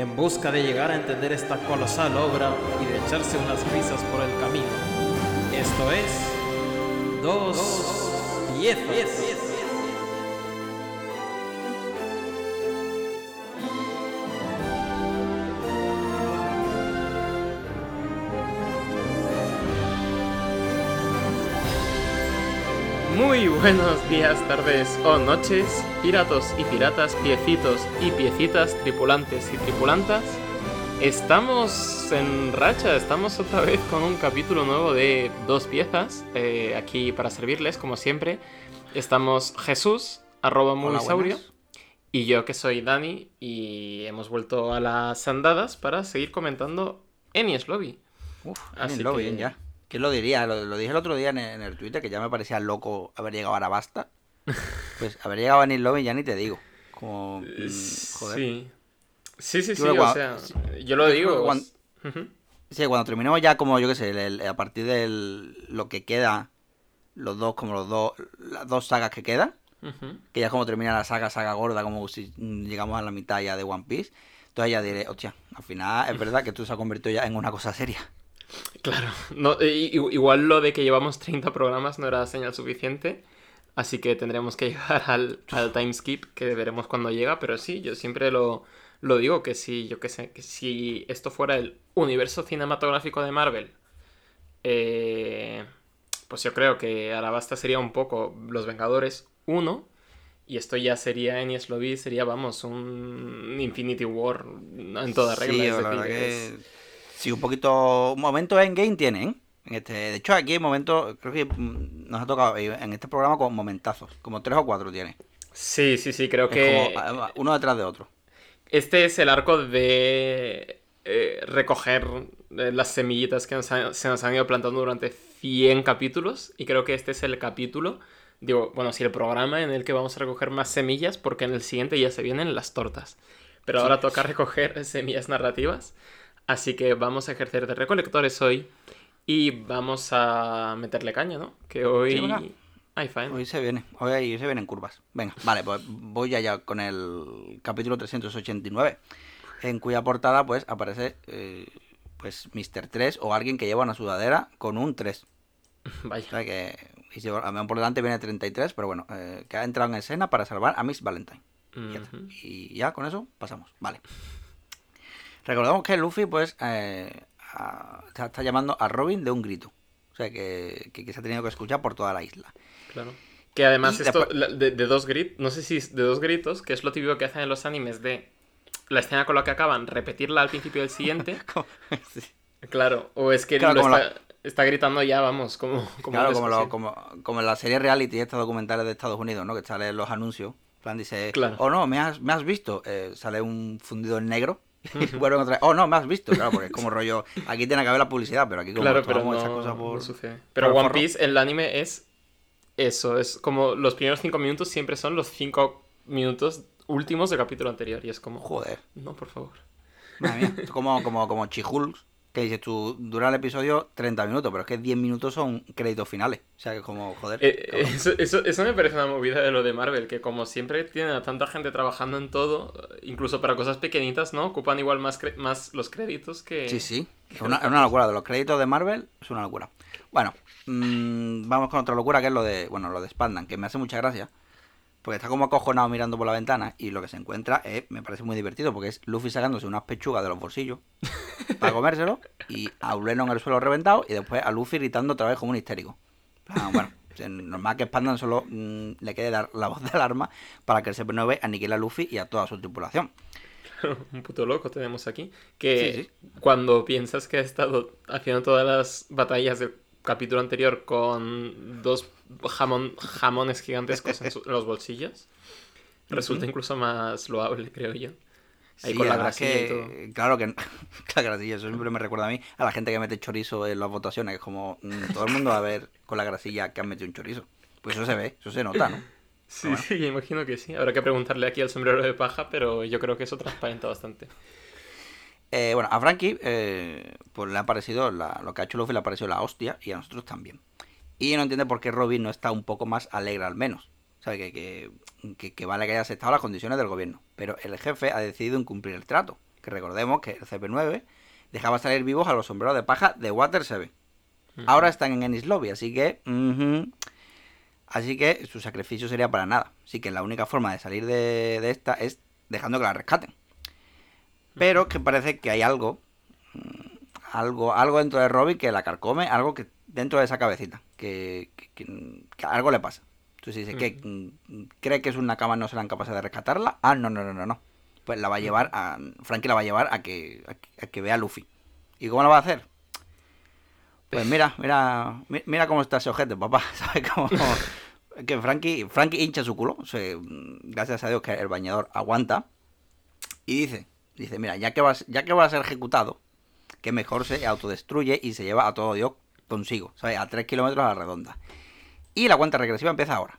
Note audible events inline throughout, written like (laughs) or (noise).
en busca de llegar a entender esta colosal obra y de echarse unas risas por el camino. Esto es Dos Piezas. Muy buenos días, tardes o noches, piratos y piratas, piecitos y piecitas, tripulantes y tripulantas. Estamos en racha, estamos otra (laughs) vez con un capítulo nuevo de dos piezas, eh, aquí para servirles, como siempre. Estamos Jesús, arroba Movisaurio, y yo que soy Dani, y hemos vuelto a las andadas para seguir comentando Enies Lobby. Uf, Así Lobby, ya. ¿Quién lo diría? Lo, dije el otro día en, el Twitter, que ya me parecía loco haber llegado a Arabasta. Pues haber llegado a Neil Lobby ya ni te digo. Como, mm, joder. Sí. Sí, sí, sí, o sea, yo lo digo. Cuando, Sí, cuando terminemos ya como, yo qué sé, a partir de lo que queda, los dos, como los dos, las dos sagas que quedan, que ya es como termina la saga, saga gorda, como si llegamos a la mitad ya de One Piece, entonces ya diré, hostia, al final es verdad que esto se ha convertido ya en una cosa seria. Claro, no, igual lo de que llevamos 30 programas no era señal suficiente, así que tendremos que (laughs) llegar al, al time skip que veremos cuando llega, pero sí, yo siempre lo, lo digo que si, yo que sé, que si esto fuera el universo cinematográfico de Marvel, eh, pues yo creo que Arabasta sería un poco Los Vengadores 1 y esto ya sería en Lobby, sería, vamos, un Infinity War en toda regla. Sí, Sí, un poquito. Un momento en game tienen. Este, de hecho, aquí hay momentos. Creo que mm, nos ha tocado en este programa con momentazos. Como tres o cuatro tiene. Sí, sí, sí, creo que. uno detrás de otro. Este es el arco de eh, recoger eh, las semillitas que se nos han ido plantando durante 100 capítulos. Y creo que este es el capítulo. Digo, bueno, sí, el programa en el que vamos a recoger más semillas, porque en el siguiente ya se vienen las tortas. Pero ahora toca recoger (laughs) semillas narrativas. Así que vamos a ejercer de recolectores hoy y vamos a meterle caña, ¿no? Que hoy... Hoy se viene, hoy se vienen curvas. Venga, vale, pues voy allá con el capítulo 389, en cuya portada pues aparece eh, pues Mr. 3 o alguien que lleva una sudadera con un 3. (laughs) Vaya. O sea que y por delante viene 33, pero bueno, eh, que ha entrado en escena para salvar a Miss Valentine. y ya con eso pasamos, vale. Recordamos que Luffy, pues, eh, está, llamando a Robin de un grito. O sea, que, se ha tenido que escuchar por toda la isla. Claro. Que además esto, de, dos gritos, no sé si es de dos gritos, que es lo típico que hacen en los animes de la escena con la que acaban, repetirla al principio del siguiente. (laughs) Claro, o es que está, gritando ya, vamos, como... claro, como, como, en la serie reality, estos documentales de Estados Unidos, ¿no? Que salen los anuncios. plan dice, claro. oh no, me has, me has visto. Eh, sale un fundido en negro (laughs) y vuelven otra vez. Oh, no, me has visto, claro, porque es como rollo. Aquí tiene que haber la publicidad, pero aquí como claro, pero no, esas cosas por. pero One Piece, el anime es eso, es como los primeros cinco minutos siempre son los cinco minutos últimos del capítulo anterior. Y es como. Joder. No, por favor. Madre mía, como, como, como Chihulks, que dices tú, dura el episodio 30 minutos, pero es que 10 minutos son créditos finales. O sea, que como, joder. Eh, eso, eso, eso, me parece una movida de lo de Marvel, que como siempre tienen a tanta gente trabajando en todo, incluso para cosas pequeñitas, ¿no? Ocupan igual más, más los créditos que... Sí, sí. Es una, una, locura. De los créditos de Marvel es una locura. Bueno, mmm, vamos con otra locura que es lo de, bueno, lo de Spandan, que me hace mucha gracia. Porque está como acojonado mirando por la ventana y lo que se encuentra es, me parece muy divertido porque es Luffy sacándose unas pechugas de los bolsillos para comérselo y a Uleno en el suelo reventado y después a Luffy gritando otra vez como un histérico. bueno, normal que Spandan solo mm, le quede dar la voz de alarma para que el CP9 aniquile a Luffy y a toda su tripulación. (laughs) un puto loco tenemos aquí. Que cuando piensas que ha estado haciendo todas las batallas del capítulo anterior con dos jamón, jamones gigantescos en, (laughs) los bolsillos, resulta incluso más loable, creo yo. Ahí Sí, con la grasilla y que, todo. Claro que (laughs) la grasilla, eso siempre me recuerda a mí, a la gente que mete chorizo en las votaciones, es como mm, todo el mundo va a ver con la grasilla que han metido un chorizo. Pues eso se ve, eso se nota, ¿no? Sí, bueno. sí, imagino que sí. Habrá que preguntarle aquí al sombrero de paja, pero yo creo que eso transparenta bastante. Eh, bueno, a Frankie eh, pues le ha parecido, la- lo que ha hecho Luffy le ha parecido la hostia y a nosotros también. Y no entiende por qué Robin no está un poco más alegre al menos. Sabe que, que, que- que vale que haya aceptado las condiciones del gobierno. Pero el jefe ha decidido incumplir el trato. Que recordemos que el CP9 dejaba salir vivos a los sombreros de paja de Water 7. Ahora están en Ennis Lobby, así que... así que su sacrificio sería para nada. Así que la única forma de salir de, de esta es dejando que la rescaten. Pero que parece que hay algo, mm, algo, algo dentro de Robin que la carcome, algo que dentro de esa cabecita, que, que- que- que algo le pasa. Entonces dice que mm, cree que es una cama, no serán capaces de rescatarla. Ah, no, no, no, no, no. Pues la va a llevar a, Frankie la va a llevar a que, a, que- a que vea a Luffy. ¿Y cómo lo va a hacer? Pues mira, mira, mi- mira cómo está ese ojete, papá. (laughs) ¿Sabes cómo? (laughs) que Frankie, Frankie hincha su culo. mm, gracias a Dios que el bañador aguanta. Y dice, dice, mira, ya que vas, ya que va a ser ejecutado, que mejor se autodestruye y se lleva a todo Dios consigo, ¿sabes? A 3 kilómetros a la redonda. Y la cuenta regresiva empieza ahora.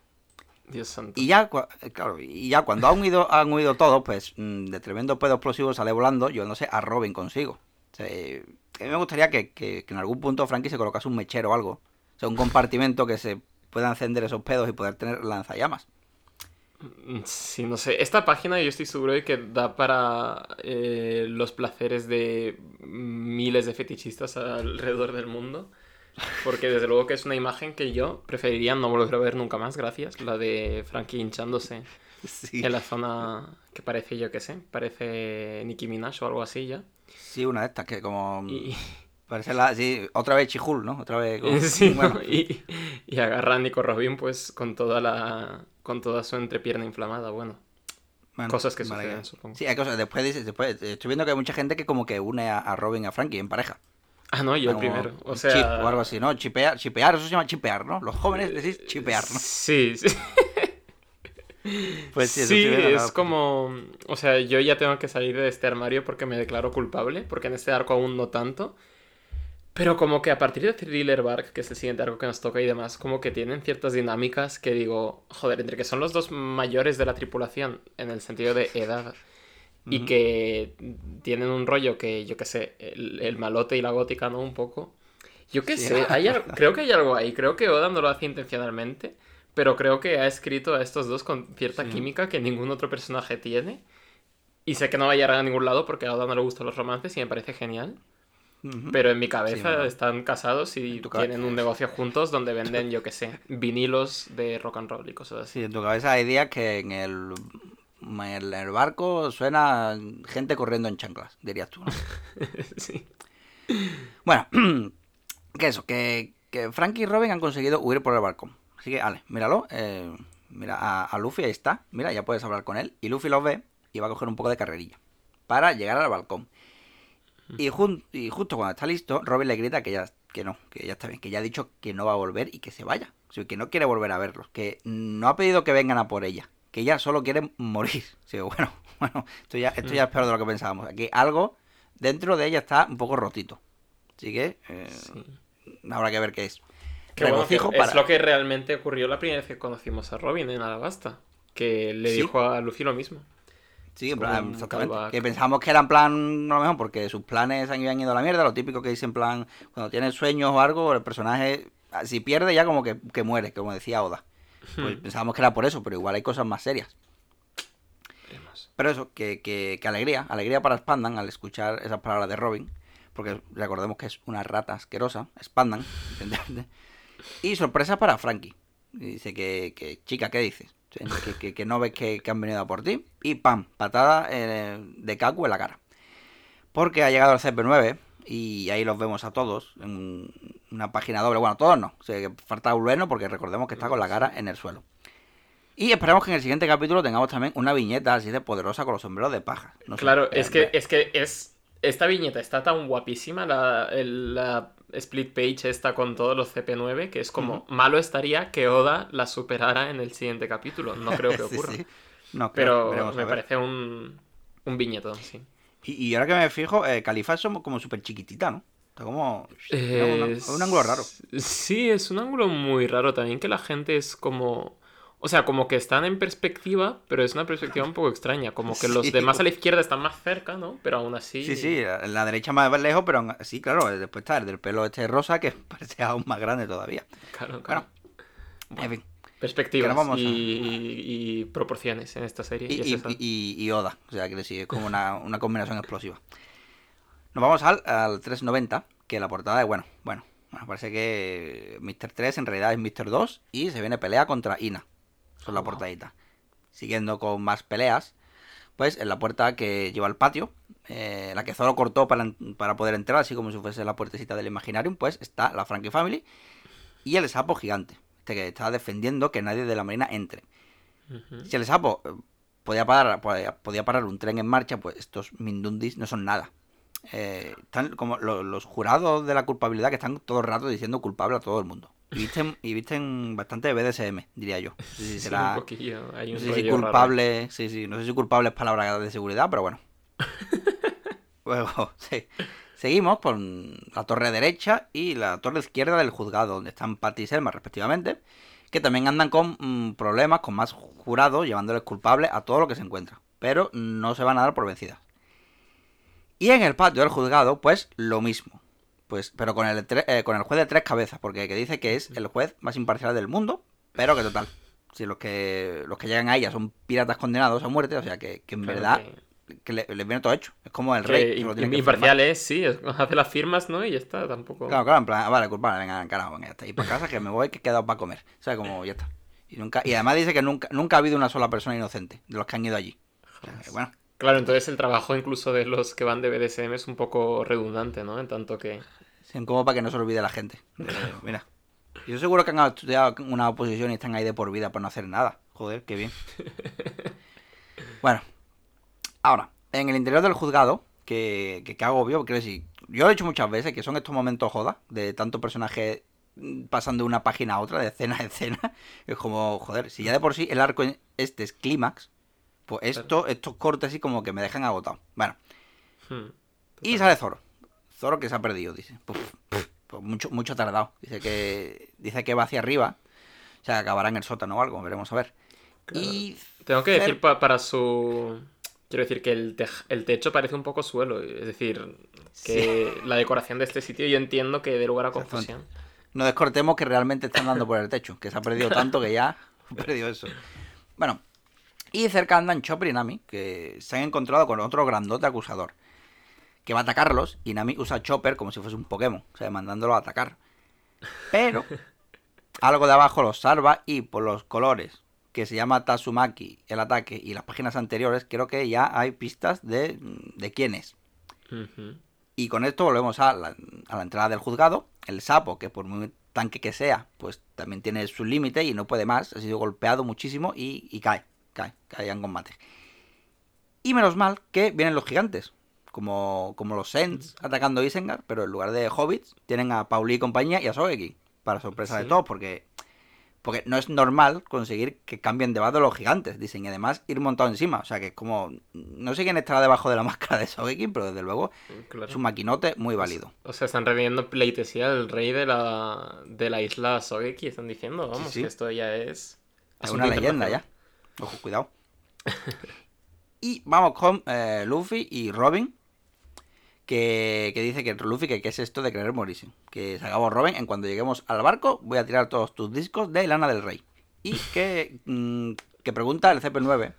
Dios santo. Y ya, eh, claro, y ya cuando han huido, han huido todos, pues mm, de tremendo pedo explosivo sale volando, yo no sé, a Robin consigo. O sea, eh, a mí me gustaría que, que- que en algún punto Frankie se colocase un mechero o algo. O sea, un compartimento que se pueda encender esos pedos y poder tener lanzallamas. Mm, Sí, no sé. Esta página yo estoy seguro de que da para eh, los placeres de miles de fetichistas alrededor del mundo. Porque desde luego que es una imagen que yo preferiría no volver a ver nunca más, gracias. La de Frankie hinchándose Sí, en la zona que parece, yo qué sé, parece Nicki Minaj o algo así ya. sí una de estas que como... Y, Parece la... Sí, otra vez Chihul, ¿no? Otra vez... (laughs) como- sí, ¿no? bueno, y, y agarra a Nico Robin pues con toda la con toda su entrepierna inflamada, bueno. Cosas que suceden, supongo. Sí, hay cosas. Después, dice- después estoy viendo que hay mucha gente que como que une a, a Robin a Frankie en pareja. Ah, no, yo el Como primero. O chip sea, o algo así, ¿no? Chipear, chipear, eso se llama chipear, ¿no? Los jóvenes decís chipear, ¿no? Sí, sí. Pues sí, Sí, es como... O sea, yo ya tengo que salir de este armario porque me declaro culpable, porque en este arco aún no tanto. Pero como que a partir de Thriller Bark, que es el siguiente arco que nos toca y demás, como que tienen ciertas dinámicas que digo, joder, entre que son los dos mayores de la tripulación en el sentido de edad y que tienen un rollo que, yo qué sé, el, el malote y la gótica, ¿no? Un poco. Yo qué Sí. sé, hay (laughs) creo que hay algo ahí, creo que Oda no lo hace intencionalmente, pero creo que ha escrito a estos dos con cierta Sí. química que ningún otro personaje tiene. Y sé que no va a llegar a ningún lado porque a Oda no le gustan los romances y me parece genial. Pero en mi cabeza bueno. están casados y tienen un negocio juntos donde venden, yo qué sé, vinilos de rock and roll y cosas así. Sí, en tu cabeza hay días que en el, en el barco suena gente corriendo en chanclas, dirías tú, ¿no? (laughs) Sí. Bueno, (clears throat) que eso, que, que Frankie y Robin han conseguido huir por el balcón. Así que, Ale, míralo. eh, mira, a, a Luffy ahí está. Mira, ya puedes hablar con él. Y Luffy los ve y va a coger un poco de carrerilla para llegar al balcón. Y, jun- y justo cuando está listo, Robin le grita que ya, que no, que ya está bien, que ya ha dicho que no va a volver y que se vaya. O sea, que no quiere volver a verlos, que no ha pedido que vengan a por ella, que ella solo quiere morir. Bueno, (laughs) bueno, esto ya, esto ya es peor de lo que pensábamos. Aquí algo dentro de ella está un poco rotito. Así que eh, Sí. habrá que ver qué es. Que bueno, que Regocijo es para- lo que realmente ocurrió la primera vez que conocimos a Robin en Alabasta. Que le Sí. dijo a Luffy lo mismo. Sí, en plan, exactamente. Que pensamos que era en plan, a lo mejor, porque sus planes han ido a la mierda. Lo típico que dice en plan, cuando tienes sueños o algo, el personaje, ah, si pierde ya como que, que muere, como decía Oda. Pues Hmm. pensábamos que era por eso, pero igual hay cosas más serias. Pero eso, que, que, que alegría, alegría para Spandan al escuchar esas palabras de Robin, porque recordemos que es una rata asquerosa, Spandan, (laughs) evidentemente. Y sorpresa para Frankie. Dice que, que, chica, ¿qué dices? Que, que- que no ves que, que han venido a por ti. Y pam, patada eh, de Kaku en la cara. Porque ha llegado el CP9 y ahí los vemos a todos en una página doble. Bueno, todos no. O sea, que falta Uleno porque recordemos que está con la cara en el suelo. Y esperamos que en el siguiente capítulo tengamos también una viñeta así de poderosa con los sombreros de paja. No Claro, eh, es que, es que es. Esta viñeta está tan guapísima, la, el- la split page esta con todos los CP9, que es como malo estaría que Oda la superara en el siguiente capítulo. No creo que (laughs) ocurra. sí. No creo, Pero me parece un, Un viñetón, sí. Y, y ahora que me fijo, eh, Califa es como súper chiquitita, ¿no? Está como... Eh, un, un ángulo raro. Sí, es un ángulo muy raro también que la gente es como... O sea, como que están en perspectiva, pero es una perspectiva un poco extraña. Como que los Sí. demás a la izquierda están más cerca, ¿no? Pero aún así... Sí, sí, en la derecha más lejos, pero aún- sí, claro, después está el del pelo este rosa que (laughs) parece aún más grande todavía. Claro, claro. Bueno, en fin. Perspectivas a- y, y proporciones en esta serie. Y, es Oda, o sea, que decir, es como una, una combinación explosiva. Nos vamos al, al 390, que la portada es, bueno, bueno, bueno, parece que Mr. 3 en realidad es Mr. 2 y se viene pelea contra Ina. Son la portadita. Siguiendo con más peleas, pues en la puerta que lleva al patio, eh, la que Zoro cortó para, para poder entrar, así como si fuese la puertecita del Imaginarium, pues está la Frankie Family y el sapo gigante, este que está defendiendo que nadie de la marina entre. Si el sapo eh, podía parar, podía, podía parar un tren en marcha, pues estos Mindundis no son nada. Eh, están como lo- los jurados de la culpabilidad que están todo el rato diciendo culpable a todo el mundo. Y visten, y visten bastante BDSM, diría yo. No sé si Sí, será. un. Hay no sé si rollo raro. culpable. Sí, sí, no sé si culpable es palabra de seguridad, pero bueno. (laughs) Luego, sí. Seguimos con la torre derecha y la torre izquierda del juzgado, donde están Patty y Selma, respectivamente, que también andan con mm, problemas, con más jurados, llevándoles culpables a todo lo que se encuentra. Pero no se van a dar por vencidas. Y en el patio del juzgado, pues lo mismo. Pues, pero con el, eh, con el juez de tres cabezas, porque que dice que es el juez más imparcial del mundo, pero que total. Si los que los que llegan a ella son piratas condenados a muerte, o sea que, que en Claro verdad que- que le- les viene todo hecho. Es como el rey. que lo imparcial es, sí. es- (laughs) hace las firmas, ¿no? Y ya está, tampoco. Claro, claro, en plan, ah, vale, culpable, venga, carajo, venga, ya está. Y para casa que me voy que he quedado para comer. O sea, como ya está. Y, nunca, y además dice que nunca, nunca ha habido una sola persona inocente de los que han ido allí. O sea, que, bueno, Claro, entonces el trabajo incluso de los que van de BDSM es un poco redundante, ¿no? En tanto que... sí, como para que no se olvide la gente. Eh, mira. Yo seguro que han estudiado una oposición y están ahí de por vida por no hacer nada. Joder, qué bien. (laughs) Bueno, ahora, en el interior del juzgado, que, que, que hago obvio, quiero decir, yo lo he hecho muchas veces, que son estos momentos joda, de tanto personaje mm, pasando de una página a otra, de escena a escena. (laughs) Es como, joder, si ya de por sí el arco este es clímax, pues esto, estos cortes así como que me dejan agotado. Bueno, hmm, y sale Zoro. Zoro que se ha perdido, dice. Puf, puf, pues mucho, mucho tardado. Dice que, dice que va hacia arriba. O sea, acabará en el sótano o algo, veremos a ver. Claro. Y Tengo que decir pa- para su... Quiero decir que el, techo parece un poco suelo. Es decir, que la decoración de este sitio yo entiendo que dé lugar a confusión. no descortemos que realmente están dando por el techo, que se ha perdido tanto que ya (laughs) ha perdido eso. Bueno, y cerca andan Chopper y Nami, que se han encontrado con otro grandote acusador, que va a atacarlos, y Nami usa Chopper como si fuese un Pokémon, o sea, mandándolo a atacar. Pero (laughs) algo de abajo los salva y por los colores que se llama Tatsumaki, el ataque y las páginas anteriores, creo que ya hay pistas de, de quién es. Y con esto volvemos a la, a la entrada del juzgado. El sapo, que por muy tanque que sea, pues también tiene su límite y no puede más. Ha sido golpeado muchísimo y, y cae, cae, cae en combate. Y menos mal que vienen los gigantes, como, como los Sens atacando a Isengard, pero en lugar de hobbits tienen a Pauli y compañía y a Sogeki, para sorpresa de todos, porque, porque no es normal conseguir que cambien de bando los gigantes, dicen, y además ir montado encima. O sea que es como, no sé quién estará debajo de la (laughs) máscara de Sogeki, pero desde luego Claro. es un maquinote muy válido. O sea, están reviviendo pleitesía del rey de la, de la isla Sogeki. Están diciendo, vamos, sí. que esto ya es... Es una leyenda ya. Ojo, cuidado. (laughs) y vamos con eh, Luffy y Robin. Que, que dice que Luffy que qué es esto de querer morirse. Que se acabó Robin. En cuando lleguemos al barco, voy a tirar todos tus discos de Lana del Rey. Y (laughs) que, mm, que pregunta el CP9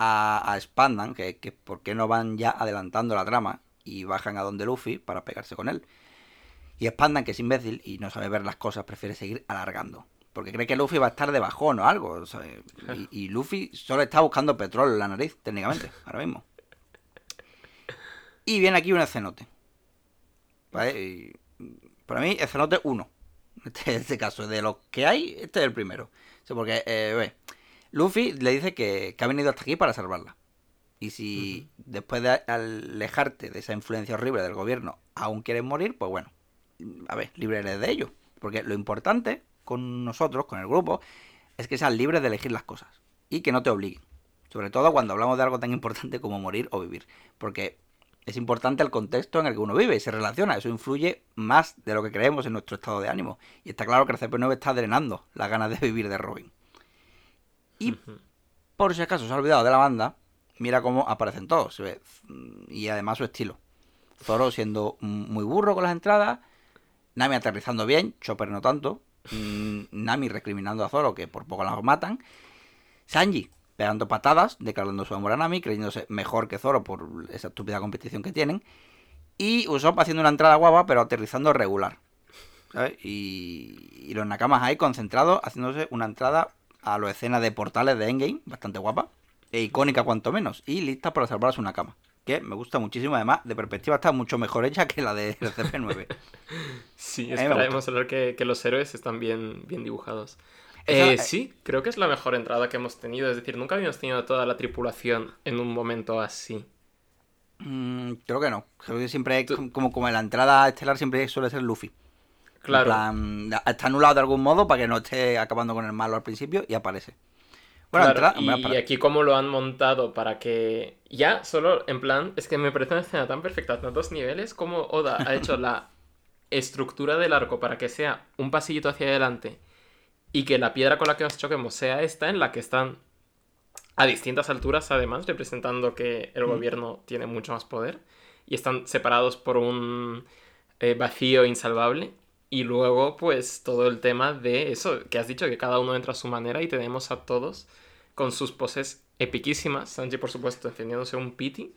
a, a Spandan que, que por qué no van ya adelantando la trama y bajan a donde Luffy para pegarse con él. Y Spandan, que es imbécil y no sabe ver las cosas, prefiere seguir alargando. Porque cree que Luffy va a estar de bajón o algo. y, y Luffy solo está buscando petróleo en la nariz, técnicamente, ahora mismo. Y viene aquí un escenote. ¿Vale? Y, para mí, escenote 1. (laughs) Este, este caso, de los que hay, este es el primero. O sea, porque, eh, ve, Luffy le dice que, que ha venido hasta aquí para salvarla. Y si después de alejarte de esa influencia horrible del gobierno aún quieres morir, pues bueno, a ver, libre eres de ello. Porque lo importante con nosotros, con el grupo, es que seas libre de elegir las cosas. Y que no te obliguen. Sobre todo cuando hablamos de algo tan importante como morir o vivir. Porque es importante el contexto en el que uno vive y se relaciona. Eso influye más de lo que creemos en nuestro estado de ánimo. Y está claro que el CP9 está drenando las ganas de vivir de Robin. Y por si acaso se ha olvidado de la banda, mira cómo aparecen todos. Y además su estilo. Zoro siendo muy burro con las entradas. Nami aterrizando bien, Chopper no tanto. Mm, Nami recriminando a Zoro que por poco la matan. Sanji pegando patadas, declarando su amor a Nami, creyéndose mejor que Zoro por esa estúpida competición que tienen. Y Usopp haciendo una entrada guapa, pero aterrizando regular. Y, los Nakamas ahí concentrados, haciéndose una entrada a la escena de portales de Endgame, bastante guapa, e icónica cuanto menos, y lista para salvar a su Nakama. Que me gusta muchísimo, además, de perspectiva está mucho mejor hecha que la de (laughs) CP9. sí, esperemos hablar que, que, los héroes están bien, bien dibujados. Eh, sí, creo que es la mejor entrada que hemos tenido. Es decir, nunca habíamos tenido toda la tripulación en un momento así. Mm, creo que no. Creo que siempre, como, como en la entrada estelar, siempre suele ser Luffy. Claro. está anulado de algún modo para que no esté acabando con el malo al principio y aparece. Bueno, y aquí como lo han montado para que ya solo en plan, es que me parece una escena tan perfecta a tantos niveles como Oda ha hecho la (laughs) estructura del arco para que sea un pasillito hacia adelante y que la piedra con la que nos choquemos sea esta en la que están a distintas alturas, además, representando que el gobierno tiene mucho más poder y están separados por un eh, vacío insalvable. Y luego, pues, todo el tema de eso, que has dicho, que cada uno entra a su manera y tenemos a todos con sus poses epiquísimas. Sanji, por supuesto, defendiéndose un piti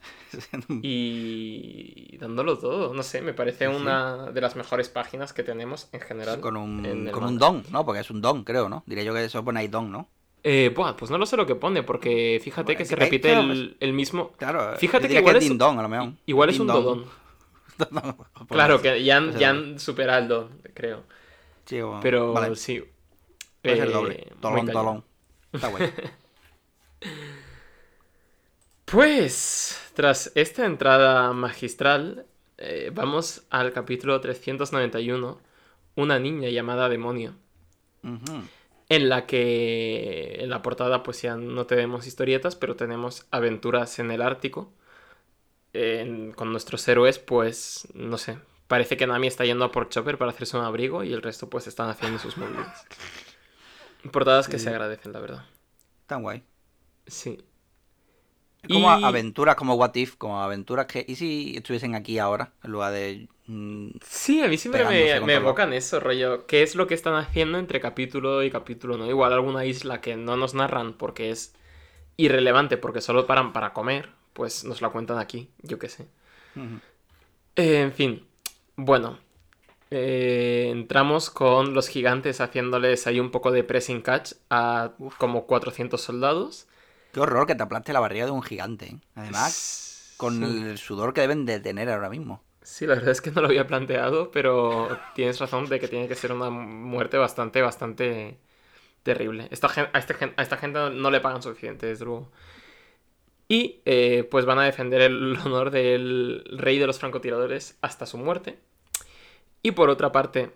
y dándolo todo. No sé, me parece una de las mejores páginas que tenemos en general. con un, con un don, ¿no? Porque es un don, creo, ¿no? Diría yo que eso pone ahí don, ¿no? Eh, pues no lo sé lo que pone, porque fíjate que se repite el, mismo. Claro, fíjate que igual es, don, a lo mejor. Igual es un dodón. (laughs) claro, que ya han, ya superado el don, creo. Sí, Pero sí. Puede ser doble. Eh, dolón, dolón. Está bueno. (laughs) Pues, tras esta entrada magistral, eh, vamos al capítulo 391, Una niña llamada Demonio. En la que en la portada pues ya no tenemos historietas, pero tenemos aventuras en el Ártico. con nuestros héroes, pues, no sé, parece que Nami está yendo a por Chopper para hacerse un abrigo y el resto pues están haciendo sus (laughs) movidas. Portadas que se agradecen, la verdad. Tan guay. Sí. Como aventuras, como What If, como aventuras que... ¿Y si estuviesen aquí ahora, en lugar de... Mm, sí, a mí siempre me, me evocan eso, rollo. ¿Qué es lo que están haciendo entre capítulo y capítulo? ¿no? Igual alguna isla que no nos narran porque es irrelevante, porque solo paran para comer, pues nos la cuentan aquí, yo qué sé. Eh, en fin, bueno. Eh, entramos con los gigantes haciéndoles ahí un poco de pressing catch a como 400 soldados. Qué horror que te aplaste la barriga de un gigante. ¿eh? Además, con el sudor que deben de tener ahora mismo. Sí, la verdad es que no lo había planteado, pero tienes razón de que tiene que ser una muerte bastante, bastante terrible. Esta, a, este a, esta gente no le pagan suficiente, desde luego. Y eh, pues van a defender el (laughs) honor del rey de los francotiradores hasta su muerte. Y por otra parte,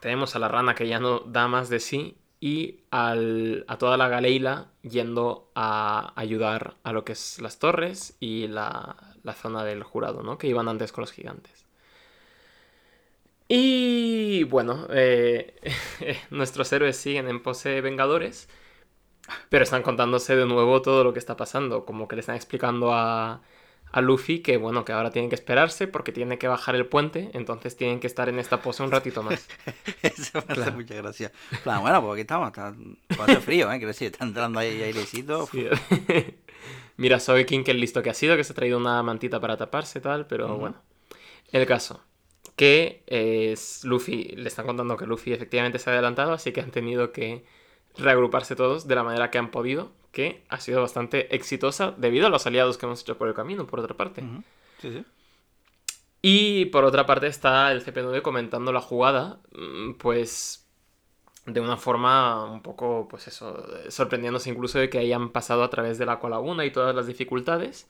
tenemos a la rana que ya no da más de sí y a toda la Galeila yendo a ayudar a lo que es las torres y la, zona del jurado, ¿no? Que iban antes con los gigantes. Y bueno, eh, (laughs) nuestros héroes siguen en pose vengadores, pero están contándose de nuevo todo lo que está pasando, como que le están explicando a, a Luffy que bueno, que ahora tienen que esperarse porque tiene que bajar el puente, entonces tienen que estar en esta pose un ratito más. (laughs) Eso me hace mucha gracia. bueno, pues aquí estamos, está, hace frío, ¿eh? Quiero decir, está entrando ahí airecito. (laughs) Mira, soy King que el listo que ha sido, que se ha traído una mantita para taparse tal, pero bueno. El caso, que es Luffy, le están contando que Luffy efectivamente se ha adelantado, así que han tenido que reagruparse todos de la manera que han podido que ha sido bastante exitosa debido a los aliados que hemos hecho por el camino, por otra parte. Sí, sí. Y por otra parte está el CP9 comentando la jugada, mm, pues de una forma un poco, pues eso, sorprendiéndose incluso de que hayan pasado a través de la Laguna y todas las dificultades.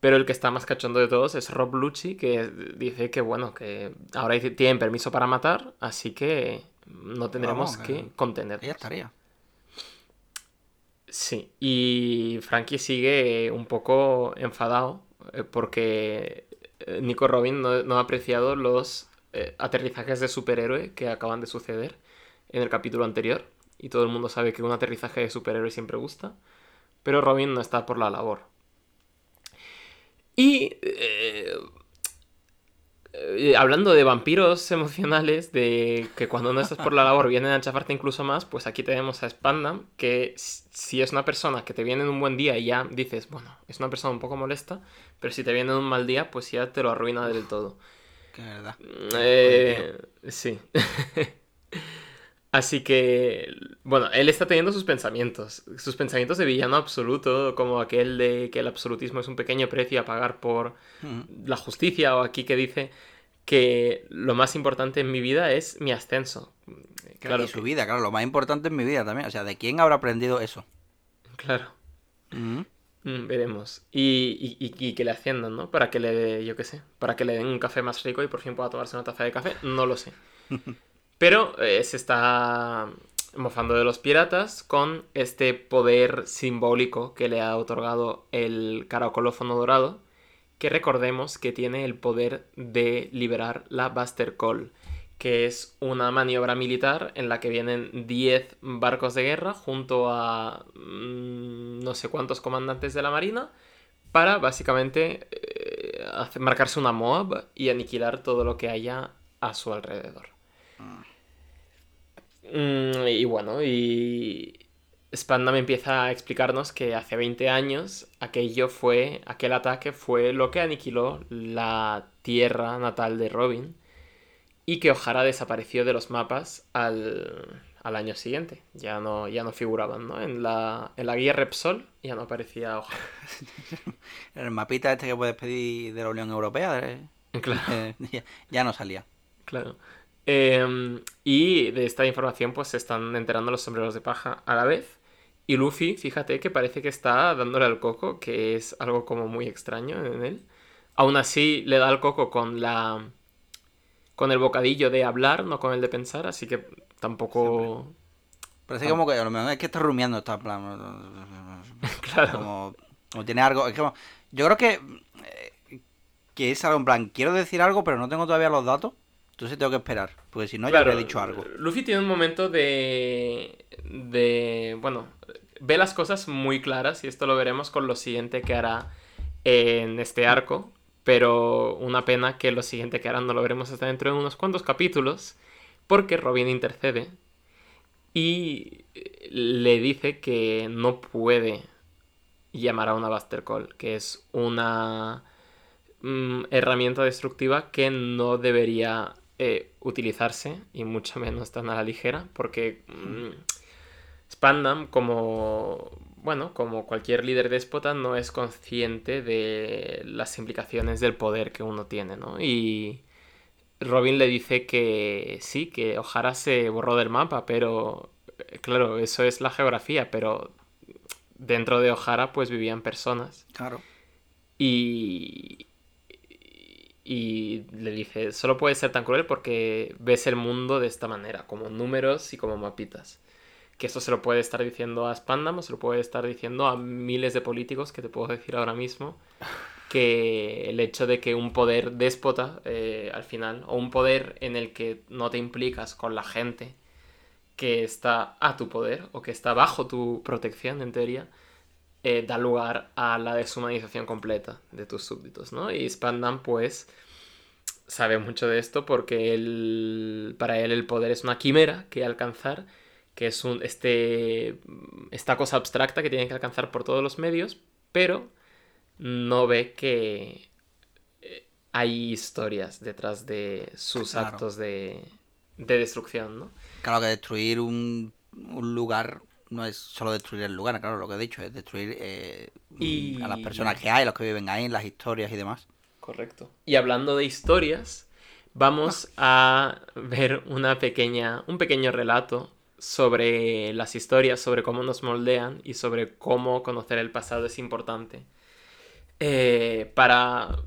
Pero el que está más cachondo de todos es Rob Lucci, que dice que bueno, que ahora tienen permiso para matar, así que no tendremos que contener. Estaría. Sí, y Frankie sigue un poco enfadado eh, porque eh, Nico Robin no, ha apreciado los eh, aterrizajes de superhéroe que acaban de suceder en el capítulo anterior. Y todo el mundo sabe que un aterrizaje de superhéroe siempre gusta. Pero Robin no está por la labor. Y eh, hablando de vampiros emocionales, de que cuando no estás por la labor vienen a chafarte incluso más, pues aquí tenemos a Spandam, que si es una persona que te viene en un buen día y ya dices, bueno, es una persona un poco molesta, pero si te viene en un mal día, pues ya te lo arruina del todo. Que verdad. Eh, sí. (laughs) Así que, bueno, él está teniendo sus pensamientos, sus pensamientos de villano absoluto, como aquel de que el absolutismo es un pequeño precio a pagar por Mm. la justicia, o aquí que dice que lo más importante en mi vida es mi ascenso. Claro, y su vida, claro, lo más importante es mi vida también. O sea, ¿de quién habrá aprendido eso? claro. Mm. Mm, veremos. Y, y- y- y que le asciendan, ¿no? Para que le yo qué sé, para que le den un café más rico y por fin pueda tomarse una taza de café, no lo sé. (laughs) Pero eh, se está mofando de los piratas con este poder simbólico que le ha otorgado el caracolófono dorado, que recordemos que tiene el poder de liberar la Buster Call, que es una maniobra militar en la que vienen 10 barcos de guerra junto a mm, no sé cuántos comandantes de la marina para básicamente eh, marcarse una Moab y aniquilar todo lo que haya a su alrededor. Mm, y bueno, y Spandam empieza a explicarnos que hace 20 años aquello fue, aquel ataque fue lo que aniquiló la tierra natal de Robin y que O'Hara desapareció de los mapas al, al año siguiente. Ya no, ya no figuraban, ¿no? En la, en la guía Repsol ya no aparecía O'Hara. (laughs) El mapita este que puedes pedir de la Unión Europea, eh, Claro. eh, (laughs) ya, ya no salía. Claro. Eh, y de esta información pues se están enterando los sombreros de paja a la vez. Y Luffy, fíjate que parece que está dándole al coco, que es algo como muy extraño en él. Aún así le da al coco con la... con el bocadillo de hablar, no con el de pensar, así que tampoco... Parece como que a lo mejor es que está rumiando, está en plan. Claro. Como, como tiene algo. Es como, yo creo que. eh, que es algo en plan, quiero decir algo, pero no tengo todavía los datos. Entonces tengo que esperar. Porque si no, ya Claro, habría dicho algo. Luffy tiene un momento de. de. bueno, ve las cosas muy claras y esto lo veremos con lo siguiente que hará en este arco. Pero una pena que lo siguiente que hará no lo veremos hasta dentro de unos cuantos capítulos. Porque Robin intercede y le dice que no puede llamar a una Buster Call, que es una mm, herramienta destructiva que no debería eh, utilizarse y mucho menos tan a la ligera porque mm, Spandam como bueno como cualquier líder déspota no es consciente de las implicaciones del poder que uno tiene ¿no? y Robin le dice que sí que O'Hara se borró del mapa pero eh, claro eso es la geografía pero dentro de O'Hara pues vivían personas Claro. y, y le dice, solo puedes ser tan cruel porque ves el mundo de esta manera, como números y como mapitas. Que esto se lo puede estar diciendo a Spandam o se lo puede estar diciendo a miles de políticos que te puedo decir ahora mismo. (laughs) Que el hecho de que un poder déspota eh, al final, o un poder en el que no te implicas con la gente que está a tu poder o que está bajo tu protección en teoría, eh, da lugar a la deshumanización completa de tus súbditos, ¿no? Y Spandam, pues, sabe mucho de esto porque él, para él el poder es una quimera que alcanzar, que es un, este, esta cosa abstracta que tiene que alcanzar por todos los medios, pero no ve que eh, hay historias detrás de sus Claro. actos de, de destrucción, ¿no? Claro que destruir un, un lugar no es solo destruir el lugar, claro, lo que he dicho, es destruir eh, Y- a las personas que hay, los que viven ahí, las historias y demás. Correcto. Y hablando de historias, vamos a ver una pequeña, un pequeño relato sobre las historias, sobre cómo nos moldean y sobre cómo conocer el pasado es importante eh, para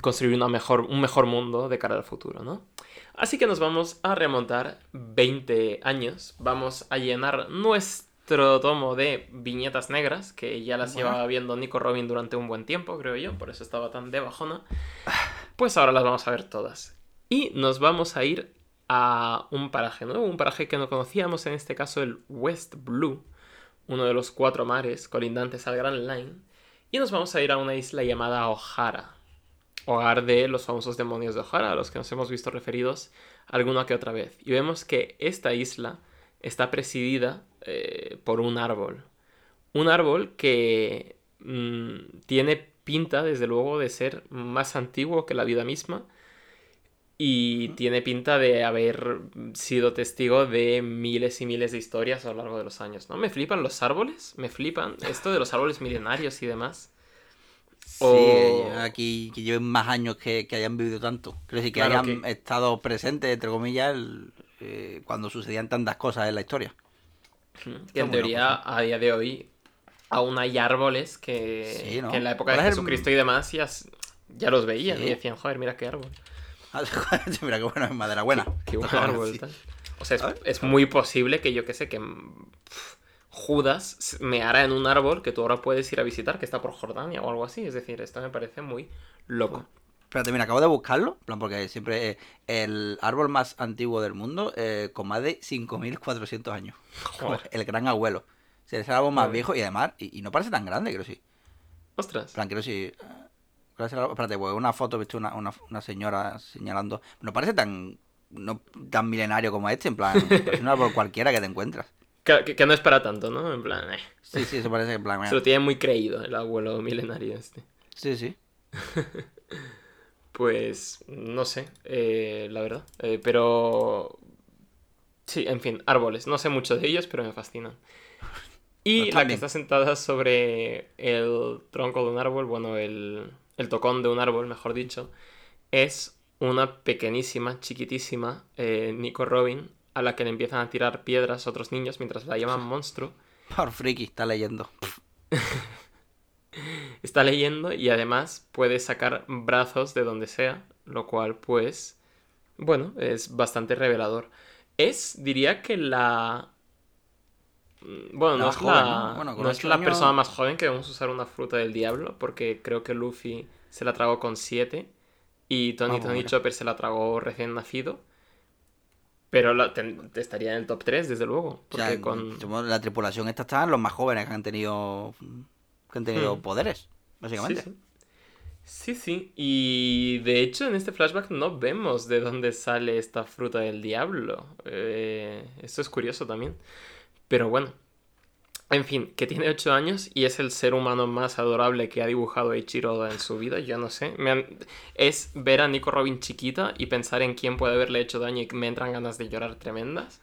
construir una mejor, un mejor mundo de cara al futuro, ¿no? Así que nos vamos a remontar 20 años, vamos a llenar nuestra otro tomo de viñetas negras, que ya las Bueno. llevaba viendo Nico Robin durante un buen tiempo, creo yo, por eso estaba tan de bajona. Pues ahora las vamos a ver todas. Y nos vamos a ir a un paraje nuevo, un paraje que no conocíamos, en este caso el West Blue, uno de los cuatro mares colindantes al Grand Line. Y nos vamos a ir a una isla llamada O'Hara, hogar de los famosos demonios de O'Hara, a los que nos hemos visto referidos alguna que otra vez. Y vemos que esta isla está presidida eh, por un árbol. Un árbol que mm, tiene pinta, desde luego, de ser más antiguo que la vida misma. Y tiene pinta de haber sido testigo de miles y miles de historias a lo largo de los años, ¿no? Me flipan los árboles, me flipan esto de los árboles milenarios y demás. Sí, aquí que lleven más años que, que hayan vivido tanto. Decir, que Claro hayan que- estado presentes, entre comillas, el- eh, cuando sucedían tantas cosas en la historia. Que Está en teoría, loco, a día de hoy, aún hay árboles que, Sí, ¿no? que en la época de ¿Cuál es el- Jesucristo y demás ya, ya los veían Sí. y decían, joder, mira qué árbol. (laughs) Mira qué bueno, es madera buena. Qué buen Tocaba árbol. así. tal. O sea, es, muy posible que yo que sé, que mm, Judas s- meara en un árbol que tú ahora puedes ir a visitar, que está por Jordania o algo así. Es decir, esto me parece muy loco. Espérate, mira, acabo de buscarlo, en plan, porque siempre eh, el árbol más antiguo del mundo, eh, con más de 5.400 años. Joder. (laughs) El gran abuelo. O sea, es el árbol más Joder. viejo y además, y, y no parece tan grande, creo sí. Ostras. En plan, quiero decir. eh, ¿cuál es? Espérate, pues una foto, he visto una, una, una señora señalando. No parece tan no tan milenario como este, en plan, (laughs) parece un árbol cualquiera que te encuentras. Que, que- que no es para tanto, ¿no? En plan, eh, Sí, sí, eso parece en plan. se lo tiene muy creído el abuelo milenario este. Sí, sí. (laughs) Pues no sé, eh, la verdad. Eh, pero... Sí, en fin, árboles. No sé mucho de ellos, pero me fascinan. (laughs) Y la que está sentada sobre el tronco de un árbol, bueno, el, el tocón de un árbol, mejor dicho, es una pequeñísima, chiquitísima eh, Nico Robin a la que le empiezan a tirar piedras otros niños mientras la llaman (laughs) monstruo. Por friki, está leyendo. (laughs) Está leyendo y además puede sacar brazos de donde sea, lo cual pues, bueno, es bastante revelador. Es, diría que la... mm, Bueno, La no es joven, la, ¿no? Bueno, con no es la años- persona más joven que vamos a usar una fruta del diablo, porque creo que Luffy se la tragó con 7 y Tony Vamos, Tony mira. Chopper se la tragó recién nacido. Pero la, ten- estaría en el top 3, desde luego. O Porque sea, con... la tripulación esta están los más jóvenes que han tenido que han tenido Hmm. poderes, básicamente. Sí, sí. Sí, sí. Y de hecho en este flashback no vemos de dónde sale esta fruta del diablo. Eh, esto es curioso también. Pero bueno. En fin, que tiene 8 años y es el ser humano más adorable que ha dibujado Eiichiro Oda en su vida. Yo no sé. Me han- Es ver a Nico Robin chiquita y pensar en quién puede haberle hecho daño y me entran ganas de llorar tremendas.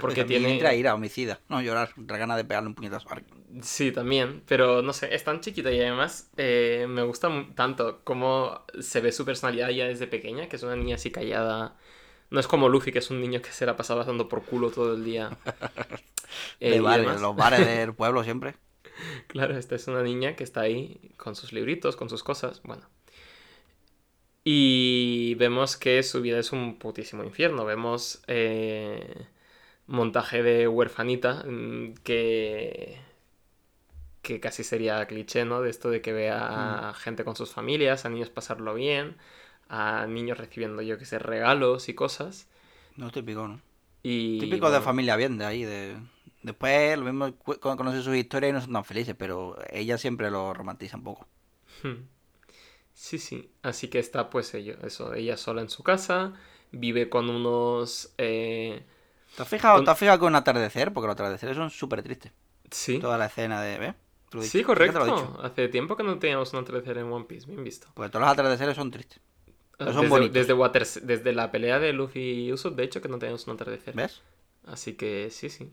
Porque tiene... entra ira, homicida. No, llorar, entra ganas de pegarle un puñetazo. a alguien. Sí, también, pero no sé, es tan chiquita y además eh, me gusta tanto cómo se ve su personalidad ya desde pequeña, que es una niña así callada. No es como Luffy, que es un niño que se la pasaba dando por culo todo el día. (laughs) Eh, de bares, los bares (laughs) del pueblo siempre. Claro, esta es una niña que está ahí con sus libritos, con sus cosas, bueno. Y vemos que su vida es un putísimo infierno. Vemos eh, montaje de huerfanita mm, que que casi sería cliché, ¿no? De esto de que vea a gente con sus familias, a niños pasarlo bien, a niños recibiendo, yo que sé, regalos y cosas. No típico, ¿no? Y, Típico de familia bien, de ahí, de... Después lo mismo conoce sus historias y no son tan felices, pero ella siempre lo romantiza un poco. Hmm. Sí, sí. Así que está, pues, ello, eso, ella sola en su casa, vive con unos... eh, ¿Te has fijado, Un- ¿te has fijado con un atardecer? Porque los atardeceres son súper tristes. Sí, Toda la escena de... ¿Ves? Sí, dicho. ¿Por qué te correcto. Hace tiempo que no teníamos un atardecer en One Piece, bien visto. Porque todos los atardeceres son tristes. Pero son desde, bonitos. Desde, Waters- desde la pelea de Luffy y Usopp, de hecho, que no teníamos un atardecer. ¿Ves? Así que sí, sí.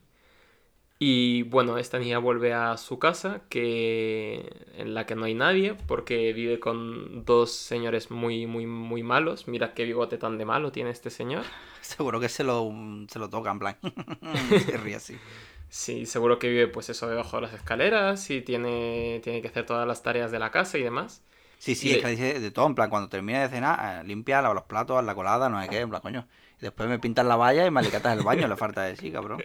Y bueno, esta niña vuelve a su casa, que en la que no hay nadie, porque vive con dos señores muy, muy, muy malos. Mira qué bigote tan de malo tiene este señor. (laughs) Seguro que se lo, se lo toca en plan. (laughs) se ríe así. Sí, seguro que vive pues eso debajo de las escaleras y tiene, tiene que hacer todas las tareas de la casa y demás. Sí, sí, Y es le- que dice de todo, en plan, cuando termine de cenar, eh, limpia, lava los platos, la colada, no sé qué, en plan, coño. Después me pintas la valla y me alicatas el baño, le falta de sí, cabrón.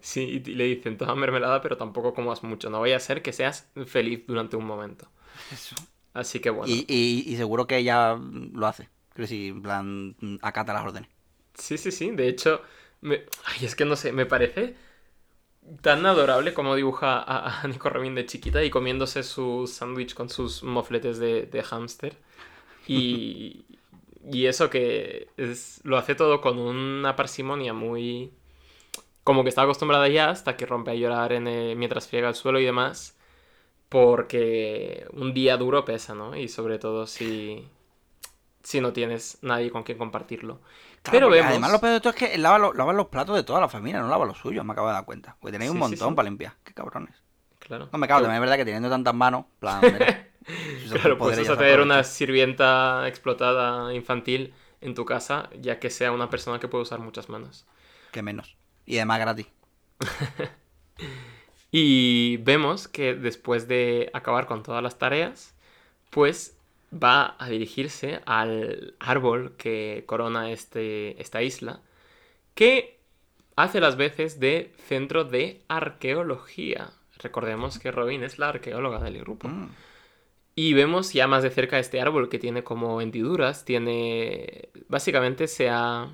Sí, y le dicen, toma mermelada, pero tampoco comas mucho. No vaya a ser que seas feliz durante un momento. Eso. Así que bueno. Y, y, y seguro que ella mm, lo hace. Quiero decir, en plan, mm, acata las órdenes. Sí, sí, sí. De hecho, me... Ay, es que no sé, me parece tan adorable como dibuja a, a (laughs) Nico Robin de chiquita y comiéndose su sándwich con sus mofletes de, de hámster. Y, (laughs) y eso que es, lo hace todo con una parsimonia muy... Como que está acostumbrada ya hasta que rompe a llorar en, eh, mientras friega el suelo y demás. Porque un día duro pesa, ¿no? Y sobre todo si, si no tienes nadie con quien compartirlo. Claro, Pero vemos... Además, lo peor de todo es que lava, los- lava los platos de toda la familia, no lava los suyos, me acabo de dar cuenta. Porque tenéis un Sí, montón sí. para limpiar. Qué cabrones. Claro. No me cago, también es verdad que teniendo tantas manos, en plan, (laughs) mira, Claro, se tener una sirvienta explotada infantil en tu casa, ya que sea una persona que puede usar muchas manos. Que menos. Y además gratis. (laughs) Y vemos que después de acabar con todas las tareas, pues va a dirigirse al árbol que corona este, esta isla, que hace las veces de centro de arqueología. Recordemos que Robin es la arqueóloga del grupo. Mm. Y vemos ya más de cerca este árbol que tiene como hendiduras, tiene... Básicamente se ha...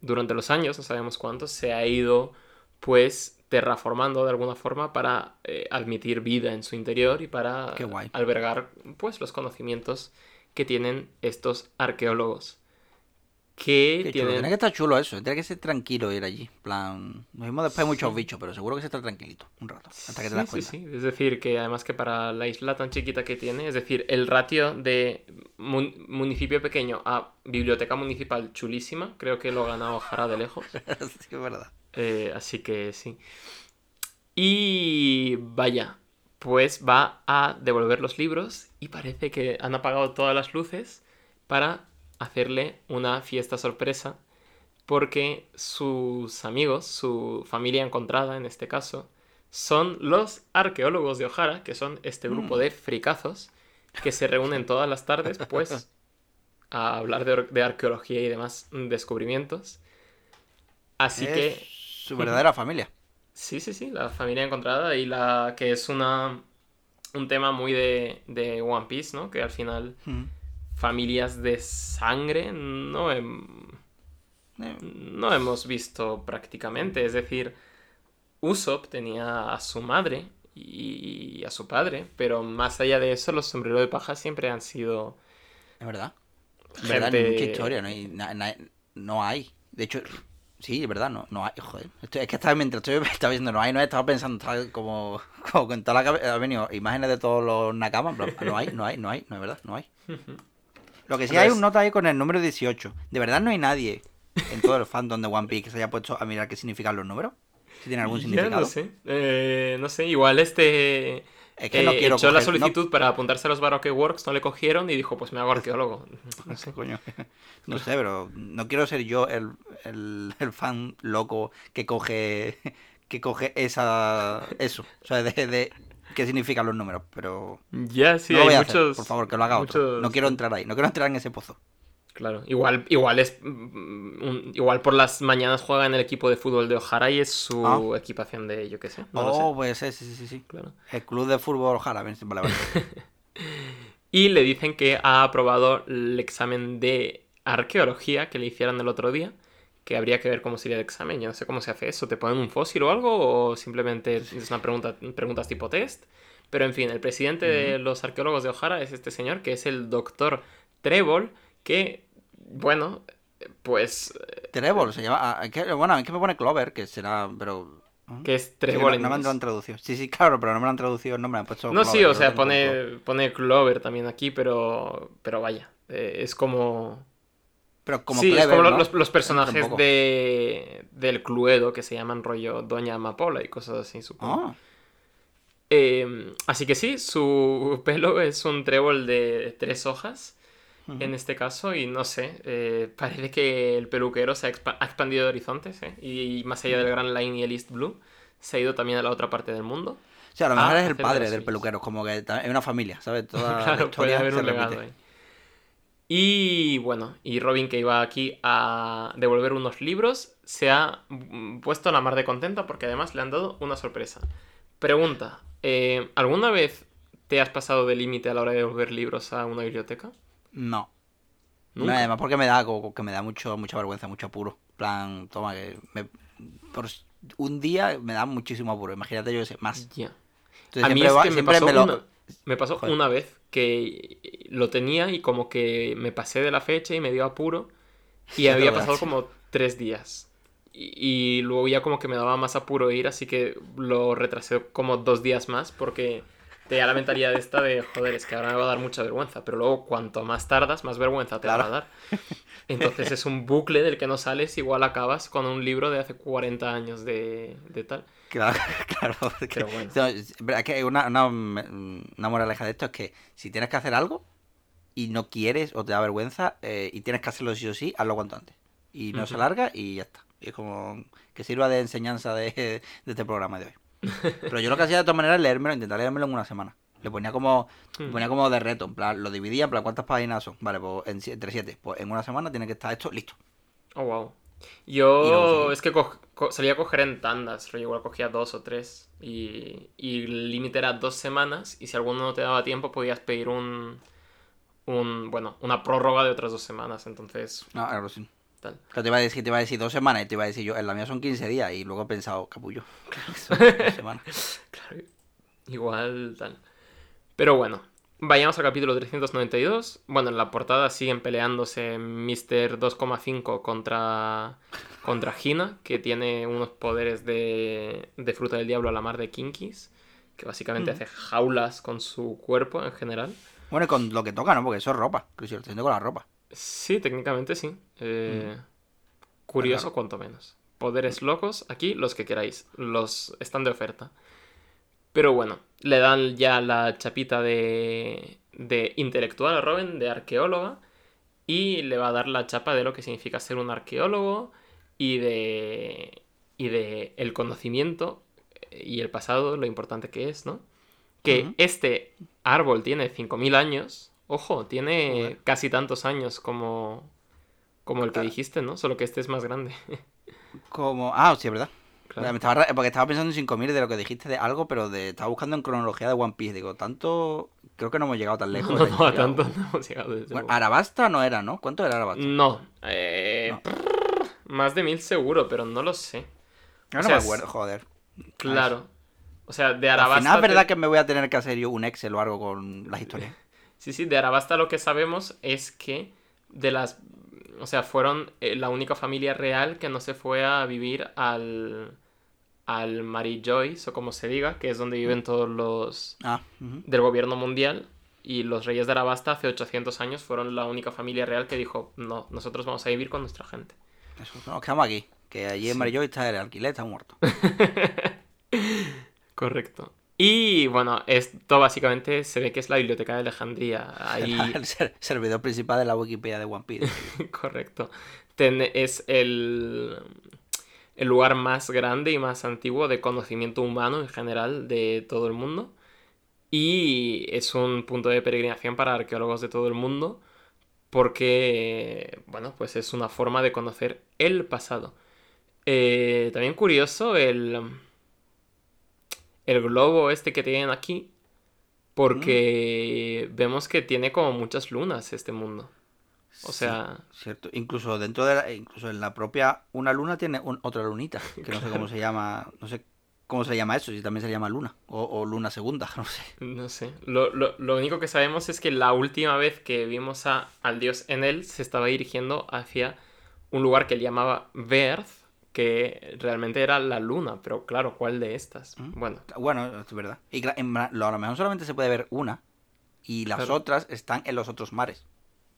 Durante los años, no sabemos cuántos, se ha ido pues terraformando de alguna forma para eh, admitir vida en su interior y para albergar pues los conocimientos que tienen estos arqueólogos. Que Qué chulo. tienen... Tiene que estar chulo eso. Tiene que ser tranquilo ir allí. Plan, nos vimos después de muchos Sí. bichos, pero seguro que se está tranquilito un rato. Hasta que te Sí, das sí, cuenta. sí. Es decir, que además que para la isla tan chiquita que tiene, es decir, el ratio de mun- municipio pequeño a biblioteca municipal chulísima, creo que lo gana Ojara de lejos. (laughs) sí, es verdad. Eh, así que sí. Y vaya, pues va a devolver los libros y parece que han apagado todas las luces para hacerle una fiesta sorpresa porque sus amigos, su familia encontrada en este caso, son los arqueólogos de Ojara, que son este grupo Mm. de fricazos que se reúnen todas las tardes, pues, (laughs) a hablar de, arqueología y demás descubrimientos. Así es que su verdadera familia. Sí, sí, sí, la familia encontrada y la que es una un tema muy de, de One Piece, ¿no? Que al final Mm. Familias de sangre no, hem- Eh, no hemos visto prácticamente. Es decir, Usopp tenía a su madre y a su padre, pero más allá de eso, los sombreros de paja siempre han sido Es verdad. Es verdad, gente... mucha historia, no hay, na- na- no hay. De hecho, sí, es verdad, no, no hay. Joder, Estoy- es que estaba, mientras estoy (laughs) estaba viendo, no hay, no he estado pensando, estaba como, como con toda la cabeza, ha venido imágenes de todos los nakamas, no hay, no hay, no hay, no es verdad, no hay. Lo que sí hay Entonces- un nota ahí con el número 18. De verdad no hay nadie en todo el fandom de One Piece que se haya puesto a mirar qué significan los números. Si tiene algún significado. no sé. Eh, no sé, igual este... Es que no eh, quiero echó la coger- no- solicitud para apuntarse a los Baroque Works, no le cogieron y dijo, pues me hago arqueólogo. (laughs) No sé. ¿Qué coño? No sé, pero no quiero ser yo el, el, el fan loco que coge que coge esa eso, o sea, de, de qué significan los números, pero Ya, sí, no lo hay muchos... por favor, que lo haga otro. muchos- No quiero entrar ahí, no quiero entrar en ese pozo. Claro, igual, igual es... mm, un- igual por las mañanas juega en el equipo de fútbol de Ojara y es su Ah. equipación de, yo qué sé, no lo oh, sé. pues sí, sí, sí, sí. Claro. El club de fútbol ojalá, vale, vale. (laughs) Y le dicen que ha aprobado el examen de arqueología que le hicieron el otro día, que habría que ver cómo sería el examen. Yo no sé cómo se hace eso. ¿Te ponen un fósil o algo? ¿O simplemente es una pregunta, preguntas tipo test? Pero en fin, el presidente de los arqueólogos de Ojara es este señor, que es el doctor Trébol, que, bueno, pues... Trevor se llama, ah, bueno, que me pone Clover, que será, pero ¿eh? que es Sí, Trébol no, no me lo han traducido. Sí, sí, claro, pero no me lo han traducido el nombre, me han puesto No, Clover, sí, o sea, pone, pone Clover también aquí, pero, pero vaya, eh, es como... Pero como sí, es como los, personajes de, del Cluedo que se llaman rollo Doña Amapola y cosas así, supongo. Eh, así que sí, su pelo es un trébol de tres hojas en este caso y no sé, eh, parece que el peluquero se ha, expa- ha expandido de horizontes ¿eh? y más allá del Grand Line y el East Blue se ha ido también a la otra parte del mundo. sea, a lo mejor Ah, es el padre del peluquero, como que es una familia, ¿sabes? (laughs) Toda la claro, puede historia haber se un legado ahí. Y bueno, y Robin que iba aquí a devolver unos libros, se ha mm, puesto la mar de contenta porque además le han dado una sorpresa. Pregunta, eh, ¿alguna vez te has pasado de límite a la hora de devolver libros a una biblioteca? No. No, además porque me da que me da mucho mucha vergüenza, mucho apuro. En plan, toma que me- por un día me da muchísimo apuro. Imagínate yo que sé, más. Ya. Entonces a mí siempre es que me siempre pasó, me lo- una, me pasó Joder. una vez que lo tenía y como que me pasé de la fecha y me dio apuro y Qué (laughs) había pasado como tres días. Y, y luego ya como que me daba más apuro ir, así que lo retrasé como dos días más porque tenía la mentalidad esta de, joder, es que ahora me va a dar mucha vergüenza, pero luego cuanto más tardas, más vergüenza te va a dar. Entonces es un bucle del que no sales, igual acabas con un libro de hace 40 años de, de tal. Claro, (laughs) claro. es que- Pero bueno. no, es que una, una, una moraleja de esto es que si tienes que hacer algo y no quieres o te da vergüenza eh, y tienes que hacerlo sí o sí, hazlo cuanto antes. Y no se Ujú. larga y ya está. Y es como que sirva de enseñanza de, de este programa de hoy. Pero yo lo que hacía de todas maneras es leérmelo, intentar leérmelo en una semana. Le ponía como, le Hmm. ponía como de reto, en plan, lo dividía, en plan, ¿cuántas páginas son? Vale, pues en entre siete. Pues en una semana tiene que estar esto listo. Oh, wow. Yo es que co- co- salía a coger en tandas, rollo, igual cogía dos o tres. Y, y el límite era dos semanas. Y si alguno no te daba tiempo, podías pedir un. un bueno, una prórroga de otras dos semanas. Entonces, No, claro, sí. Tal. Que te iba a decir, te iba a decir dos semanas y te iba a decir yo, en la mía son 15 días y luego he pensado, capullo. (laughs) Son dos semanas. Claro, igual tal. Pero bueno, vayamos al capítulo 392. Bueno, en la portada siguen peleándose Mr. 2,5 contra, contra Hina, que tiene unos poderes de, de fruta del diablo a la mar de Kinkis, que básicamente hace jaulas con su cuerpo en general. Bueno, y con lo que toca, ¿no? Porque eso es ropa. Que si lo con la ropa. Sí, técnicamente sí. Eh, Curioso, Claro. cuanto menos. Poderes locos, aquí los que queráis. Los están de oferta. Pero bueno, le dan ya la chapita de, de intelectual a Robin, de arqueóloga. Y le va a dar la chapa de lo que significa ser un arqueólogo y de, y de el conocimiento y el pasado, lo importante que es, ¿no? Que este árbol tiene 5.000 años. Ojo, tiene Joder. casi tantos años como, como el que dijiste, ¿no? Solo que este es más grande. (laughs) Como. Ah, sí, es verdad. Claro. Me estaba porque estaba pensando en 5.000 de lo que dijiste de algo, pero de, estaba buscando en cronología de One Piece. Digo, tanto. Creo que no hemos llegado tan lejos. No, no, a tanto no hemos llegado. desde Bueno, luego. Arabasta no era, ¿no? ¿Cuánto era Arabasta? No, eh, No. prrr, más de mil seguro, pero no lo sé. Yo no sea, me acuerdo, joder. Claro. O sea, de Al Arabasta. final es te- verdad que me voy a tener que hacer yo un Excel o algo con las historias. (laughs) Sí, sí, de Arabasta lo que sabemos es que de las. O sea, fueron eh, la única familia real que no se fue a vivir al. al Mary Joyce, o como se diga, que es donde viven todos los. Ah, del gobierno mundial. Y los reyes de Arabasta hace 800 años fueron la única familia real que dijo: No, nosotros vamos a vivir con nuestra gente. Eso, nos quedamos aquí. Que allí en Sí. Marillo está el alquiler, está muerto. (laughs) Correcto. Y bueno, esto básicamente se ve que es la biblioteca de Alejandría. Ahí, (laughs) el ser- servidor principal de la Wikipedia de One Piece. (laughs) correcto. Ten- es el, el lugar más grande y más antiguo de conocimiento humano en general de todo el mundo. Y es un punto de peregrinación para arqueólogos de todo el mundo. Porque, bueno, pues es una forma de conocer el pasado. Eh, también curioso el, el globo este que tienen aquí. Porque vemos que tiene como muchas lunas este mundo. O sea, Cierto. Incluso dentro de la, incluso en la propia una luna tiene un- otra lunita, que no sé cómo (laughs) se llama, no sé cómo se llama eso, si también se llama luna o, o luna segunda, (laughs) no sé. no sé. Lo, lo- lo único que sabemos es que la última vez que vimos a, al dios Enel se estaba dirigiendo hacia un lugar que él llamaba Verth, que realmente era la luna. Pero claro, ¿cuál de estas? Mm. Bueno, Bueno, es verdad. Y a lo mejor solamente se puede ver una y las Claro. otras están en los otros mares.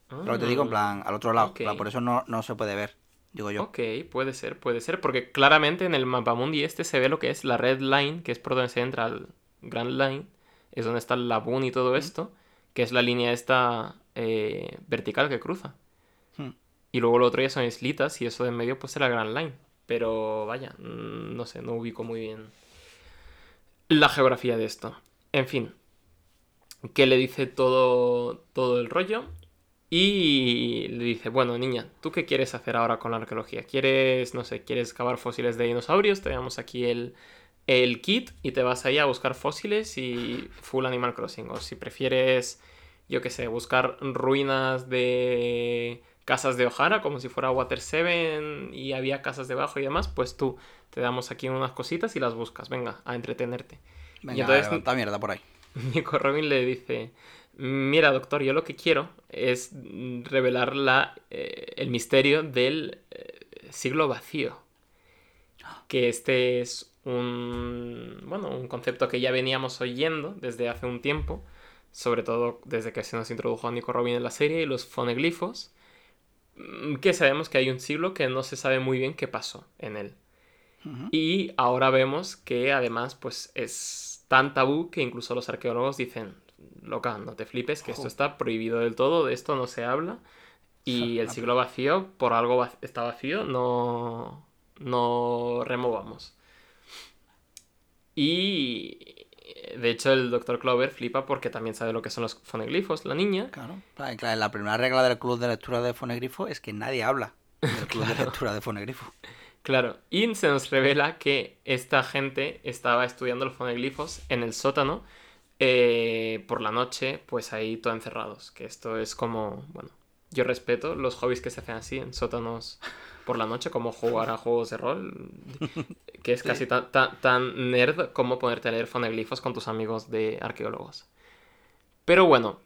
Pero te digo en plan al otro lado, Ah, plan, por eso no, no se puede ver, digo yo. Ok, puede ser, puede ser, porque claramente en el mapamundi este se ve lo que es la Red Line, que es por donde se entra al Grand Line, es donde está el Labun y todo esto, que es la línea esta eh, vertical que cruza. Hmm. Y luego lo otro ya son islitas y eso de en medio pues era Grand Line. Pero vaya, mm, no sé, no ubico muy bien la geografía de esto. En fin, que le dice todo, todo el rollo y le dice, bueno, niña, ¿tú qué quieres hacer ahora con la arqueología? ¿Quieres, no sé, quieres cavar fósiles de dinosaurios? Te aquí el, el kit y te vas ahí a buscar fósiles y full Animal Crossing. O si prefieres, yo qué sé, buscar ruinas de casas de Ojara, como si fuera Water 7 y había casas debajo y demás, pues tú te damos aquí unas cositas y las buscas. Venga, a entretenerte. Venga, y entonces levanta mierda por ahí. (laughs) Nico Robin le dice, mira doctor, yo lo que quiero es revelar la, eh, el misterio del eh, siglo vacío. Que este es un, bueno, un concepto que ya veníamos oyendo desde hace un tiempo, sobre todo desde que se nos introdujo a Nico Robin en la serie y los foneglifos, que sabemos que hay un siglo que no se sabe muy bien qué pasó en él. Y ahora vemos que además pues es tan tabú que incluso los arqueólogos dicen, loca, no te flipes, que esto está prohibido del todo, de esto no se habla. Y el siglo vacío, por algo va- está vacío, no, no removamos. Y de hecho el doctor Clover flipa porque también sabe lo que son los foneglifos, la niña. Claro. Claro, claro, La primera regla del club de lectura de Fonegrifo es que nadie habla del club de (laughs) lectura de Fonegrifo. Claro, y se nos revela que esta gente estaba estudiando los foneglifos en el sótano eh, por la noche, pues ahí todo encerrados. Que esto es como, bueno, yo respeto los hobbies que se hacen así en sótanos por la noche, como jugar a juegos de rol, (laughs) que es casi tan, tan, tan nerd como ponerte a leer foneglifos con tus amigos de arqueólogos. Pero bueno,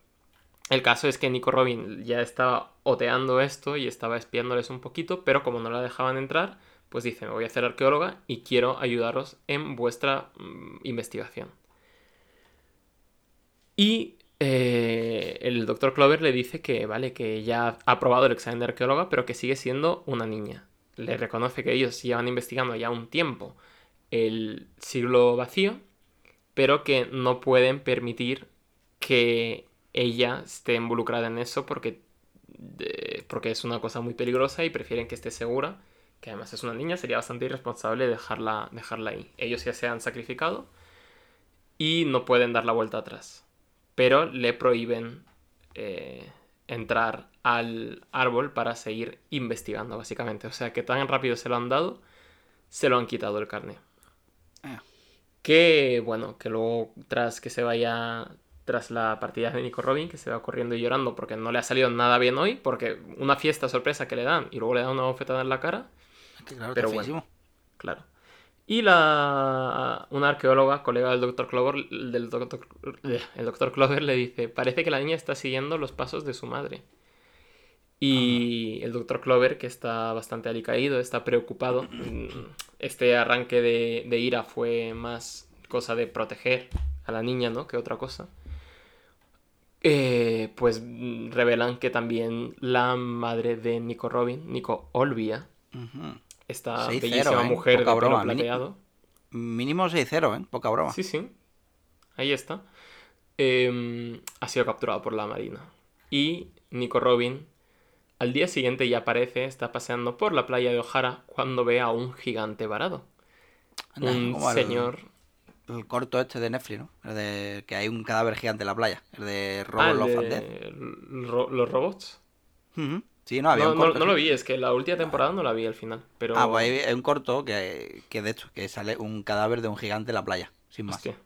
el caso es que Nico Robin ya estaba oteando esto y estaba espiándoles un poquito, pero como no la dejaban entrar, pues dice, me voy a hacer arqueóloga y quiero ayudaros en vuestra mm, investigación. Y eh, el doctor Clover le dice que, vale, que ya ha aprobado el examen de arqueóloga, pero que sigue siendo una niña. Le reconoce que ellos llevan investigando ya un tiempo el siglo vacío, pero que no pueden permitir que ella esté involucrada en eso porque, porque es una cosa muy peligrosa y prefieren que esté segura, que además es una niña, sería bastante irresponsable dejarla, dejarla ahí. Ellos ya se han sacrificado y no pueden dar la vuelta atrás, pero le prohíben eh, entrar al árbol para seguir investigando, básicamente. O sea que tan rápido se lo han dado, se lo han quitado el carne. Ah. Que bueno, que luego tras que se vaya tras la partida de Nico Robin, que se va corriendo y llorando porque no le ha salido nada bien hoy, porque una fiesta sorpresa que le dan y luego le dan una bofetada en la cara, que, claro, Pero bueno. claro. Y la una arqueóloga, colega del doctor Clover, del doctor, el doctor Clover le dice, parece que la niña está siguiendo los pasos de su madre. Y el doctor Clover, que está bastante alicaído, está preocupado. mm, Este arranque de, de ira fue más cosa de proteger a la niña, ¿no? Que otra cosa. Eh, pues mm, revelan que también la madre de Nico Robin, Nico Olvia, Ujú. Esta 6-0, bellísima ¿eh? mujer Poca de broma, plateado. Mínimo 6-0, ¿eh? Poca broma. Sí, sí. Ahí está. Em, ha sido capturado por la Marina. Y Nico Robin, al día siguiente ya aparece, está paseando por la playa de Ojara cuando ve a un gigante varado. Un el- señor. El corto este de Netflix, ¿no? El de que hay un cadáver gigante en la playa. El de Ah, Robot el Love de and Death. ro- los robots. Ujú. Sí, no, había No, un no- corto. no sí. lo vi, es que la última temporada no la vi al final. Pero. Ah, pues hay, un corto que, que de hecho, que sale un cadáver de un gigante en la playa, sin más. Hostia.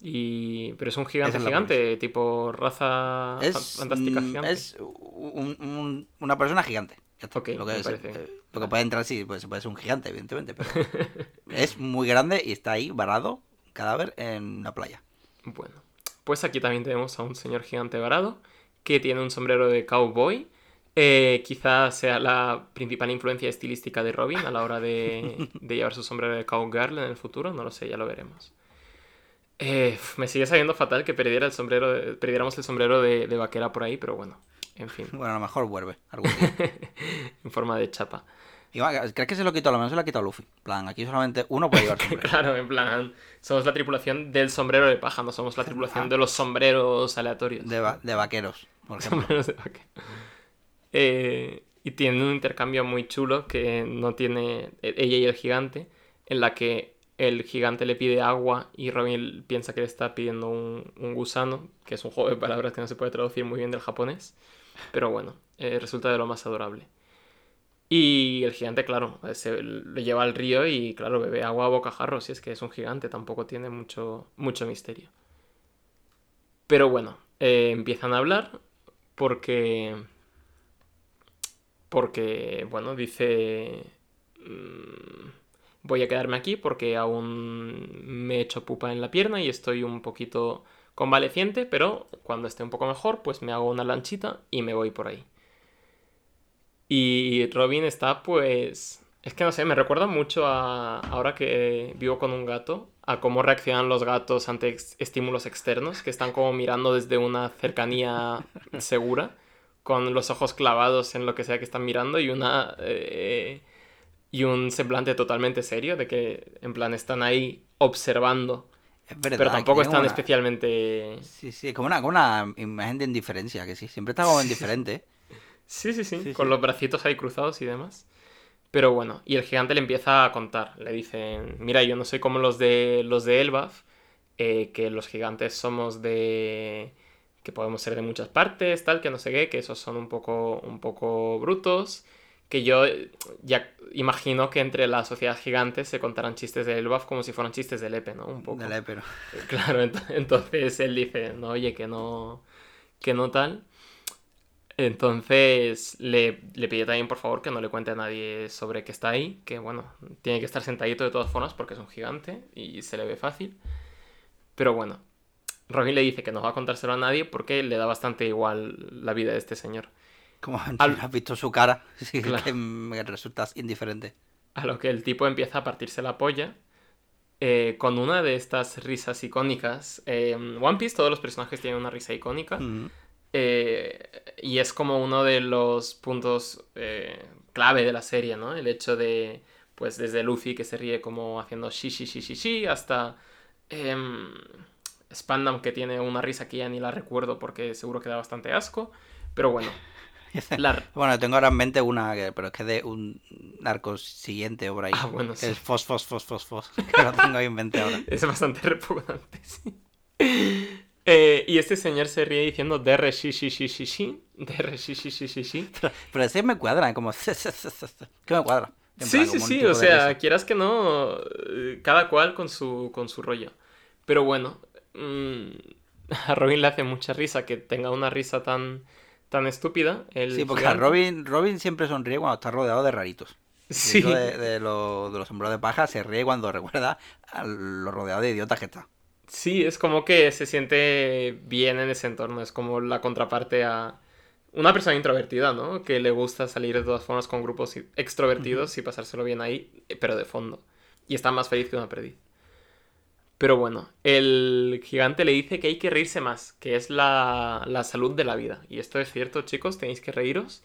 Y... Pero es un gigante es gigante, tipo raza Es, fan- fantástica gigante. es un- un- una persona gigante. Lo, que es, eh, lo que puede entrar, sí, pues puede ser un gigante, evidentemente, pero (laughs) es muy grande y está ahí varado, cadáver, en la playa. Bueno, pues aquí también tenemos a un señor gigante varado que tiene un sombrero de cowboy. Eh, quizá sea la principal influencia estilística de Robin a la hora de, de llevar su sombrero de cowgirl en el futuro. No lo sé, ya lo veremos. Eh, me sigue sabiendo fatal que perdiera el sombrero de- perdiéramos el sombrero de, de vaquera por ahí, pero bueno, en fin, Bueno, a lo mejor vuelve algún día. (laughs) en forma de chapa. ¿crees que se lo quitó? A lo menos se lo ha quitado Luffy. Plan, aquí solamente uno puede llevar (laughs) sombrero. Claro, en plan, somos la tripulación del sombrero de paja, no somos la tripulación de los sombreros aleatorios. de, va- de vaqueros, por (laughs) ejemplo. Sombreros de vaquero. Eh, y tiene un intercambio muy chulo que no tiene e- ella y el gigante, en la que el gigante le pide agua y Robin piensa que le está pidiendo un, un gusano, que es un juego de palabras que no se puede traducir muy bien del japonés. Pero bueno, eh, resulta de lo más adorable. Y el gigante, claro, se lo lleva al río y, claro, bebe agua a bocajarro. Si es que es un gigante, tampoco tiene mucho, mucho misterio. Pero bueno, eh, empiezan a hablar porque. Porque, bueno, dice. mm, voy a quedarme aquí porque aún me he hecho pupa en la pierna y estoy un poquito convaleciente, pero cuando esté un poco mejor, pues me hago una lanchita y me voy por ahí. Y Robin está, pues. Es que no sé, me recuerda mucho a. Ahora que vivo con un gato, a cómo reaccionan los gatos ante estímulos externos, que están como mirando desde una cercanía segura, con los ojos clavados en lo que sea que están mirando y una. eh, y un semblante totalmente serio, de que en plan están ahí observando, Es verdad. pero tampoco están una- especialmente. Sí, sí, como una, como una imagen de indiferencia, que sí. Siempre está como (laughs) indiferente. Sí, sí, sí, Sí, con sí. los bracitos ahí cruzados y demás. Pero bueno, y el gigante le empieza a contar. Le dicen, mira, yo no soy como los de los de Elbaf, eh, que los gigantes somos de... que podemos ser de muchas partes, tal, que no sé qué, que esos son un poco, un poco brutos. Que yo eh, ya imagino que entre la sociedad gigante se contarán chistes de Elbaf como si fueran chistes de Lepe, ¿no? Un poco. Dele, pero... Claro, ent- entonces él dice, no, oye, que no, que no tal. Entonces le, le pide también, por favor, que no le cuente a nadie sobre que está ahí, que bueno, tiene que estar sentadito de todas formas porque es un gigante y se le ve fácil. Pero bueno, Robin le dice que no va a contárselo a nadie porque le da bastante igual la vida de este señor. Como Al- has visto su cara, (laughs) sí, Claro. que me resultas indiferente. A lo que el tipo empieza a partirse la polla eh, con una de estas risas icónicas. Eh, One Piece todos los personajes tienen una risa icónica. Mm. Eh, y es como uno de los puntos eh, clave de la serie, ¿no? El hecho de, pues desde Luffy que se ríe como haciendo shi shi shi shi shi hasta em, Spandam que tiene una risa que ya ni la recuerdo porque seguro que da bastante asco. Pero bueno, (laughs) la... Bueno, tengo ahora en mente una, pero es que de un arco siguiente o por ahí. Ah, bueno, sí. Es fos, fos, fos, fos, fos. (laughs) Que lo tengo ahí en mente ahora. es bastante (laughs) repugnante, sí. Eh, y este señor se ríe diciendo DR shi shi shi shi shi, DR shi shi shi shi shi. Pero, pero ese me cuadra, como... ¿Qué me cuadra? Sí, plan, sí, sí, tipo o sea, quieras que no, eh, cada cual con su, con su rollo. Pero bueno, (laughs) a Robin le hace mucha risa que tenga una risa tan, tan estúpida. El Sí, porque a. Robin, Robin siempre sonríe cuando está rodeado de raritos. (laughs) Sí, De, de, lo- de los sombreros de paja se ríe cuando (laughs) recuerda a lo rodeado de idiotas que está. sí, es como que se siente bien en ese entorno, es como la contraparte a una persona introvertida, ¿no? Que le gusta salir de todas formas con grupos extrovertidos y pasárselo bien ahí, eh, pero de fondo. Y está más feliz que una perdiz. Pero bueno, el gigante le dice que hay que reírse más, que es la, la salud de la vida. Y esto es cierto, chicos, tenéis que reíros.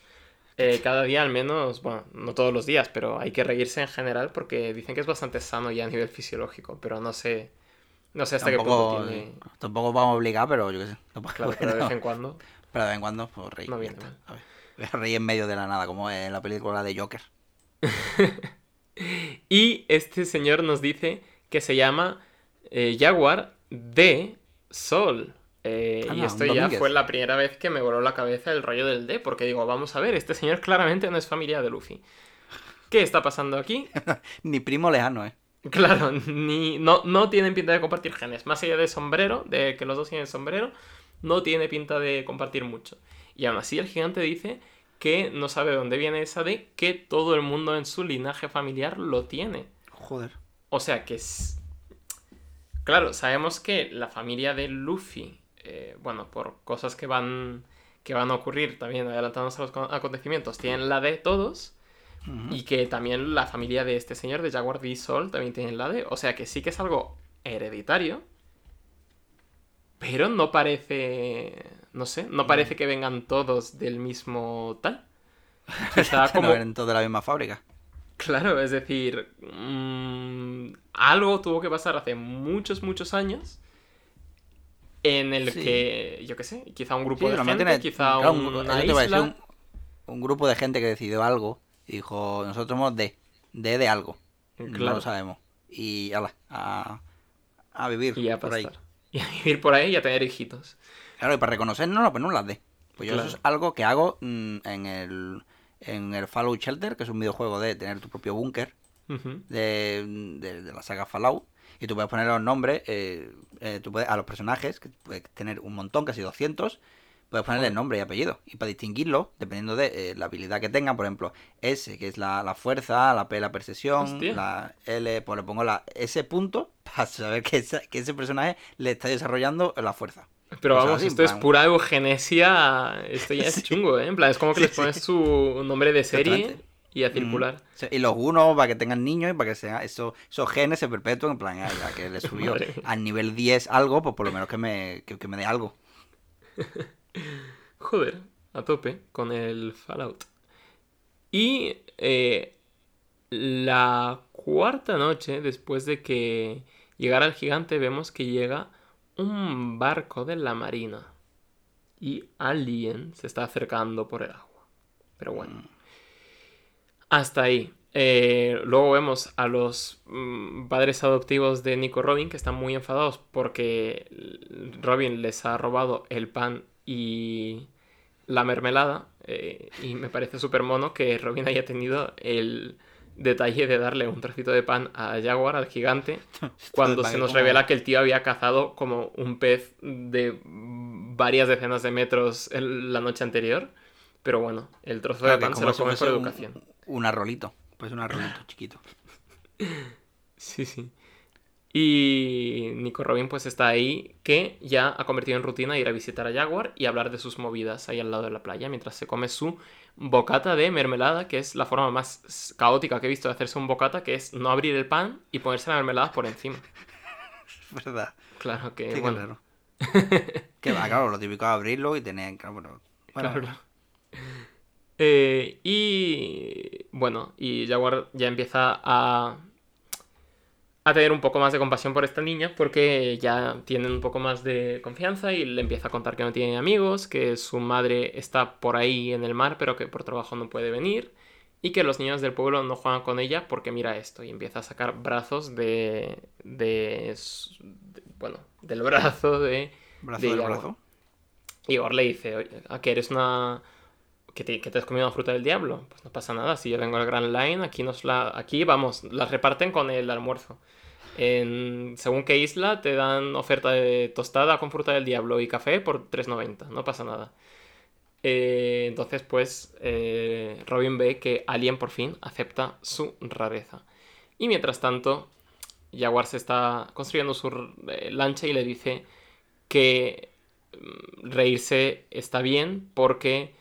eh, cada día al menos, bueno, no todos los días, pero hay que reírse en general porque dicen que es bastante sano ya a nivel fisiológico, pero no sé, no sé hasta qué punto tiene... tampoco vamos a obligar, pero yo qué sé. Claro, pero de vez en cuando. Pero de vez en cuando, pues reír. No viene mal. A ver, reír en medio de la nada, como en la película de Joker. (laughs) Y este señor nos dice que se llama eh, Jaguar de Sol. Eh, Ah, y esto ya Domínguez. fue la primera vez que me voló la cabeza el rollo del D, porque digo, vamos a ver, este señor claramente no es familia de Luffy. ¿Qué está pasando aquí? (laughs) Ni primo lejano, ¿eh? Claro, ni, no, no tienen pinta de compartir genes. Más allá de sombrero, de que los dos tienen sombrero, no tiene pinta de compartir mucho. Y aún así el gigante dice que no sabe de dónde viene esa D, que todo el mundo en su linaje familiar lo tiene. Joder. O sea que es... Claro, sabemos que la familia de Luffy, eh, bueno, por cosas que van, que van a ocurrir también adelantándose a los co- acontecimientos, tienen la D todos. Y que también la familia de este señor, de Jaguar D. Sol, también tiene la D. O sea que sí que es algo hereditario. Pero no parece... No sé, no parece que vengan todos del mismo tal. (laughs) Quizá No como... todos de la misma fábrica. Claro, es decir, mm, algo tuvo que pasar hace muchos, muchos años en el Sí. que, yo qué sé, quizá un grupo Sí, de gente, quizá claro, un- una decir, un, un grupo de gente que decidió algo y dijo, nosotros somos de, de de algo. No lo sabemos. y ala, a, a vivir Y a por ahí. (laughs) Y a vivir por ahí y a tener hijitos. Claro, y para reconocer, no, no, pues no las dé. Pues yo Claro. eso es algo que hago mm, en el, en el Fallout Shelter, que es un videojuego de tener tu propio búnker De, de- de la saga Fallout. Y tú puedes poner los nombres, eh, eh, tú puedes, a los personajes, que puedes tener un montón, casi 200, puedes ponerle nombre y apellido. Y para distinguirlo, dependiendo de eh, la habilidad que tengan, por ejemplo, S, que es la, la fuerza, la P, la percepción, Hostia. la L, pues le pongo la S punto (laughs) para saber que, esa- que ese personaje le está desarrollando la fuerza. Pero vamos, esto es pura eugenesia. Esto ya es (laughs) Sí. chungo, ¿eh? En plan, es como que Sí, les pones sí. su nombre de serie. Y a circular. Mm. Y los unos para que tengan niños y para que sea eso, esos genes se perpetúen, en plan, ya que le (laughs) subió al nivel 10 algo, pues por lo menos que me, que, que me dé algo. (laughs) Joder, a tope con el Fallout. Y eh, la cuarta noche, después de que llegara el gigante, vemos que llega un barco de la marina. Y alguien se está acercando por el agua. Pero bueno. Hasta ahí. Eh, luego vemos a los mm, padres adoptivos de Nico Robin que están muy enfadados porque Robin les ha robado el pan y la mermelada. eh, y me parece súper mono que Robin haya tenido el detalle de darle un trocito de pan a Jaguar, al gigante, (laughs) cuando se nos revela que el tío había cazado como un pez de varias decenas de metros la noche anterior. Pero bueno, el trozo Claro, de pan se lo come por un- educación. Un, arrolito. Pues un arrolito chiquito. (laughs) Sí, sí. Y Nico Robin pues está ahí que ya ha convertido en rutina ir a visitar a Jaguar y hablar de sus movidas ahí al lado de la playa mientras se come su bocata de mermelada, que es la forma más caótica que he visto de hacerse un bocata, que es no abrir el pan y ponerse la mermelada por encima. (laughs) Es verdad. Claro que, Sí, qué bueno, (laughs) que va, claro, lo típico es abrirlo y tener. Bueno, claro. Eh, y bueno, y Jaguar ya empieza a, a tener un poco más de compasión por esta niña porque ya tienen un poco más de confianza y le empieza a contar que no tiene amigos, que su madre está por ahí en el mar pero que por trabajo no puede venir y que los niños del pueblo no juegan con ella porque mira esto y empieza a sacar brazos de, de, bueno, del brazo de brazo de del Jaguar. brazo. y Igor le dice, oye, ¿a que eres una... Que te, que te has comido fruta del diablo? Pues no pasa nada, si yo vengo al Grand Line, aquí nos la... Aquí, vamos, las reparten con el almuerzo. Según qué isla te dan oferta de tostada con fruta del diablo y café por 3.90, no pasa nada. Eh, entonces, pues, eh, Robin ve que Alien por fin acepta su rareza. Y mientras tanto, Jaguar se está construyendo su eh, lancha y le dice que mm, reírse está bien porque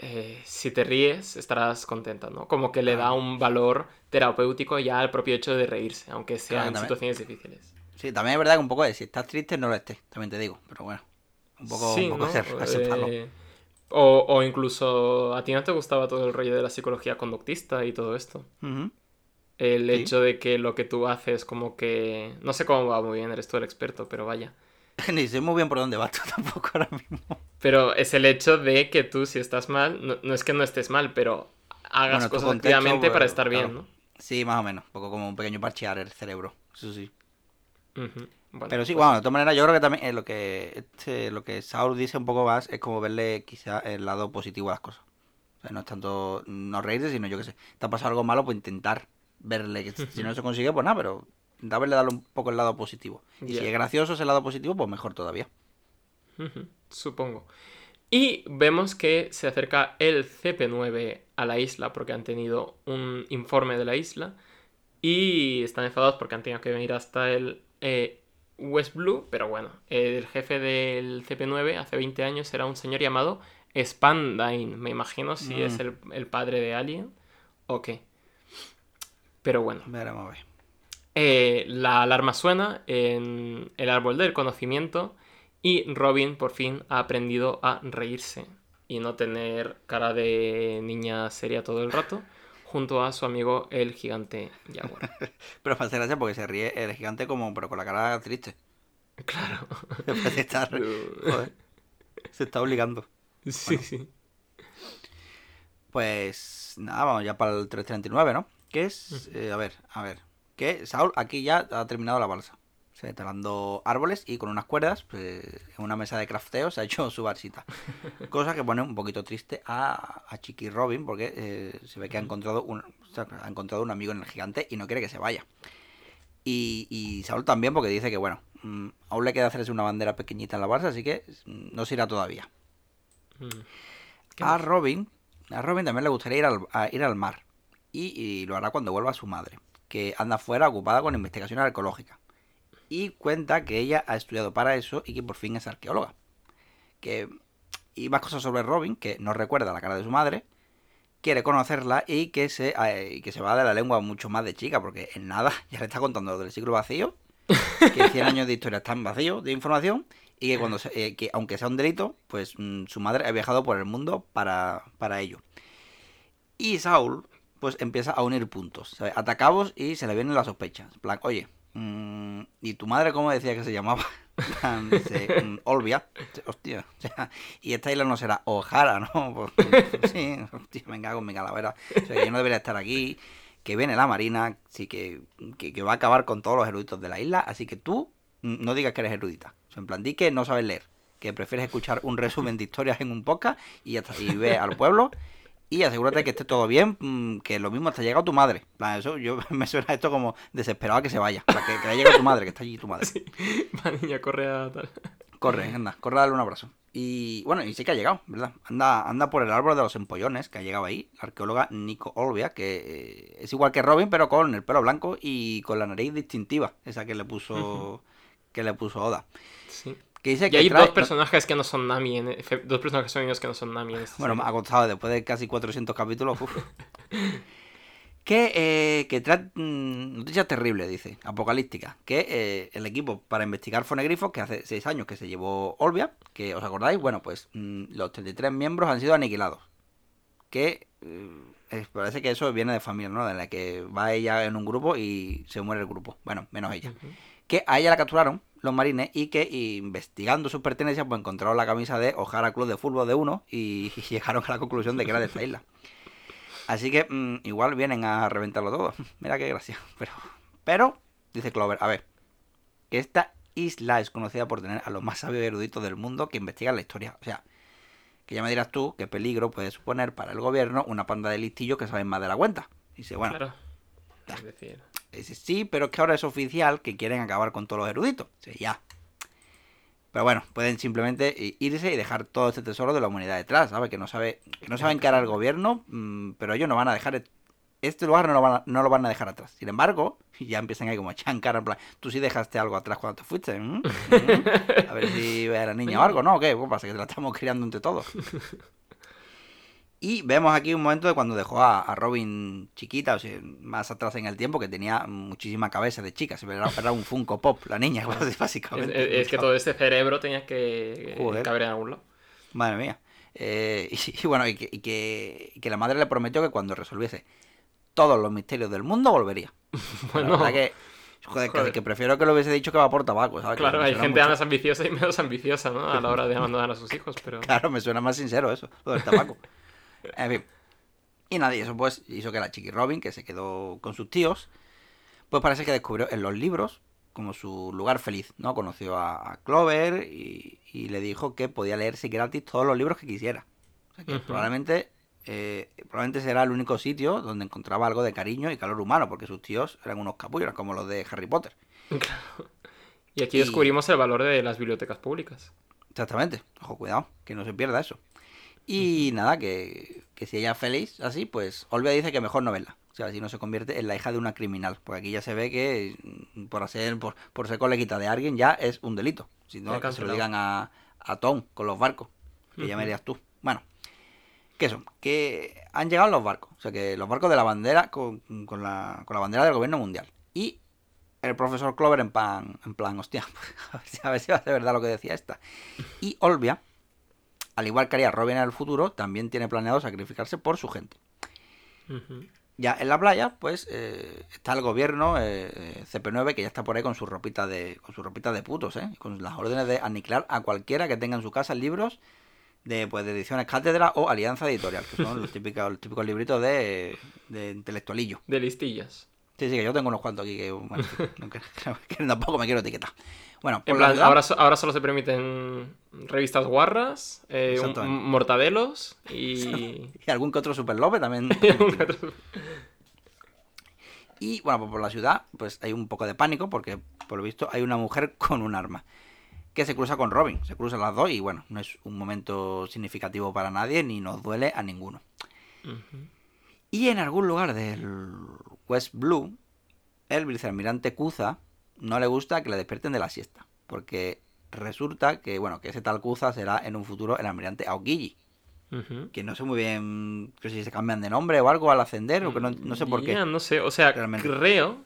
eh, si te ríes estarás contenta, ¿no? Como que le da un valor terapéutico ya al propio hecho de reírse, aunque sea Claro, en situaciones difíciles. Sí, también es verdad que un poco de si estás triste no lo estés, también te digo. Pero bueno, un poco, Sí, un. Eh, o, o incluso a ti no te gustaba todo el rollo de la psicología conductista y todo esto. El Sí. hecho de que lo que tú haces como que... No sé cómo va muy bien, eres tú el experto, pero vaya. (laughs) Ni sé muy bien por dónde vas (laughs) tú tampoco ahora mismo. Pero es el hecho de que tú si estás mal, no, no es que no estés mal, pero hagas Bueno, cosas contexto, activamente para estar bien. ¿no? Sí, más o menos. Un poco como un pequeño parchear el cerebro. Eso sí. Bueno, Pero sí, pues, bueno, de todas maneras, yo creo que también eh, lo que este, lo que Saul dice un poco más es como verle quizá el lado positivo a las cosas. O sea, no es tanto no reírse, sino yo que sé, te ha pasado algo malo, pues intentar verle que (laughs) si no se consigue, pues nada, pero intentar verle darle un poco el lado positivo. Y si es gracioso ese lado positivo, pues mejor todavía. Ujú, Supongo. Y vemos que se acerca el CP9 a la isla porque han tenido un informe de la isla y están enfadados porque han tenido que venir hasta el eh, West Blue, pero bueno, el jefe del CP9 hace 20 años era un señor llamado Spandine, me imagino si Mm. es el, el padre de Alien o qué. Pero bueno. Veremos a ver. Eh, la alarma suena en el árbol del conocimiento y Robin por fin ha aprendido a reírse y no tener cara de niña seria todo el rato junto a su amigo el gigante Jaguar. (laughs) Pero me hace gracia porque se ríe el gigante como, pero con la cara triste. Claro. (laughs) Parece estar- (laughs) joder, se está obligando. Sí, sí. Pues nada, vamos ya para el 339, ¿no? ¿Qué es? eh, a ver, a ver. que Saul aquí ya ha terminado la balsa. Se talando árboles y con unas cuerdas, pues, en una mesa de crafteo, se ha hecho (laughs) su balsita. Cosa que pone un poquito triste a, a Chiqui Robin, porque eh, se ve que ha encontrado, un, o sea, ha encontrado un amigo en el gigante y no quiere que se vaya. Y, y Saul también, porque dice que, bueno, mm, aún le queda hacerse una bandera pequeñita en la balsa, así que mm, no se irá todavía. Mm. ¿Qué A más? Robin, a Robin también le gustaría ir al, a ir al mar. Y, y lo hará cuando vuelva su madre, que anda fuera ocupada con investigaciones arqueológicas. Y cuenta que ella ha estudiado para eso y que por fin es arqueóloga. Que, y más cosas sobre Robin, que no recuerda la cara de su madre, quiere conocerla y que se, eh, que se va de la lengua mucho más de chica, porque en nada (laughs) ya le está contando lo del siglo vacío, que 100 años de historia están vacíos de información y que cuando se- eh, que aunque sea un delito, pues mm, su madre ha viajado por el mundo para, para ello. Y Saul, pues empieza a unir puntos, ¿sabes? Atacabos y se le vienen las sospechas. Plan, oye, mm, ¿y tu madre cómo decía que se llamaba? (laughs) Mm, Olvia. Hostia, y esta isla no será Ojara, ¿no? (laughs) Pues, sí, hostia, me cago en mi calavera. O sea, yo no debería estar aquí. Que viene la marina, sí que, que, va a acabar con todos los eruditos de la isla. Así que tú mm, no digas que eres erudita. O en plan, di que no sabes leer. Que prefieres escuchar un resumen de historias en un podcast y ya está. Y ve al pueblo y asegúrate que esté todo bien, mm, que lo mismo hasta llega tu madre. Eso yo (laughs) me suena esto como desesperado a que se vaya. Plan, que, que llegado tu madre, que está allí tu madre. (laughs) Va, niña, corre a tal. Corre, anda, corre a darle un abrazo. Y bueno, y sí que ha llegado, ¿verdad? Anda, anda por el árbol de los empollones, que ha llegado ahí, la arqueóloga Nico Olvia, que eh, es igual que Robin, pero con el pelo blanco y con la nariz distintiva, esa que le puso que le puso Oda. Sí. Que dice Y que hay trae- dos personajes que no son Nami, en, fe- dos personajes femeninos que no son Nami en esta Bueno, me ha costado después de casi 400 capítulos. uf. (laughs) que, eh, que trae mm, noticias terribles, dice, apocalípticas. Que eh, el equipo para investigar fonegrifos, que hace 6 años que se llevó Olvia, que os acordáis, bueno, pues mm, los 33 miembros han sido aniquilados. Que eh, parece que eso viene de familia, ¿no? De la que va ella en un grupo y se muere el grupo. Bueno, menos ella que a ella la capturaron los marines y que investigando sus pertenencias pues encontraron la camisa de Ojara Club de Fútbol de uno y, (laughs) llegaron a la conclusión de que era de esta isla. Así que mm, igual vienen a reventarlo todo. (laughs) Mira qué gracia. (laughs) Pero, pero, dice Clover, a ver, que esta isla es conocida por tener a los más sabios y eruditos del mundo que investigan la historia. O sea, que ya me dirás tú qué peligro puede suponer para el gobierno una panda de listillos que saben más de la cuenta. Dice, bueno, Claro. Es decir, Dice, sí, pero es que ahora es oficial que quieren acabar con todos los eruditos. Sí, ya. Pero bueno, pueden simplemente i- irse y dejar todo este tesoro de la humanidad detrás, ¿sabes? Que no sabe, que no saben qué hará el gobierno, mm, pero ellos no van a dejar et- este lugar no lo, van a, no lo van a dejar atrás. Sin embargo, (laughs) ya empiezan ahí como a chancar, en plan, tú sí dejaste algo atrás cuando te fuiste. ¿Mm? ¿Mm? A ver si era niña o algo, ¿no? ¿O ¿Qué? Pues pasa que te la estamos criando entre todos. (laughs) Y vemos aquí un momento de cuando dejó a, a Robin chiquita, o sea, más atrás en el tiempo, que tenía muchísima cabeza de chica. se Era, era un Funko Pop, la niña, (laughs) es- básicamente. es que todo este cerebro tenía que Joder. caber en algún lado. Madre mía. Eh, (laughs) y, y bueno, y que, y que- y que la madre le prometió que cuando resolviese todos los misterios del mundo volvería. (laughs) Bueno, La verdad que, joder, Joder. Que, que prefiero que lo hubiese dicho que va por tabaco, claro, hay gente mucho- más ambiciosa y menos ambiciosa, ¿no? A la hora de abandonar a sus hijos, pero... Claro, me suena más sincero eso, lo del tabaco. En fin. Y nada, y eso pues hizo que la Chiqui Robin, que se quedó con sus tíos, pues parece que descubrió en los libros como su lugar feliz, ¿no? Conoció a, a Clover y, y le dijo que podía leerse gratis todos los libros que quisiera. O sea que probablemente, eh, probablemente será el único sitio donde encontraba algo de cariño y calor humano, porque sus tíos eran unos capullos, como los de Harry Potter. Y aquí Y- descubrimos el valor de las bibliotecas públicas. Exactamente. Ojo, cuidado, que no se pierda eso. Y nada, que, que si ella es feliz así, pues Olvia dice que mejor no verla. O sea, si no se convierte en la hija de una criminal. Porque aquí ya se ve que mm, por hacer, por, por ser coleguita de alguien ya es un delito. Si no, que se lo digan a, a Tom con los barcos. Que ya me dirías tú. Bueno, que eso, que han llegado los barcos. O sea, que los barcos de la bandera con, con la, con la bandera del gobierno mundial. Y el profesor Clover en plan, en plan, hostia, (laughs) a ver si- a ver si va a ser verdad lo que decía esta. Y Olvia, al igual que haría Robin en el futuro, también tiene planeado sacrificarse por su gente. Ya en la playa, pues eh, está el gobierno eh, eh, CP9 que ya está por ahí con su ropita de con su ropita de putos, ¿eh? Con las órdenes de aniquilar a cualquiera que tenga en su casa libros de pues de ediciones cátedra o alianza editorial, que son los (laughs) típicos, los típicos libritos de, de intelectualillo. De listillas. Sí, sí, que yo tengo unos cuantos aquí que, bueno, (laughs) que- tampoco me quiero etiquetar. Bueno, En por plan, ahora, ahora solo se permiten revistas guarras, eh, un- mortadelos y... (laughs) (laughs) y algún que otro super lope también. Y bueno, pues por la ciudad, pues hay un poco de pánico porque por lo visto hay una mujer con un arma que se cruza con Robin. Se cruzan las dos y bueno, no es un momento significativo para nadie ni nos duele a ninguno. Ujú. Y en algún lugar del West Blue, el vicealmirante Kuza no le gusta que le despierten de la siesta. Porque resulta que, bueno, que ese tal Kuza será en un futuro el almirante Aokiji. Que no sé muy bien que si se cambian de nombre o algo al ascender, o que no, no sé por qué. No sé, o sea, Realmente. creo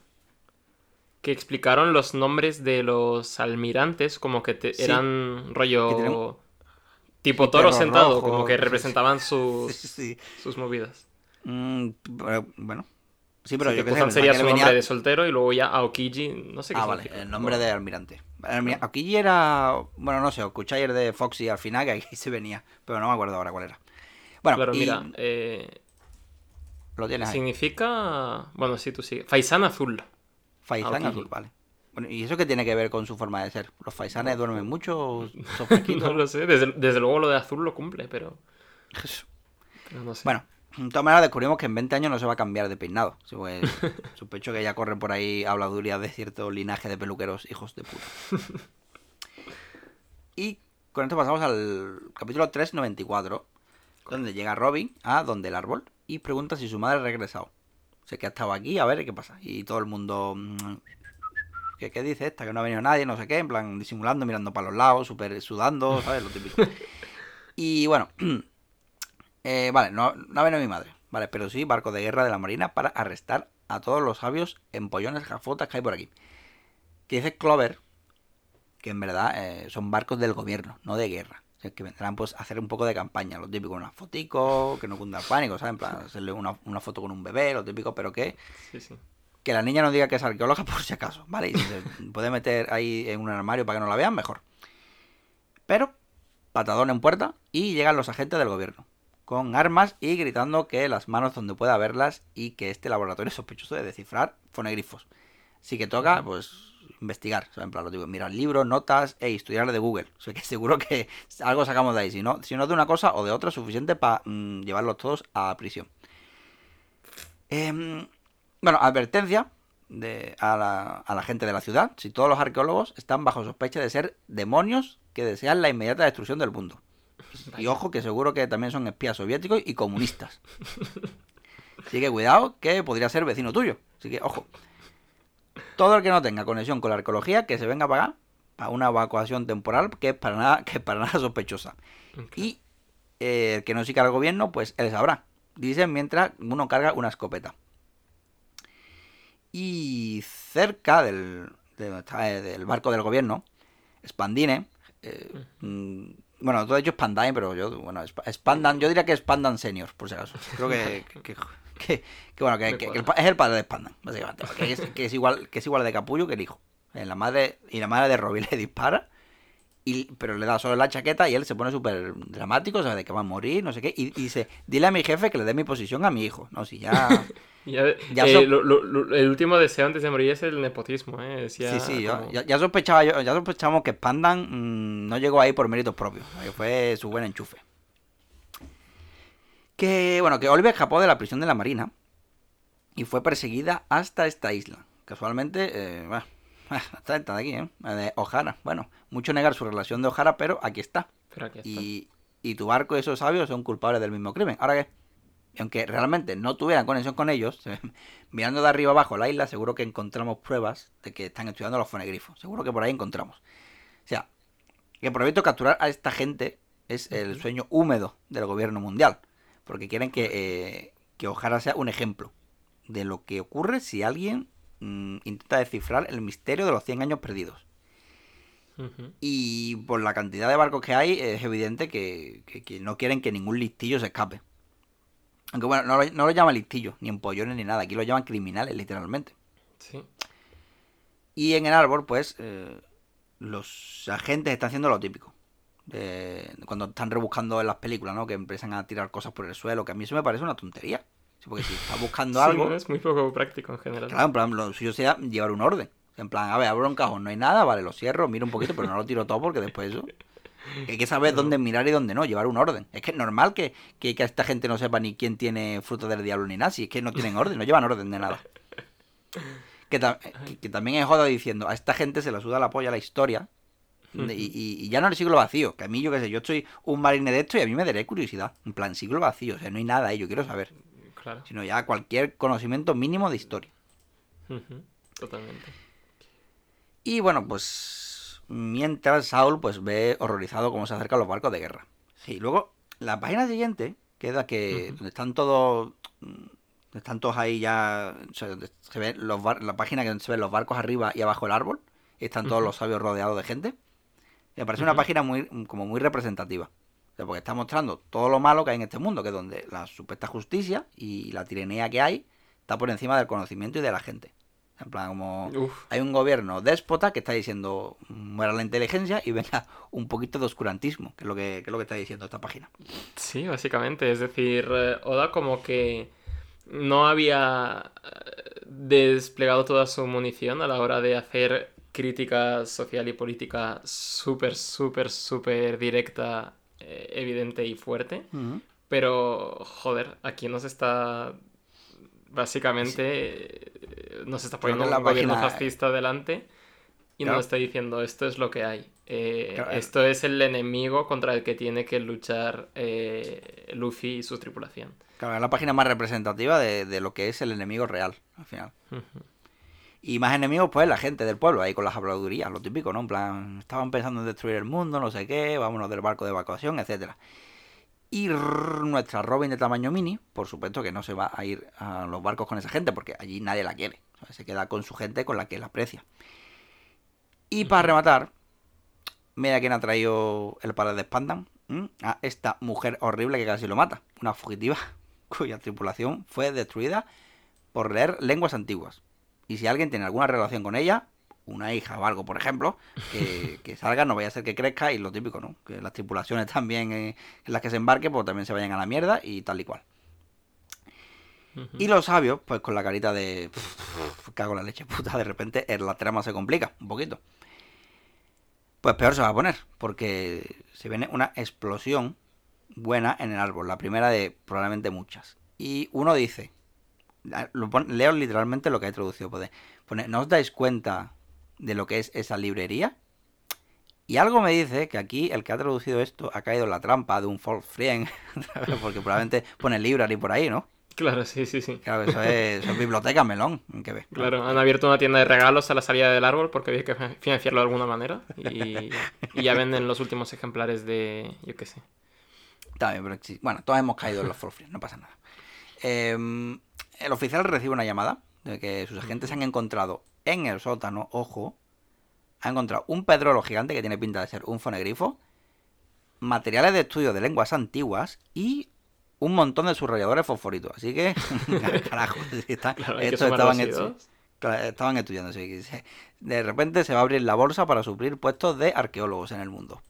que explicaron los nombres de los almirantes como que te- Sí. eran rollo Que tipo toro sentado, rojo, como que sí, sí. representaban (laughs) sus, sus movidas. Mm, pero, bueno. Sí, pero Sí, yo que qué sé, sería su nombre venía- de soltero y luego ya Aokiji, no sé qué Ah, vale, el nombre de almirante. Almi- Aquí era. Bueno, no sé, escuché ayer de Foxy al final (laughs) que aquí se venía, pero no me acuerdo ahora cuál era. Bueno, Claro, y mira, eh, lo tienes ahí. significa... Bueno, sí, tú sigue. Faisán azul. Faisán Aokiji. azul, vale. Bueno, ¿y eso qué tiene que ver con su forma de ser? ¿Los faisanes duermen mucho? ¿Son? (laughs) No lo sé, desde, desde luego lo de azul lo cumple, pero, (laughs) pero no sé. Bueno, de todas maneras descubrimos que en 20 años no se va a cambiar de peinado. Sí, pues, (laughs) sospecho que ya corren por ahí habladurías de cierto linaje de peluqueros hijos de puta. (laughs) Y con esto pasamos al capítulo 394, donde llega Robin a donde el árbol y pregunta si su madre ha regresado. Sé que ha estado aquí, a ver qué pasa. Y todo el mundo... mm, ¿Qué, qué dice esta? Que no ha venido nadie, no sé qué, en plan disimulando, mirando para los lados, súper sudando, ¿sabes? Lo típico. (laughs) Y bueno, (clears throat) eh, vale, no, no ha venido mi madre, vale, pero sí barco de guerra de la marina para arrestar a todos los sabios empollones jafotas que hay por aquí. Que dice Clover que en verdad eh, son barcos del gobierno, no de guerra. O sea, que vendrán pues a hacer un poco de campaña, lo típico, unas foticos, que no cunda el pánico, ¿sabes? En plan, hacerle una, una foto con un bebé, lo típico, pero que Sí, sí. que la niña no diga que es arqueóloga (laughs) por si acaso, ¿vale? Y si se puede meter ahí en un armario para que no la vean, mejor. Pero, patadón en puerta y llegan los agentes del gobierno, con armas y gritando que las manos donde pueda verlas y que este laboratorio es (laughs) sospechoso de descifrar fonegrifos. Así que toca, pues, investigar, o sea, en plan, lo digo, mirar libros, notas e historial de Google. O sea, que seguro que (laughs) algo sacamos de ahí, si no, si no de una cosa o de otra, suficiente para llevarlos todos a prisión. Em, bueno, advertencia de, a, la, a la gente de la ciudad. Si todos los arqueólogos están bajo sospecha de ser demonios que desean la inmediata destrucción del mundo. Y ojo que seguro que también son espías soviéticos y comunistas. Así que cuidado que podría ser vecino tuyo. Así que ojo. Todo el que no tenga conexión con la arqueología que se venga a pagar a una evacuación temporal que es para nada, (laughs) que es para nada sospechosa. Y eh, el que no siga al gobierno, pues él sabrá. Dicen mientras uno carga una escopeta. Y cerca del, eh, del barco del gobierno, Spandine, eh, mm, bueno, todo hecho Spandine, pero yo, bueno, Spandan, yo diría que es Spandan Senior, por si acaso. Creo que, que, que- que- que, bueno, que, el es el padre de Spandan, básicamente. Que es, que es igual, que es igual de capullo que el hijo. Eh, La madre, y la madre de Robin (laughs) le dispara y, pero le da solo la chaqueta y él se pone súper dramático, o sea, de que va a morir, no sé qué. Y, y dice, dile a mi jefe que le dé mi posición a mi hijo. No, si ya... (laughs) Ya, Ya eh, so- lo- lo- lo- el último deseo antes de morir es el nepotismo, ¿eh? Decía sí, sí, yo- como- ya, ya sospechaba yo, ya sospechamos que Spandan mm, no llegó ahí por méritos propios, que fue su buen enchufe. Que, bueno, que Oliver escapó de la prisión de la Marina y fue perseguida hasta esta isla. Casualmente, eh, bueno, (laughs) hasta esta de aquí, ¿eh? De O'Hara. Bueno, mucho negar su relación de O'Hara, pero aquí está. Pero aquí está. Y, y tu barco y esos sabios son culpables del mismo crimen. ¿Ahora qué? Y aunque realmente no tuvieran conexión con ellos, (laughs) mirando de arriba abajo la isla, seguro que encontramos pruebas de que están estudiando los fonegrifos. Seguro que por ahí encontramos. O sea, que por evento capturar a esta gente es el sueño húmedo del gobierno mundial. Porque quieren que, eh, que O'Hara sea un ejemplo de lo que ocurre si alguien mm, intenta descifrar el misterio de los 100 años perdidos. Y por la cantidad de barcos que hay, es evidente que, que- que no quieren que ningún listillo se escape. Aunque bueno, no lo, no lo llaman listillos, ni empollones, ni nada. Aquí lo llaman criminales, literalmente. Sí. Y en el árbol, pues, eh, los agentes están haciendo lo típico. De- cuando están rebuscando en las películas, ¿no? Que empiezan a tirar cosas por el suelo, que a mí eso me parece una tontería. Porque si estás buscando (laughs) Sí, algo, ¿no? es muy poco práctico en general. claro, en plan, lo suyo sería llevar un orden. En plan, a ver, abro un cajón, no hay nada, vale, lo cierro, miro un poquito, pero no lo tiro todo porque después eso. Hay que saber dónde mirar y dónde no, llevar un orden. Es que es normal que, que, que esta gente no sepa ni quién tiene fruto del diablo ni nada, si es que no tienen orden, no llevan orden de nada. Que, ta- que- que también es joda diciendo, a esta gente se la suda la polla la historia. y, y- y ya no el siglo vacío, que a mí yo qué sé, yo soy un marine de esto y a mí me daré curiosidad. En plan, siglo vacío, o sea, no hay nada ahí, yo quiero saber. Claro. Sino ya cualquier conocimiento mínimo de historia. Totalmente. Y bueno, pues mientras Saul pues ve horrorizado cómo se acercan los barcos de guerra. Sí, luego la página siguiente queda que Ujú. donde están todos están todos ahí ya o sea, donde se ve los bar- la página que se ven los barcos arriba y abajo el árbol y están todos los sabios rodeados de gente. Me parece una página muy como muy representativa. O sea, porque está mostrando todo lo malo que hay en este mundo, que es donde la supuesta justicia y la tiranía que hay está por encima del conocimiento y de la gente. En plan, como Uf, hay un gobierno déspota que está diciendo muera la inteligencia y venga un poquito de oscurantismo, que es lo que, que es lo que está diciendo esta página. sí, básicamente. Es decir, eh, Oda como que no había eh, desplegado toda su munición a la hora de hacer crítica social y política súper, súper, súper directa, eh, evidente y fuerte. Pero, joder, aquí nos está. Básicamente. eh, Nos está poniendo la un gobierno página- fascista delante. Y Claro. nos está diciendo: esto es lo que hay. Eh, Claro, esto es el enemigo contra el que tiene que luchar eh, Luffy y su tripulación. Claro, es la página más representativa de, de lo que es el enemigo real, al final. Y más enemigos, pues la gente del pueblo, ahí con las habladurías, lo típico, ¿no? En plan, estaban pensando en destruir el mundo, no sé qué, vámonos del barco de evacuación, etcétera. Y nuestra Robin de tamaño mini, por supuesto que no se va a ir a los barcos con esa gente, porque allí nadie la quiere. O sea, se queda con su gente con la que la aprecia. Y para rematar, mira quién ha traído el par de Spandan. ¿m? A esta mujer horrible que casi lo mata. Una fugitiva (laughs) cuya tripulación fue destruida por leer lenguas antiguas. Y si alguien tiene alguna relación con ella, una hija o algo, por ejemplo, que, (laughs) que salga, no vaya a ser que crezca y lo típico, ¿no? Que las tripulaciones también eh, en las que se embarque, pues también se vayan a la mierda y tal y cual. Y los sabios, pues con la carita de... Cago en la leche puta, de repente eh, la trama se complica un poquito. Pues peor se va a poner, porque se viene una explosión buena en el árbol, la primera de probablemente muchas. Y uno dice, lo pon- leo literalmente lo que he traducido, pone, ¿no os dais cuenta de lo que es esa librería? Y algo me dice que aquí el que ha traducido esto ha caído en la trampa de un false friend, (laughs) porque probablemente pone library por ahí, ¿no? Claro, sí, sí, sí. Claro, eso es, eso es biblioteca melón, que ve. Claro, han abierto una tienda de regalos a la salida del árbol porque había que fi- financiarlo de alguna manera. Y, y ya venden los últimos ejemplares de. Yo qué sé. Está bien, pero sí, bueno, todos hemos caído en los false friends, no pasa nada. Eh, el oficial recibe una llamada de que sus agentes han encontrado en el sótano, ojo, han encontrado un pedrolo gigante que tiene pinta de ser un fonegrifo, materiales de estudio de lenguas antiguas y un montón de subrayadores fosforitos. Así que, (laughs) carajo, sí, está- Claro, hay que estos estaban, estu- claro, estudiando. sí, que se- de repente se va a abrir la bolsa para suplir puestos de arqueólogos en el mundo.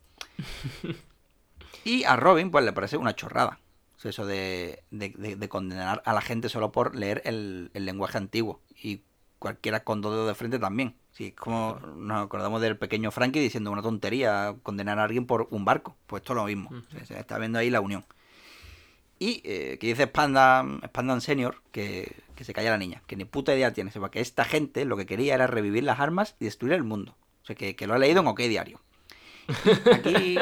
Y a Robin, pues le parece una chorrada. Eso de, de- de- de condenar a la gente solo por leer el, el lenguaje antiguo. Y cualquiera con dos dedos de frente también. Sí, es como nos acordamos del pequeño Frankie diciendo una tontería, condenar a alguien por un barco. Pues esto es lo mismo. Se está viendo ahí la unión. Y eh, que dice Spandan, Spandan Senior que, que se calla la niña, que ni puta idea tiene, sepa que esta gente lo que quería era revivir las armas y destruir el mundo. O sea, que, que lo ha leído en OK Diario. (laughs) Aquí,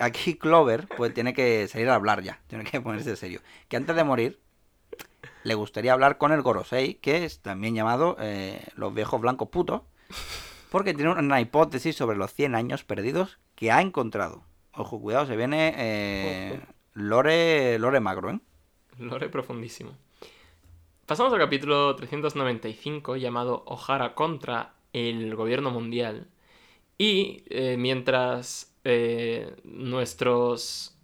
aquí Clover pues tiene que salir a hablar ya, tiene que ponerse serio. Que antes de morir le gustaría hablar con el Gorosei, que es también llamado eh, los viejos blancos putos, porque tiene una hipótesis sobre los 100 años perdidos que ha encontrado. Ojo, cuidado, se viene eh, Lore, Lore Magro, ¿eh? Lore profundísimo. Pasamos al capítulo 395 llamado Ojara contra el gobierno mundial. Y eh, mientras eh, nuestros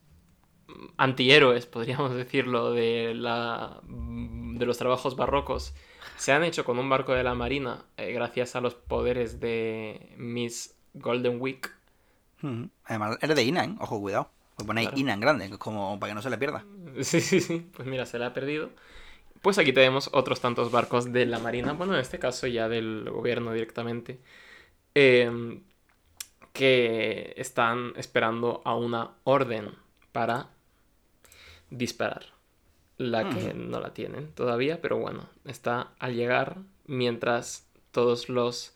antihéroes, podríamos decirlo, de, la, de los trabajos barrocos, se han hecho con un barco de la Marina eh, gracias a los poderes de Miss Golden Week. Además, eres de Ina, ¿eh? Ojo, cuidado. Pues ponéis Claro. Ina en grande, como para que no se le pierda. (laughs) Sí, sí, sí. Pues mira, se la ha perdido. Pues aquí tenemos otros tantos barcos de la Marina, bueno, en este caso ya del gobierno directamente, em, que están esperando a una orden para disparar. La que no la tienen todavía, pero bueno, está al llegar mientras todos los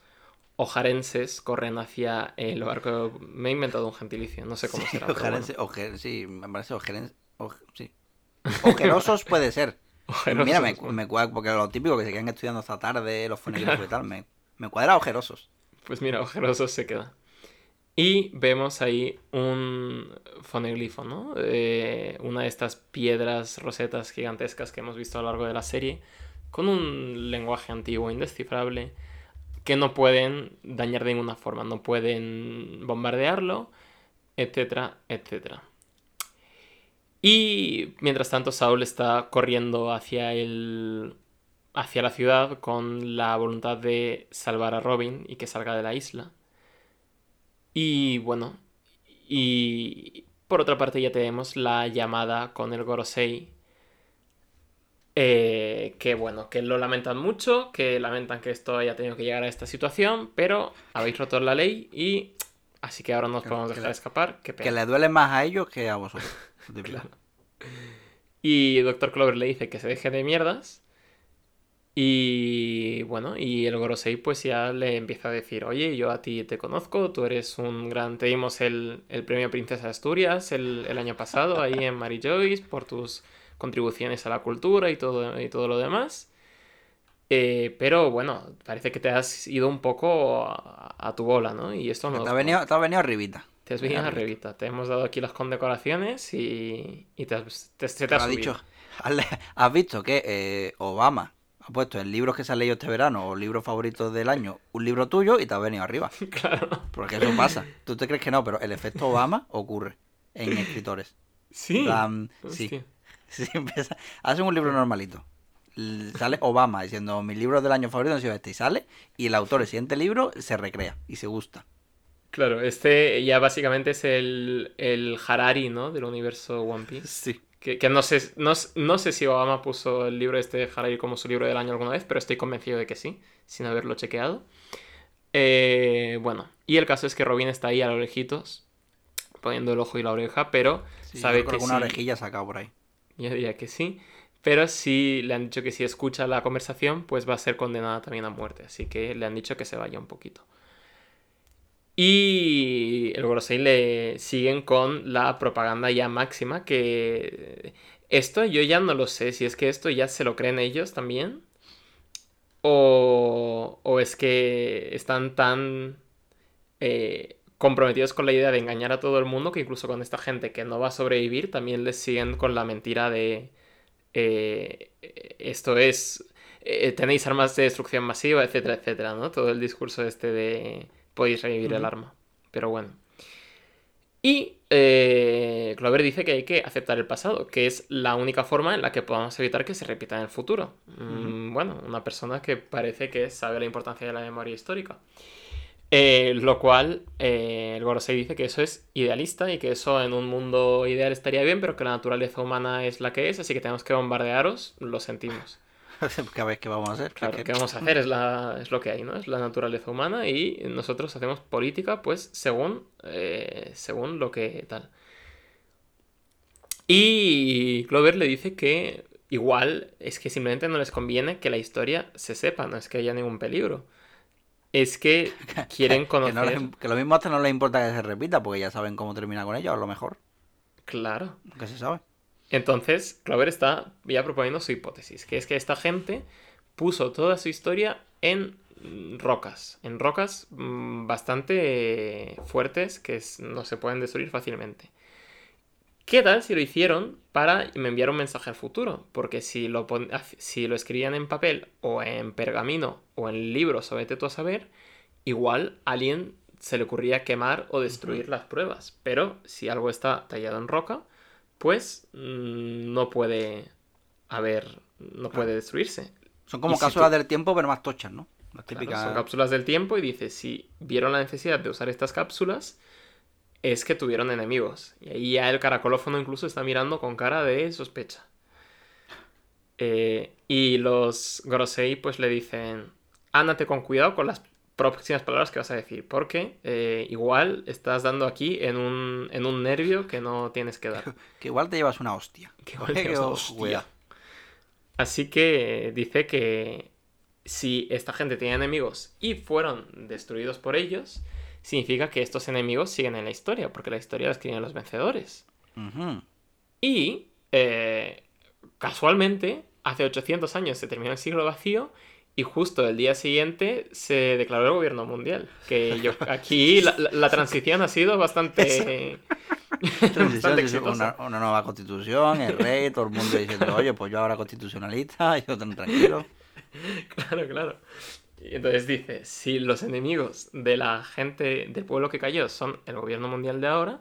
ojarenses corren hacia el barco. Me he inventado un gentilicio, no sé cómo será. (laughs) pero bueno. Ojarense- ojer- sí, me parece ojerense. oj- sí. Ojerosos puede ser. Ojerosos, Mira, me, bueno. me cuadra, porque lo típico que se quedan estudiando hasta tarde, los fonegrifos y tal, me, me cuadra ojerosos. Pues mira, ojerosos se queda. Y vemos ahí un foneglifo, ¿no? Eh, una de estas piedras rosetas gigantescas que hemos visto a lo largo de la serie, con un lenguaje antiguo indescifrable, que no pueden dañar de ninguna forma, no pueden bombardearlo, etcétera, etcétera. Y mientras tanto, Saul está corriendo hacia el. hacia la ciudad con la voluntad de salvar a Robin y que salga de la isla. Y bueno. Y por otra parte ya tenemos la llamada con el Gorosei. eh, que bueno, que lo lamentan mucho, que lamentan que esto haya tenido que llegar a esta situación, pero habéis roto la ley y así que ahora no os podemos que dejar le- escapar. Qué pena. Que le duele más a ellos que a vosotros. (laughs) Claro. Y Dr. Clover le dice que se deje de mierdas. Y bueno, y el Gorosei pues ya le empieza a decir, oye, yo a ti te conozco, tú eres un gran... Te dimos el, el premio Princesa de Asturias el, el año pasado ahí en Mary Joyce por tus contribuciones a la cultura y todo, y todo lo demás. Eh, pero bueno, parece que te has ido un poco a, a tu bola, ¿no? Y esto no... Te ha venido, te ha venido arribita. Te has venido arribita. Te hemos dado aquí las condecoraciones y, y te, has- te- te Te dicho. (laughs) Has ¿Has visto que eh, Obama ha puesto en libros que se han leído este verano o libros favoritos del año un libro tuyo y te ha venido arriba? (laughs) Claro. Porque eso pasa. Tú te crees que no, pero el efecto Obama ocurre en escritores. Sí. Sí. (laughs) Sí, empieza. Hacen un libro normalito. Sale Obama diciendo mis libros del año favorito han sido este y sale y el autor el siguiente libro se recrea y se gusta. Claro, este ya básicamente es el, el Harari, ¿no? Del universo One Piece. Sí. Que, que no, sé, no, no sé si Obama puso el libro este de Harari como su libro del año alguna vez, pero estoy convencido de que sí, sin haberlo chequeado. Eh, bueno, y el caso es que Robin está ahí a lo lejitos, poniendo el ojo y la oreja, pero Sí, sabe yo creo que que una sí. orejilla sacado por ahí. Yo diría que sí. Pero si le han dicho que si escucha la conversación, pues va a ser condenada también a muerte. Así que le han dicho que se vaya un poquito. Y el Gorosei le siguen con la propaganda ya máxima que esto yo ya no lo sé, si es que esto ya se lo creen ellos también o, o es que están tan eh, comprometidos con la idea de engañar a todo el mundo que incluso con esta gente que no va a sobrevivir también les siguen con la mentira de eh, esto es eh, tenéis armas de destrucción masiva, etcétera, etcétera, ¿no? Todo el discurso este de podéis revivir el Ujú. arma. Pero bueno. Y eh, Clover dice que hay que aceptar el pasado, que es la única forma en la que podamos evitar que se repita en el futuro. Mm, bueno, una persona que parece que sabe la importancia de la memoria histórica. Eh, lo cual, eh, el Gorosei dice que eso es idealista y que eso en un mundo ideal estaría bien, pero que la naturaleza humana es la que es, así que tenemos que bombardearos, lo sentimos. (laughs) ¿Qué vez que vamos a hacer? Claro, que- ¿qué vamos a hacer? Es, la, es lo que hay, ¿no? Es la naturaleza humana y nosotros hacemos política, pues, según, eh, según lo que tal. Y Clover le dice que igual es que simplemente no les conviene que la historia se sepa, no es que haya ningún peligro. Es que (laughs) quieren que, conocer... no les- que lo mismo hasta no les importa que se repita porque ya saben cómo termina con ella, a lo mejor. Claro. Que se sabe. Entonces, Clover está ya proponiendo su hipótesis, que es que esta gente puso toda su historia en rocas, en rocas mm, bastante fuertes que no se pueden destruir fácilmente. ¿Qué tal si lo hicieron para me enviar un mensaje al futuro? Porque si lo, pon- si lo escribían en papel o en pergamino o en libros o vete tú a saber, igual a alguien se le ocurría quemar o destruir las pruebas. Pero si algo está tallado en roca, pues mm, no puede haber, no puede destruirse. Son como Y si cápsulas tú- del tiempo, pero más tochas, ¿no? Claro, son cápsulas del tiempo y dice, si vieron la necesidad de usar estas cápsulas, es que tuvieron enemigos. Y ahí ya el caracolófono incluso está mirando con cara de sospecha. Eh, y los Gorosei pues le dicen, ándate con cuidado con las próximas palabras que vas a decir, porque eh, igual estás dando aquí en un, en un nervio que no tienes que dar. (laughs) Que igual te llevas una hostia. (laughs) Que igual te llevas (laughs) una hostia. Así que dice que si esta gente tiene enemigos y fueron destruidos por ellos, significa que estos enemigos siguen en la historia, porque la historia la escriben los vencedores. Y eh, casualmente, hace 800 años se terminó el siglo vacío y justo el día siguiente se declaró el gobierno mundial. Que yo (laughs) aquí la, transición ha sido bastante. (laughs) una, una, nueva constitución, el rey, todo el mundo diciendo, oye, pues yo ahora constitucionalista, (laughs) yo tan tranquilo. Claro, claro. Y entonces dice, si los enemigos de la gente del pueblo que cayó son el gobierno mundial de ahora,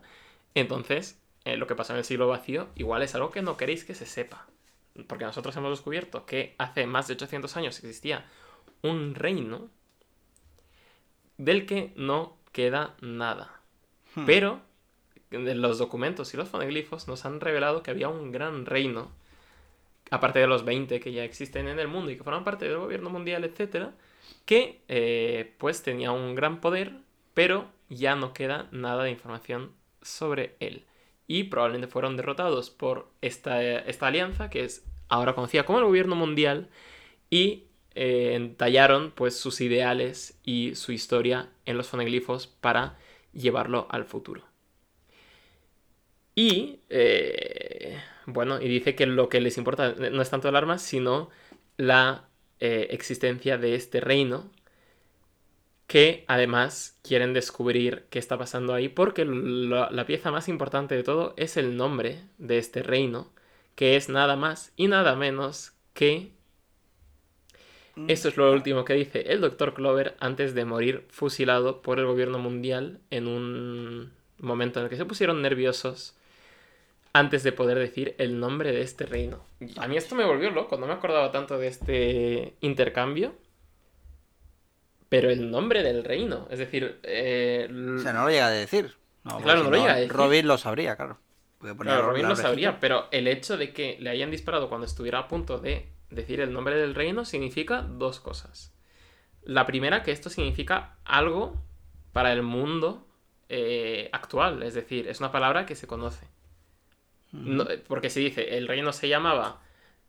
entonces eh, lo que pasó en el siglo vacío igual es algo que no queréis que se sepa. Porque nosotros hemos descubierto que hace más de 800 años existía un reino del que no queda nada. Hmm. Pero los documentos y los foneglifos nos han revelado que había un gran reino, aparte de los 20 que ya existen en el mundo y que forman parte del gobierno mundial, etcétera, que eh, pues tenía un gran poder, pero ya no queda nada de información sobre él. Y probablemente fueron derrotados por esta, esta alianza, que es ahora conocida como el gobierno mundial, y eh, entallaron pues sus ideales y su historia en los foneglifos para llevarlo al futuro. Y eh, bueno, y dice que lo que les importa no es tanto el arma, sino la eh, existencia de este reino que además quieren descubrir qué está pasando ahí porque la, pieza más importante de todo es el nombre de este reino que es nada más y nada menos que esto es lo último que dice el doctor Clover antes de morir fusilado por el gobierno mundial en un momento en el que se pusieron nerviosos antes de poder decir el nombre de este reino. A mí esto me volvió loco, no me acordaba tanto de este intercambio. Pero el nombre del reino, es decir... Eh, o sea, no lo llega a decir. claro, no, lo llega a decir. Robin lo sabría, claro. Claro, Robin lo sabría, pero el hecho de que le hayan disparado cuando estuviera a punto de decir el nombre del reino significa dos cosas. La primera, que esto significa algo para el mundo eh, actual, es decir, es una palabra que se conoce porque si dice, el reino se llamaba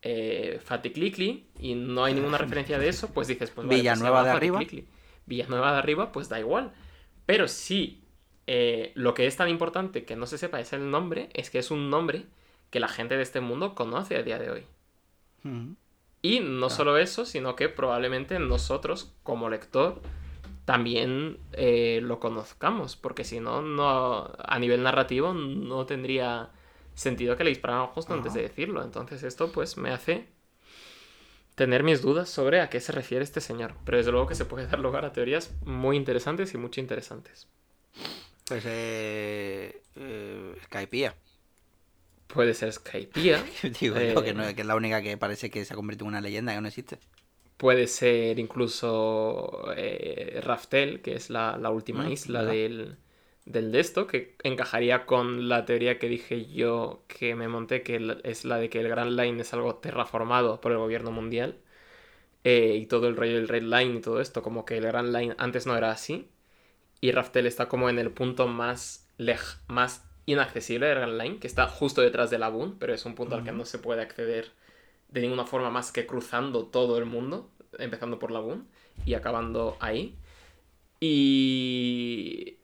eh, Faticlicli y no hay ninguna referencia de eso, pues dices, pues Villanueva de arriba. Villanueva de arriba, pues da igual. Pero si eh, lo que es tan importante que no se sepa es el nombre, es que es un nombre que la gente de este mundo conoce a día de hoy. Y no solo eso, sino que probablemente nosotros, como lector, también eh, lo conozcamos, porque si no, no, a nivel narrativo no tendría sentido que le dispararon justo antes de decirlo. Entonces esto pues me hace tener mis dudas sobre a qué se refiere este señor. Pero desde luego que se puede (laughs) dar lugar a teorías muy interesantes y mucho interesantes. Pues eh, eh Skypiea. Puede ser Skypiea. (laughs) Digo yo que, no, que es la única que parece que se ha convertido en una leyenda que no existe. Puede ser incluso eh, Raftel, que es la, última mm, isla del, del de esto, que encajaría con la teoría que dije yo que me monté, que es la de que el Grand Line es algo terraformado por el gobierno mundial. Eh, y todo el rollo del Red Line y todo esto, como que el Grand Line antes no era así. Y Raftel está como en el punto más, lej más inaccesible del Grand Line, que está justo detrás de la Boon, pero es un punto al que no se puede acceder de ninguna forma más que cruzando todo el mundo, empezando por la Boon y acabando ahí. Y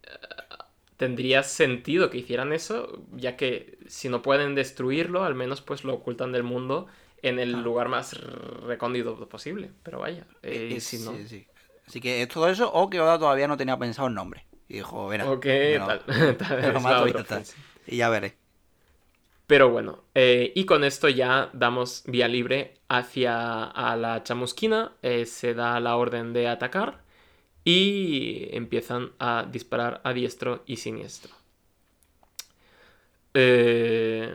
tendría sentido que hicieran eso, ya que si no pueden destruirlo, al menos pues lo ocultan del mundo en el lugar más recóndito posible. Pero vaya, eh, eh, si no... Así que es todo eso, o que Oda todavía no tenía pensado el nombre. Y dijo, verá. Ok, tal, (laughs) y, ya veré. Pero bueno, eh, y con esto ya damos vía libre hacia a la chamusquina. se da la orden de atacar y empiezan a disparar a diestro y siniestro. Eh,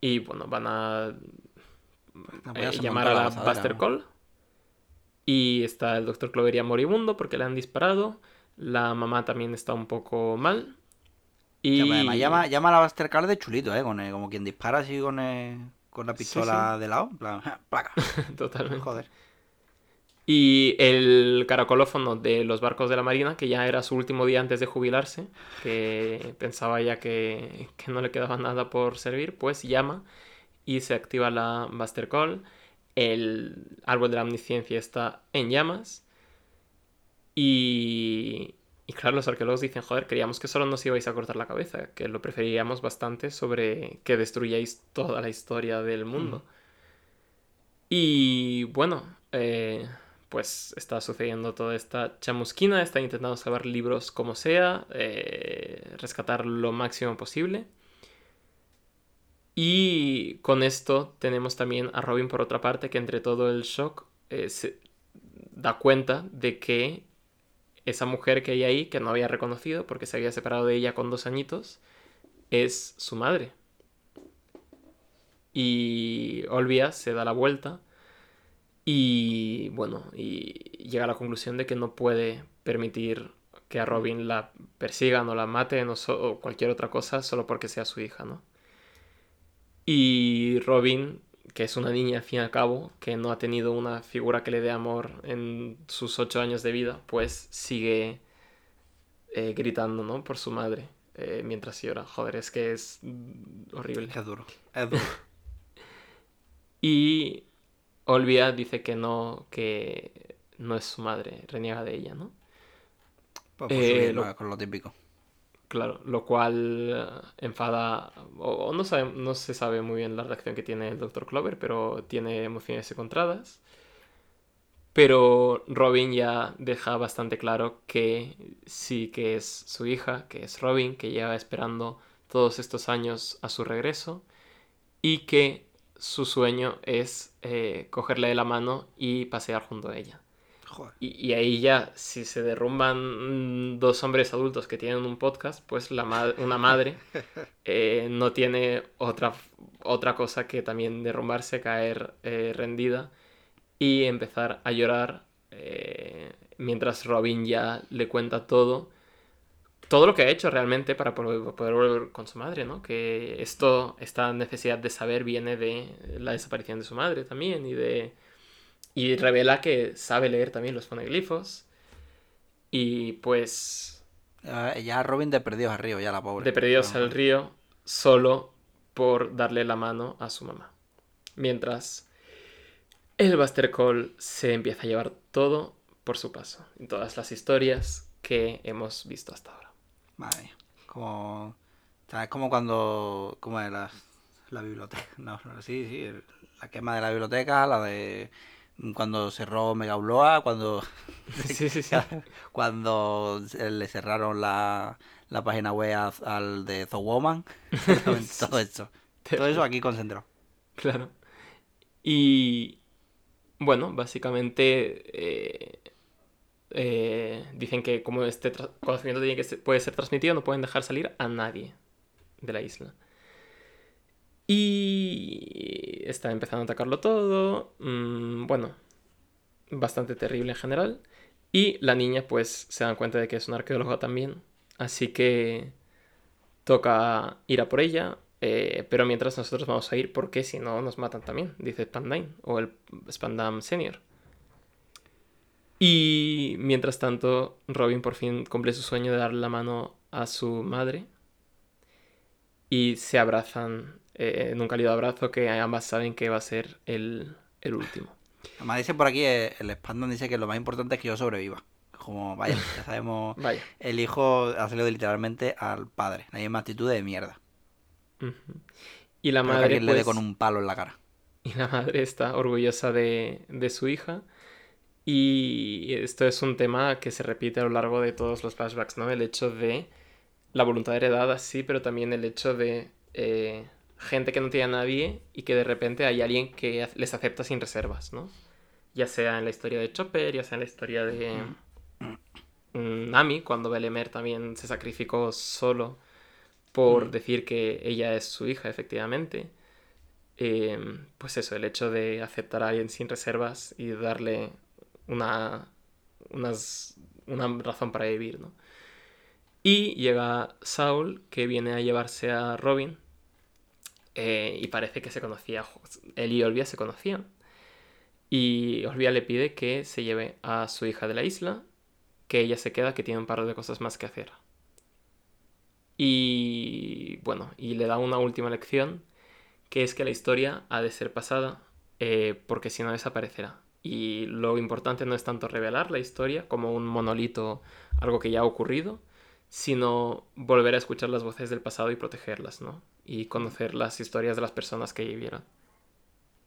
y bueno, van a eh, llamar a la Buster Call. Y está el doctor Cloveria moribundo porque le han disparado. La mamá también está un poco mal. Y... Además, llama, llama a la Buster Call de chulito, ¿eh? Con, el- como quien dispara así con, el- con la Sí, pistola de lado. plan, placa. (laughs) Totalmente. Joder. Y el caracolófono de los barcos de la Marina, que ya era su último día antes de jubilarse, que pensaba ya que, que no le quedaba nada por servir, pues llama y se activa la Buster Call. El árbol de la omnisciencia está en llamas. Y, y claro, los arqueólogos dicen, joder, creíamos que solo nos ibais a cortar la cabeza, que lo preferíamos bastante sobre que destruyáis toda la historia del mundo. Y bueno, eh, pues está sucediendo toda esta chamusquina, está intentando salvar libros como sea, eh, rescatar lo máximo posible. Y con esto tenemos también a Robin por otra parte, que entre todo el shock eh, se da cuenta de que esa mujer que hay ahí, que no había reconocido porque se había separado de ella con dos añitos, es su madre. Y Olvia se da la vuelta y bueno, y llega a la conclusión de que no puede permitir que a Robin la persigan o la maten o, o cualquier otra cosa solo porque sea su hija, ¿no? Y Robin, que es una niña al fin y al cabo, que no ha tenido una figura que le dé amor en sus ocho años de vida, pues sigue eh, gritando, ¿no? Por su madre eh, mientras llora. Joder, es que es horrible. Es duro. Es duro. (laughs) Y Olvia dice que no, que no es su madre, reniega de ella, ¿no? Pues por Eh, lo- con lo típico. Claro, lo cual eh, enfada, o, no, no se sabe muy bien la reacción que tiene el Dr. Clover, pero tiene emociones encontradas. Pero Robin ya deja bastante claro que sí que es su hija, que es Robin, que lleva esperando todos estos años a su regreso y que su sueño es eh, cogerle de la mano y pasear junto a ella. Joder. Y, y ahí ya, si se derrumban dos hombres adultos que tienen un podcast, pues la ma- una madre (laughs) eh, no tiene otra, otra cosa que también derrumbarse, caer eh, rendida y empezar a llorar eh, mientras Robin ya le cuenta todo. Todo lo que ha hecho realmente para poder, poder volver con su madre, ¿no? Que esto, esta necesidad de saber viene de la desaparición de su madre también y de... Y revela que sabe leer también los foneglifos. Y pues Ya, ya Robin de perdidos al río, ya la pobre. de perdidos al río solo por darle la mano a su mamá. Mientras el Buster Call se empieza a llevar todo por su paso. En todas las historias que hemos visto hasta ahora. Madre mía. Como. es como cuando. ¿Cómo es la, la biblioteca? (laughs) No, no, sí, sí. La quema de la biblioteca, la de. Cuando cerró Megauloa, cuando. (laughs) Sí, sí, sí. (laughs) Cuando le cerraron la, la página web al de The Woman. (laughs) Todo eso. Todo eso aquí concentrado. Claro. Y bueno, básicamente eh, eh, dicen que como este conocimiento tiene que ser- puede ser transmitido, no pueden dejar salir a nadie de la isla. Y está empezando a atacarlo todo. mm, bueno, bastante terrible en general. Y la niña pues se dan cuenta de que es una arqueóloga también. Así que toca ir a por ella. eh, pero mientras nosotros vamos a ir porque si no nos matan también, dice Spandine o el Spandam Senior. Y mientras tanto, Robin por fin cumple su sueño de darle la mano a su madre. Y se abrazan eh, en un cálido abrazo que ambas saben que va a ser el, el último. Además dice por aquí, eh, el Spandon dice que lo más importante es que yo sobreviva. Como, vaya, ya sabemos. (laughs) Vaya. El hijo ha salido literalmente al padre. La misma actitud de mierda. Y la Espero que madre, alguien le dé pues, con un palo en la cara. (laughs) y la madre está orgullosa de, de su hija. Y esto es un tema que se repite a lo largo de todos los flashbacks, ¿no? El hecho de la voluntad heredada, sí, pero también el hecho de eh, gente que no tiene a nadie y que de repente hay alguien que les acepta sin reservas, ¿no? Ya sea en la historia de Chopper, ya sea en la historia de mm, Nami, cuando Belemer también se sacrificó solo por Mm. decir que ella es su hija, efectivamente. Eh, pues eso, el hecho de aceptar a alguien sin reservas y darle una, unas, una razón para vivir, ¿no? Y llega Saul, que viene a llevarse a Robin. Eh, y parece que se conocía. Él y Olvia se conocían. Y Olvia le pide que se lleve a su hija de la isla. Que ella se queda, que tiene un par de cosas más que hacer. Y bueno, y le da una última lección. Que es que la historia ha de ser pasada. eh, porque si no desaparecerá. Y lo importante no es tanto revelar la historia como un monolito, algo que ya ha ocurrido, sino volver a escuchar las voces del pasado y protegerlas, ¿no? Y conocer las historias de las personas que vivieron.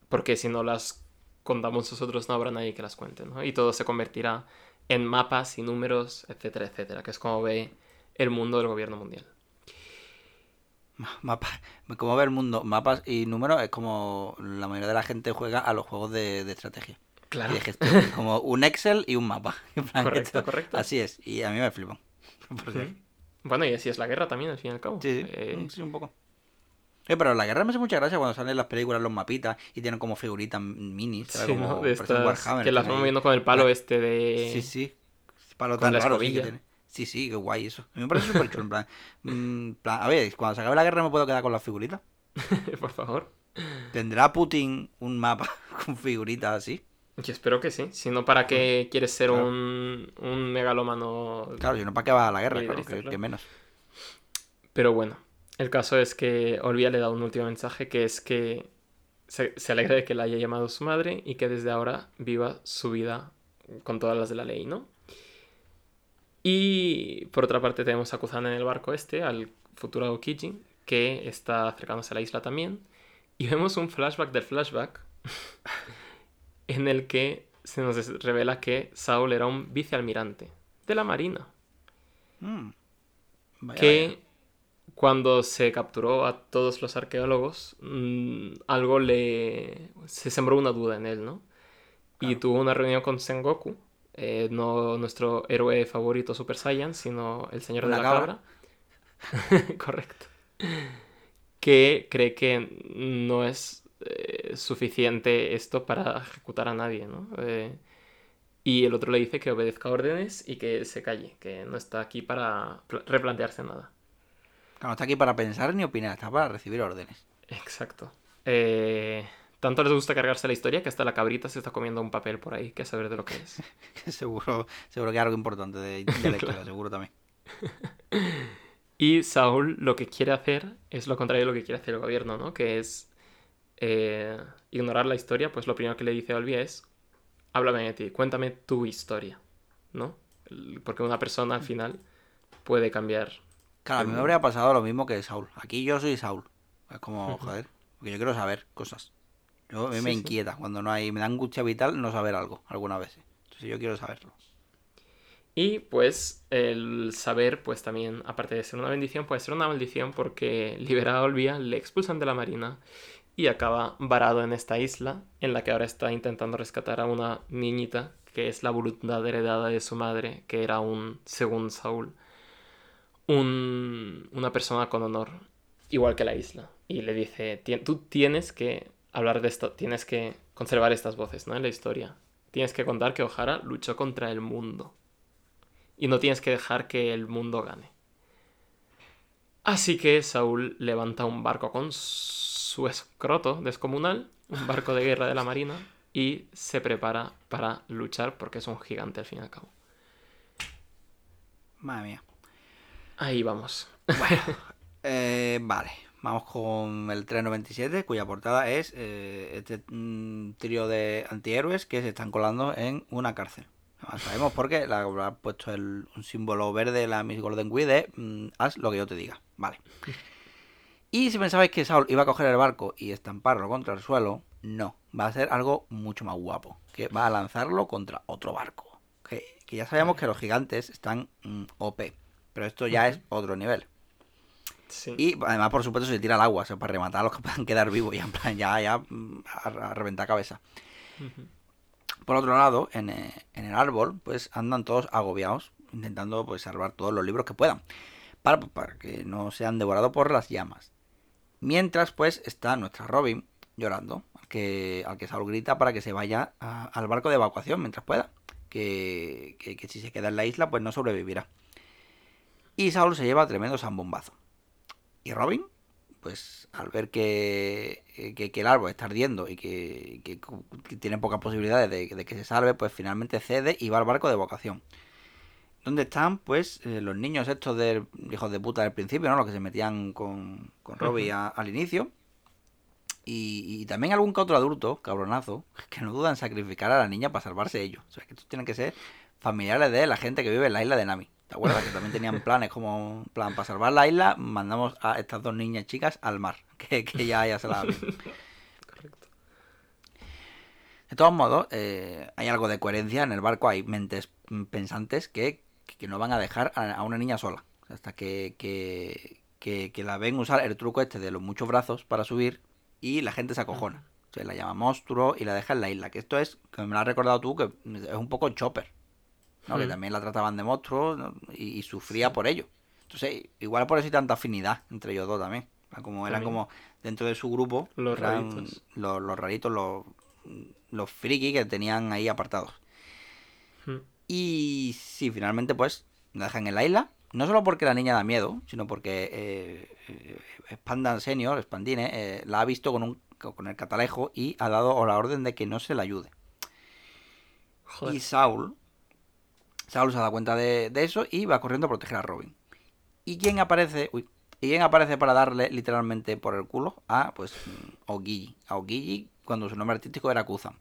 Porque si no las contamos nosotros, no habrá nadie que las cuente, ¿no? Y todo se convertirá en mapas y números, etcétera, etcétera, que es como ve el mundo del gobierno mundial. Ma- Mapa, como ver el mundo, mapas y números, es como la mayoría de la gente juega a los juegos de, de estrategia. Claro. Y de gestión, como un Excel y un mapa. (laughs) Correcto, correcto. Así es, y a mí me flipan. (laughs) Bueno, y así es la guerra también, al fin y al cabo. Sí, sí, Eh, sí, un poco. Eh, pero la guerra me hace mucha gracia cuando salen las películas los mapitas y tienen como figuritas minis, sí, como ¿no? De parecen estas Warhammer, que las ahí. moviendo con el palo este de... Sí, sí. Palo con tan raro sí, que tiene. Sí, sí, qué guay eso. A mí me parece súper chulo. En plan, mm, plan, a ver, cuando se acabe la guerra me puedo quedar con las figuritas. (laughs) Por favor. ¿Tendrá Putin un mapa (laughs) con figuritas así? Yo espero que sí. Si no, ¿para qué quieres ser Claro. un, un megalómano? Claro, si no, ¿para qué va a la guerra? Claro, que, claro. que menos. Pero bueno, el caso es que Olvia le da un último mensaje que es que se, se alegra de que la haya llamado su madre y que desde ahora viva su vida con todas las de la ley, ¿no? Y por otra parte tenemos a Kuzan en el barco este, al futuro Aokiji, que está acercándose a la isla también. Y vemos un flashback del flashback (laughs) en el que se nos revela que Saul era un vicealmirante de la Marina Mm. Vaya, que vaya. Cuando se capturó a todos los arqueólogos, mm, algo le... se sembró una duda en él, ¿no? Y tuvo una reunión con Sengoku, eh, no nuestro héroe favorito Super Saiyan, sino el señor de la cabra. cabra. (laughs) Correcto. Que cree que no es eh, suficiente esto para ejecutar a nadie, ¿no? Eh, y el otro le dice que obedezca órdenes y que se calle, que no está aquí para pla- replantearse nada. No está aquí para pensar ni opinar, está para recibir órdenes. Exacto. Eh, tanto les gusta cargarse la historia que hasta la cabrita se está comiendo un papel por ahí, que a saber de lo que es. (laughs) seguro, seguro que hay algo importante de, de la historia, seguro también. (laughs) Y Saúl lo que quiere hacer es lo contrario de lo que quiere hacer el gobierno, ¿no? Que es eh, ignorar la historia, pues lo primero que le dice a Olvia es, háblame de ti, cuéntame tu historia, ¿no? Porque una persona al final puede cambiar. Claro, a mí me habría pasado lo mismo que Saul. Aquí yo soy Saul. Es como, joder, porque yo quiero saber cosas. Yo, a mí Sí, me sí. inquieta cuando no hay, me da angustia vital no saber algo, algunas veces. Entonces yo quiero saberlo. Y pues el saber, pues también, aparte de ser una bendición, puede ser una maldición porque liberado a Olvia, le expulsan de la marina y acaba varado en esta isla en la que ahora está intentando rescatar a una niñita que es la voluntad heredada de su madre, que era un, según Saúl, un, una persona con honor, igual que la isla. Y le dice, "Tien- tú tienes que hablar de esto, tienes que conservar estas voces, ¿no? En la historia. Tienes que contar que O'Hara luchó contra el mundo. Y no tienes que dejar que el mundo gane. Así que Saúl levanta un barco con su escroto descomunal, un barco de guerra de la marina, y se prepara para luchar porque es un gigante al fin y al cabo. Madre mía. Ahí vamos. (laughs) Eh, vale, vamos con el 397, cuya portada es eh, este mm, trío de antihéroes que se están colando en una cárcel. Además, sabemos por qué, la habrá puesto el- un símbolo verde, la Miss Golden Weed, de mm, haz lo que yo te diga. Vale. Y si pensabais que Saul iba a coger el barco y estamparlo contra el suelo, no. Va a ser algo mucho más guapo. Que va a lanzarlo contra otro barco. Que, que ya sabemos que los gigantes están mm, OP. Pero esto ya es otro nivel. Sí. Y además, por supuesto, se tira al agua, o sea, para rematar a los que puedan quedar vivos, ya en plan, ya, ya, mm, a, a reventar cabeza. Por otro lado, en, eh, en el árbol, pues andan todos agobiados, intentando pues salvar todos los libros que puedan, para, para que no sean devorados por las llamas. Mientras, pues, está nuestra Robin llorando, al que, al que Saul grita para que se vaya a- al barco de evacuación mientras pueda. Que, que, que si se queda en la isla, pues no sobrevivirá. Y Saul se lleva tremendo zambombazo. Y Robin, pues al ver que, que- que el árbol está ardiendo y que, que- tiene pocas posibilidades de, de que se salve, pues finalmente cede y va al barco de vocación. ¿Dónde están, pues, eh, los niños estos de hijos de puta del principio, ¿no? Los que se metían con, con Robbie a- al inicio. Y, y también algún que otro adulto, cabronazo, (laughs) que no duda en sacrificar a la niña para salvarse ellos. O sea, que estos tienen que ser familiares de la gente que vive en la isla de Nami. ¿Te acuerdas? Que también tenían planes como, plan, para salvar la isla, mandamos a estas dos niñas chicas al mar. (laughs) Que, que ya, ya se la Correcto. De todos modos, eh, hay algo de coherencia en el barco. Hay mentes pensantes que, que no van a dejar a, a una niña sola. Hasta que, que, que- que la ven usar el truco este de los muchos brazos para subir y la gente se acojona. O sea, la llama monstruo y la deja en la isla. Que esto es, que me lo has recordado tú, que es un poco chopper. ¿No? Que Mm. también la trataban de monstruo ¿no? y, y sufría por ello. Entonces, igual por eso hay tanta afinidad entre ellos dos también. Como eran También. como dentro de su grupo, Los raritos. Los, los raritos, los, los friki que tenían ahí apartados. Mm. Y sí, finalmente pues la dejan en la isla. No solo porque la niña da miedo, sino porque eh, eh, Spandan Senior, Spandine, eh, la ha visto con, un, con el catalejo y ha dado la orden de que no se la ayude. Joder. Y Saul, Saul se da cuenta de, de eso y va corriendo a proteger a Robin. ¿Y quién aparece? Uy, ¿Y quién aparece para darle literalmente por el culo? A, pues, mm, Ogiji. A Ogiji, cuando su nombre artístico era Kuzan.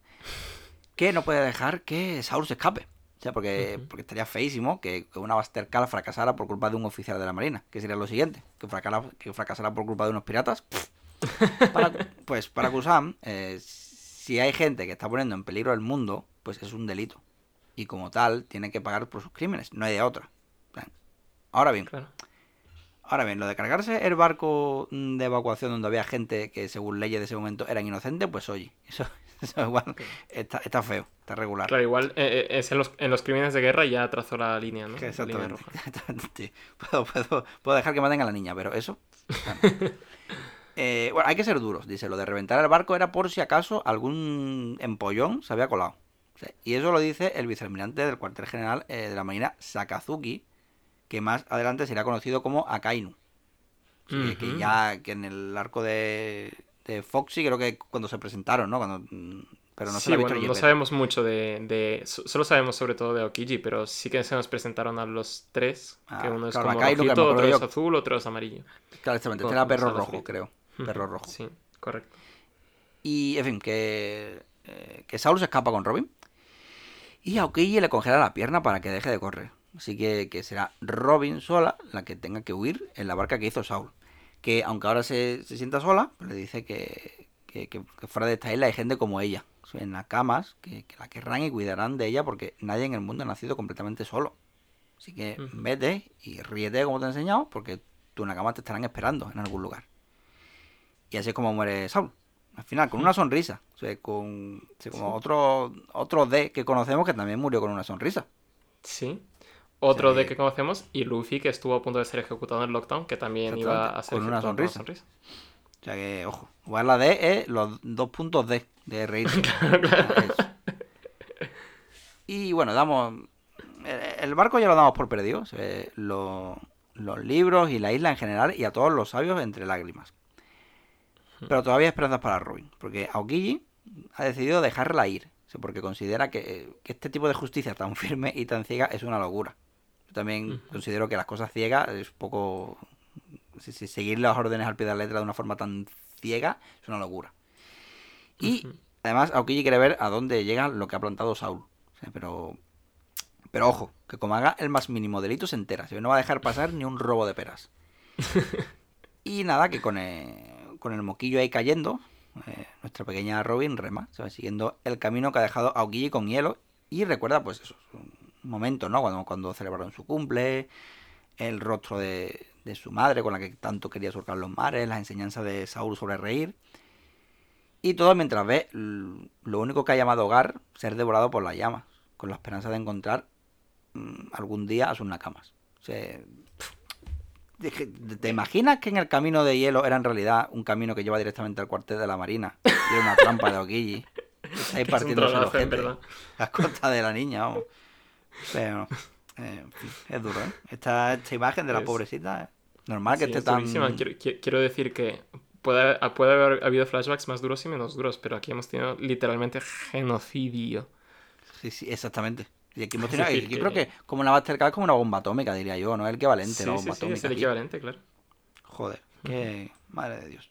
Que no puede dejar que Saul se escape. O sea, porque, porque estaría feísimo que, que una Buster Call fracasara por culpa de un oficial de la Marina. Que sería lo siguiente. Que fracasara, que fracasara por culpa de unos piratas. (laughs) Para- pues para Kusan, eh, si hay gente que está poniendo en peligro el mundo, pues es un delito. Y como tal, tiene que pagar por sus crímenes. No hay de otra. Ahora bien, Claro. ahora bien, lo de cargarse el barco mm, de evacuación donde había gente que según leyes de ese momento eran inocentes, pues oye, (laughs) eso, eso igual está, está feo, está regular. Claro, igual eh, eh, es en los, en los crímenes de guerra ya trazó la línea, ¿no? Línea Exactamente. roja. (laughs) exactamente. Puedo, puedo- puedo dejar que maten a la niña, pero eso. bueno. (laughs) Eh, bueno, hay que ser duros, dice. Lo de reventar el barco era por si acaso algún empollón se había colado. Y eso lo dice el vicealmirante del cuartel general eh, de la Marina, Sakazuki, que más adelante será conocido como Akainu. Sí, que ya que en el arco de, de Foxy creo que cuando se presentaron, ¿no? Cuando, mm, pero no se sí, bueno, no sabemos mucho de, de- so- Solo sabemos sobre todo de Okiji, pero sí que se nos presentaron a los tres. Ah, que uno es claro, como Akainu, rojito, otro yo. es azul, otro es amarillo. Claro, exactamente. Este era perro rojo, creo. Perro rojo. Sí, correcto. Y, en fin, que, eh, que Saul se escapa con Robin. Y a le congela la pierna para que deje de correr. Así que, que será Robin sola la que tenga que huir en la barca que hizo Saul. Que aunque ahora se, se sienta sola, pues le dice que, que- fuera de esta isla hay gente como ella. En las camas, que, la querrán y cuidarán de ella porque nadie en el mundo ha nacido completamente solo. Así que vete y ríete como te he enseñado porque la cama te estarán esperando en algún lugar. Y así es como muere Saul. Al final, con una sonrisa. O sea, con o sea, como otro, otro D que conocemos que también murió con una sonrisa. Sí. Otro de que conocemos, y Luffy, que estuvo a punto de ser ejecutado en el lockdown, que también iba a ser con una ejecutado sonrisa. O sea que, ojo, igual la D es los dos puntos D de reírse. (laughs) Eso. Y bueno, damos. El, barco ya lo damos por perdido. o sea, lo- los libros y la isla en general y a todos los sabios entre lágrimas. Pero todavía hay esperanzas para Robin. Porque Aokiji ha decidido dejarla ir. porque considera que, que este tipo de justicia tan (laughs) firme y tan ciega es una locura. Yo también considero que las cosas ciegas es un poco. si- si seguir las órdenes al pie de la letra de una forma tan ciega es una locura. Y además, Aokiji quiere ver a dónde llega lo que ha plantado Saul. O sea, pero. Pero ojo, que como haga el más mínimo delito se entera. ¿sí? No va a dejar pasar ni un robo de peras. (laughs) y nada, que con el, con el moquillo ahí cayendo, eh, nuestra pequeña Robin rema, ¿sabes? siguiendo el camino que ha dejado Aokiji con hielo. Y recuerda, pues eso, un momento, ¿no? Cuando, cuando celebraron su cumple, el rostro de, su madre con la que tanto quería surcar los mares, las enseñanzas de Saul sobre reír. Y todo mientras ve lo único que ha llamado hogar ser devorado por las llamas, con la esperanza de encontrar mm, algún día a sus nakamas. ¿Te imaginas que en el camino de hielo era en realidad un camino que lleva directamente al cuartel de la marina? Y era una trampa de. Está ahí los en gente verdad. a costa de la niña, vamos. Pero, Eh, es duro, ¿eh? Esta, esta imagen de la Es- pobrecita, ¿eh? normal que Sí, esté es tan... Quiero, qui- quiero decir que puede, puede haber habido flashbacks más duros y menos duros, pero aquí hemos tenido literalmente genocidio. Sí, sí, exactamente. Y aquí hemos Es tenido- aquí que- creo que como una Mastercard es como una bomba atómica, diría yo, ¿no? El equivalente Sí, la bomba sí, atómica. es el equivalente, claro. Joder, que... Madre de Dios.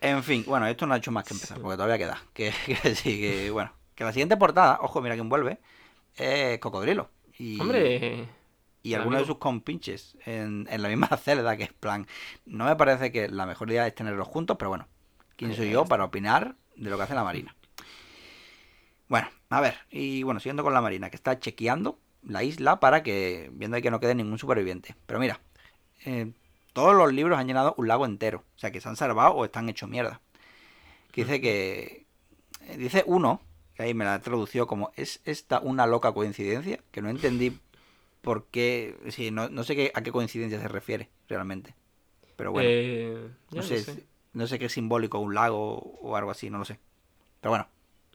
En fin, bueno, esto no ha hecho más que empezar, porque todavía queda. (laughs) Que, que sí, que bueno. Que la siguiente portada, ojo, mira quién vuelve, es Cocodrilo. Y, Hombre, y algunos de sus compinches en, en la misma (laughs) celda, que es plan. No me parece que la mejor idea es tenerlos juntos, pero bueno, ¿quién soy yo para opinar de lo que hace la Marina? Bueno, a ver, y bueno, siguiendo con la Marina, que está chequeando la isla para que, viendo que no quede ningún superviviente. Pero mira, eh, todos los libros han llenado un lago entero, o sea que se han salvado o están hechos mierda. Que dice que. eh, Dice uno, que ahí me la tradució como: ¿Es esta una loca coincidencia? Que no entendí por qué. Sí, no, no sé qué, a qué coincidencia se refiere realmente. Pero bueno, eh, no, no sé, sé. no sé qué es simbólico, un lago o algo así, no lo sé. Pero bueno,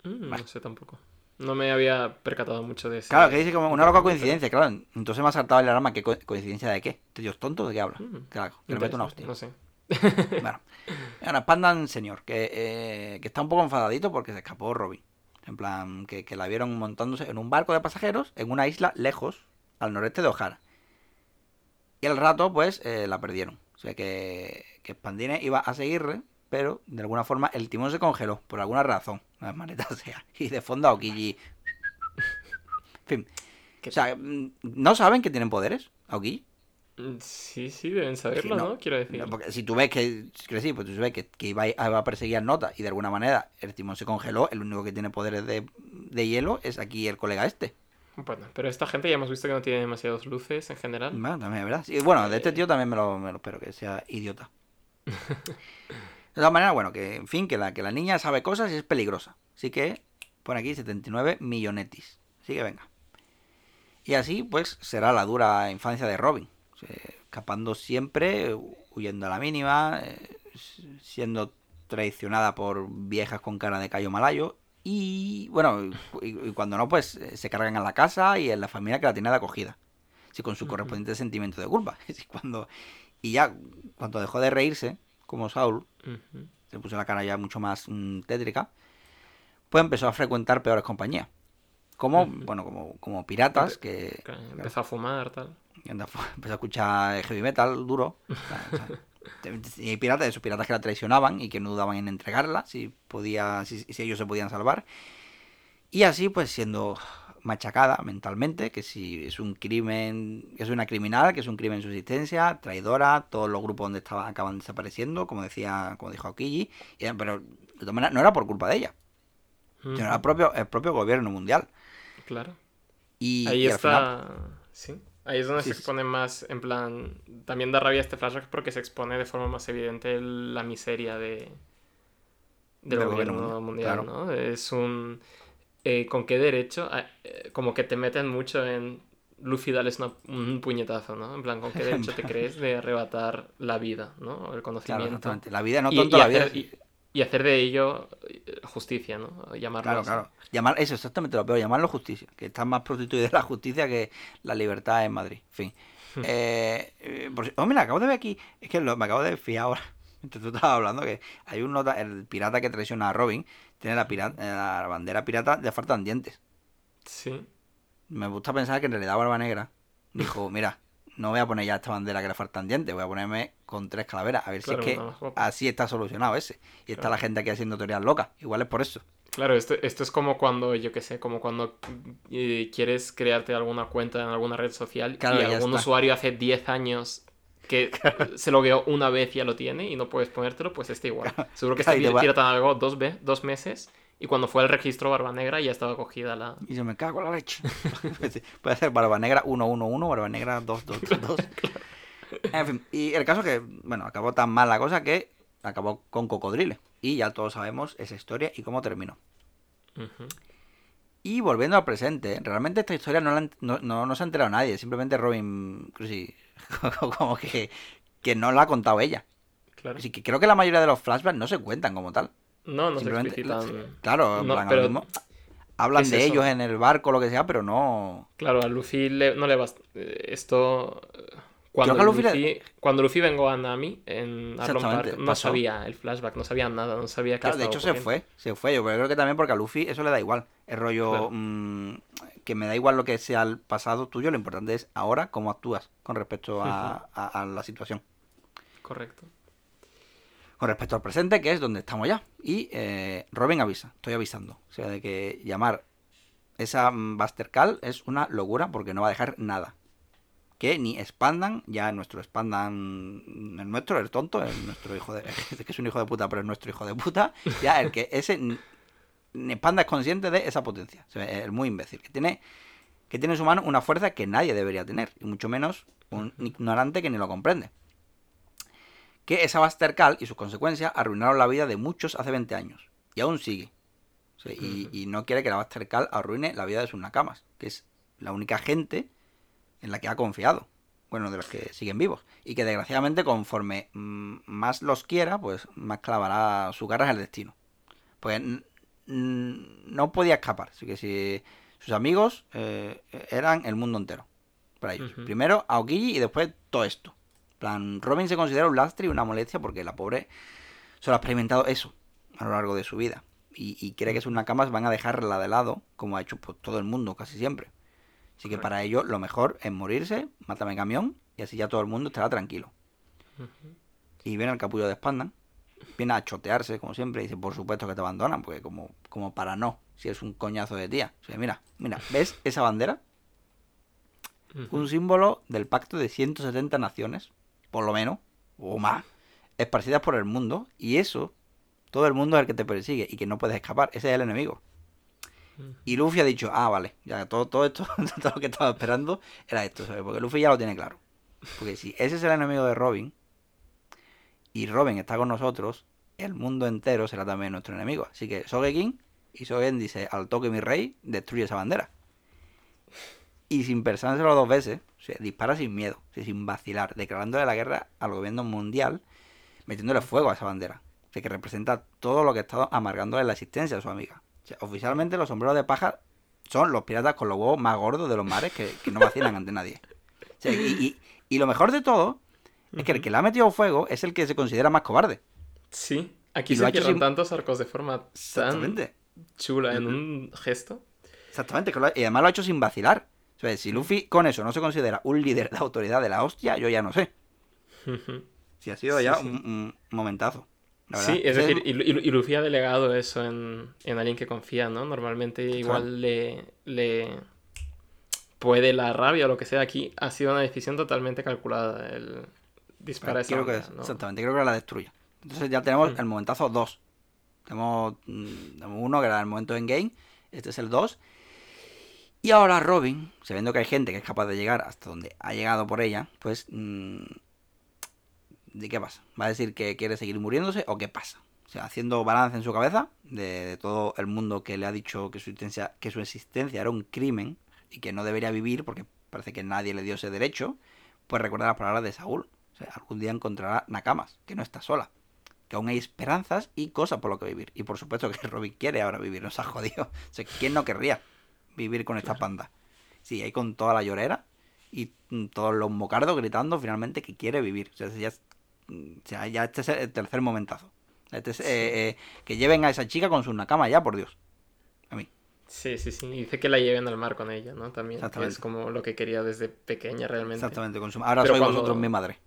Mm. No sé tampoco. No me había percatado mucho de eso. claro, que dice como una loca coincidencia, claro. Entonces me ha saltado el alarma, ¿qué co- coincidencia de qué? ¿Este tío es tonto? ¿De qué habla? Mm, Claro, que le mete una hostia. No sé. (laughs) Bueno, bueno Pandan señor, que, eh, que está un poco enfadadito porque se escapó Robin. En plan, que, que la vieron montándose en un barco de pasajeros en una isla lejos, al noreste de O'Hara. Y al rato, pues, eh, la perdieron. O sea que, que Spandine iba a seguirle, pero de alguna forma el timón se congeló, por alguna razón. Las manetas (laughs) sea. Y de fondo a Okiji. En fin. ¿Qué O sea, mm, ¿no saben que tienen poderes? Aokiji. Mm, Sí, sí, deben saberlo, no, ¿no? Quiero decir. No, porque si tú ves que, que sí, pues tú ves que, que iba, a, iba a perseguir a Nota y de alguna manera el timón se congeló, el único que tiene poderes de, de hielo es aquí el colega este. Bueno, pero esta gente ya hemos visto que no tiene demasiadas luces en general. Bueno, también verdad. Sí, bueno, de este tío también me lo, me lo espero, que sea idiota. (laughs) De todas maneras, bueno, que en fin, que la, que la niña sabe cosas y es peligrosa. Así que pone aquí 79 millonetis. Así que venga. Y así, pues, será la dura infancia de Robin. escapando siempre, huyendo a la mínima, eh, siendo traicionada por viejas con cara de callo malayo. Y bueno, y, y cuando no, pues eh, se cargan a la casa y en la familia que la tiene de acogida. Sí, con su correspondiente sentimiento de culpa. (laughs) Sí, cuando, y ya, cuando dejó de reírse, como Saul, Se puso la cara ya mucho más mm, tétrica, pues empezó a frecuentar peores compañías. Como, bueno, como, como piratas, que Empezó a fumar, tal. (laughs) empezó a escuchar heavy metal duro. (laughs) Y hay piratas, esos piratas que la traicionaban y que no dudaban en entregarla si podía, si, si ellos se podían salvar. Y así, pues siendo machacada mentalmente, que si es un crimen, que es una criminal, que es un crimen en subsistencia, traidora, todos los grupos donde estaba acaban desapareciendo, como decía, como dijo Okiji, y- pero de todas maneras no era por culpa de ella, sino era el propio, el propio gobierno mundial. Claro. Y, Ahí y al final- está. Sí. Ahí es donde Sí, se sí. expone más, en plan. También da rabia este flashback porque se expone de forma más evidente la miseria de. Del Del gobierno gobierno mundial, mundial, ¿no? Es un. Eh, ¿Con qué derecho? Eh, como que te meten mucho en. Luffy, dales una- un puñetazo, ¿no? En plan, ¿con qué (laughs) derecho te crees de arrebatar la vida, ¿no? El Claro, conocimiento. exactamente. La vida no Y- tonto y la vida. hacer- y- y hacer de ello eh, justicia, ¿no? Llamarlo Claro, así. claro. Llamar, eso exactamente lo peor, llamarlo justicia, que está más prostituida la justicia que la libertad en Madrid. En fin. Eh, eh, por oh, mira, acabo de ver aquí, es que lo- me acabo de fijar ahora, (laughs) mientras tú estabas hablando, que hay un nota, el pirata que traiciona a Robin, tiene la, pirata, la bandera pirata de faltan dientes. Sí. Me gusta pensar que en realidad Barba Negra dijo, (laughs) mira, no voy a poner ya esta bandera que le faltan dientes, voy a ponerme con tres calaveras, a ver Claro, si es que así está solucionado ese. Y está la gente aquí haciendo teorías locas, igual es por eso. Claro, esto, esto es como cuando, yo qué sé, como cuando eh, quieres crearte alguna cuenta en alguna red social Claro, y algún está. usuario hace 10 años que (laughs) se logueó una vez y ya lo tiene y no puedes ponértelo, pues este igual. Seguro que este pirata algo dos, dos meses y cuando fue al registro Barba Negra ya estaba cogida la... Y yo me cago en la leche. (laughs) Puede ser Barba Negra 111, Barba Negra 2222. (laughs) En fin, y el caso que, bueno, acabó tan mal la cosa que acabó con Cocodrile. Y ya todos sabemos esa historia y cómo terminó. Y volviendo al presente, realmente esta historia no, la no, no- no se ha enterado nadie. Simplemente Robin Crusoe, (laughs) como que, que no la ha contado ella. Claro. Así que creo que la mayoría de los flashbacks no se cuentan como tal. No, no se Simplemente- explicitan. Claro, No, plan, pero- mismo, hablan ¿Qué es de eso? ellos en el barco, lo que sea, pero no. Claro, a Luffy le- no le basta. eh, Esto. Cuando Luffy Luffy, le- cuando Luffy vengó a Nami en Arlong Park, no pasó. sabía el flashback, no sabía nada, no sabía qué Claro, de estaba hecho se fue, se fue. Yo creo que también porque a Luffy eso le da igual. El rollo Claro. mm, que me da igual lo que sea el pasado tuyo, lo importante es ahora cómo actúas con respecto a, a- a la situación. Correcto. Con respecto al presente, que es donde estamos ya. Y eh, Robin avisa, estoy avisando. O sea, de que llamar esa Buster Call es una locura porque no va a dejar nada. Que ni expandan, ya nuestro expandan, el nuestro, el tonto, el nuestro hijo de. (laughs) que es un hijo de puta, pero es nuestro hijo de puta. Ya el que ese. Panda es consciente de esa potencia. Es muy imbécil. Que tiene, que tiene en su mano una fuerza que nadie debería tener. Y mucho menos un ignorante que ni lo comprende que esa Buster Call y sus consecuencias arruinaron la vida de muchos hace 20 años. Y aún sigue. Y, y no quiere que la Buster Call arruine la vida de sus nakamas, que es la única gente en la que ha confiado. Bueno, de los que siguen vivos. Y que desgraciadamente conforme más los quiera, pues más clavará su garra en el destino. Pues no podía escapar. Así que si sus amigos eh, eran el mundo entero. Para ellos. Primero Aokiji y después todo esto. En plan, Robin se considera un lastre y una molestia porque la pobre solo ha experimentado eso a lo largo de su vida. Y, y cree que sus nakamas van a dejarla de lado, como ha hecho pues, todo el mundo casi siempre. Así que para ello lo mejor es morirse, mátame camión, y así ya todo el mundo estará tranquilo. Y viene el capullo de Spandan, viene a chotearse, como siempre, y dice, por supuesto que te abandonan, porque como, como para no, si es un coñazo de tía. O sea, mira, mira, ¿ves esa bandera? Un símbolo del pacto de 170 naciones, por lo menos, o más, esparcidas por el mundo, y eso, todo el mundo es el que te persigue y que no puedes escapar, ese es el enemigo. Y Luffy ha dicho, ah, vale, ya todo, todo esto, (laughs) todo lo que estaba esperando era esto, ¿sabes? Porque Luffy ya lo tiene claro. Porque si ese es el enemigo de Robin, y Robin está con nosotros, el mundo entero será también nuestro enemigo. Así que Sogeking y Sogen dice, al toque mi rey, destruye esa bandera. Y sin pensárselo dos veces, o sea, dispara sin miedo, sin vacilar, declarándole la guerra al gobierno mundial, metiéndole fuego a esa bandera. O sea, que representa todo lo que ha estado amargándole la existencia a su amiga. O sea, oficialmente los sombreros de paja son los piratas con los huevos más gordos de los mares que, no vacilan ante nadie. Y lo mejor de todo es que el que le ha metido fuego es el que se considera más cobarde. Sí, aquí Y se hicieron sin- tantos arcos de forma tan chula en un gesto. Exactamente. que lo ha- y además lo ha hecho sin vacilar. O sea, si Luffy con eso no se considera un líder de autoridad de la hostia, yo ya no sé. Si ha sido Sí, ya sí. Un, un momentazo. la. Sí, es decir, y, Lu- y Luffy ha delegado eso en, en alguien que confía, ¿no? Normalmente igual le, le puede la rabia o lo que sea. Aquí ha sido una decisión totalmente calculada el disparar esa Creo que bandera, es- ¿no? Exactamente, creo que la destruye. Entonces ya tenemos Mm. el momentazo 2. Tenemos, mm, tenemos uno que era el momento en game. Este es el 2. Y ahora Robin, sabiendo que hay gente que es capaz de llegar hasta donde ha llegado por ella, pues. mm, ¿De qué pasa? ¿Va a decir que quiere seguir muriéndose o qué pasa? O sea, haciendo balance en su cabeza de, de todo el mundo que le ha dicho que su, existencia, que su existencia era un crimen y que no debería vivir porque parece que nadie le dio ese derecho, pues recuerda las palabras de Saúl. Algún día encontrará Nakamas, que no está sola. Que aún hay esperanzas y cosas por lo que vivir. Y por supuesto que (laughs) Robin quiere ahora vivir, nos ha jodido. O sea, ¿quién no querría vivir con esta panda? Sí, ahí con toda la llorera y mm, todos los mocardos gritando finalmente que quiere vivir. O sea, ya, mm, ya este es el tercer momentazo. Este es, eh, eh, que lleven a esa chica con sus Nakamas ya, por Dios. A mí. Sí, sí, sí. Y dice que la lleven al mar con ella, ¿no? También. es como lo que quería desde pequeña realmente. Exactamente. Con su... Ahora Pero soy cuando- vosotros mi madre.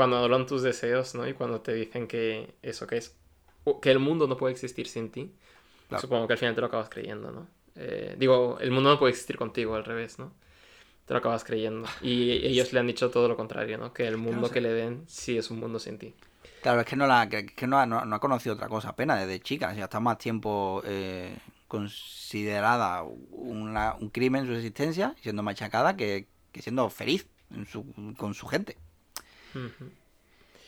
Cuando hablan tus deseos, ¿no? Y cuando te dicen que eso que es... Que el mundo no puede existir sin ti. Claro. Supongo que al final te lo acabas creyendo, ¿no? Eh, digo, el mundo no puede existir contigo, al revés, ¿no? Te lo acabas creyendo. Y (laughs) ellos le han dicho todo lo contrario, ¿no? Que el mundo que le den sí es un mundo sin ti. Claro, es que no, la, que, que no, ha, no, no ha conocido otra cosa apenas desde chica. Sea, está más tiempo eh, considerada una- un crimen su existencia, siendo machacada, que, que siendo feliz en su- con su gente.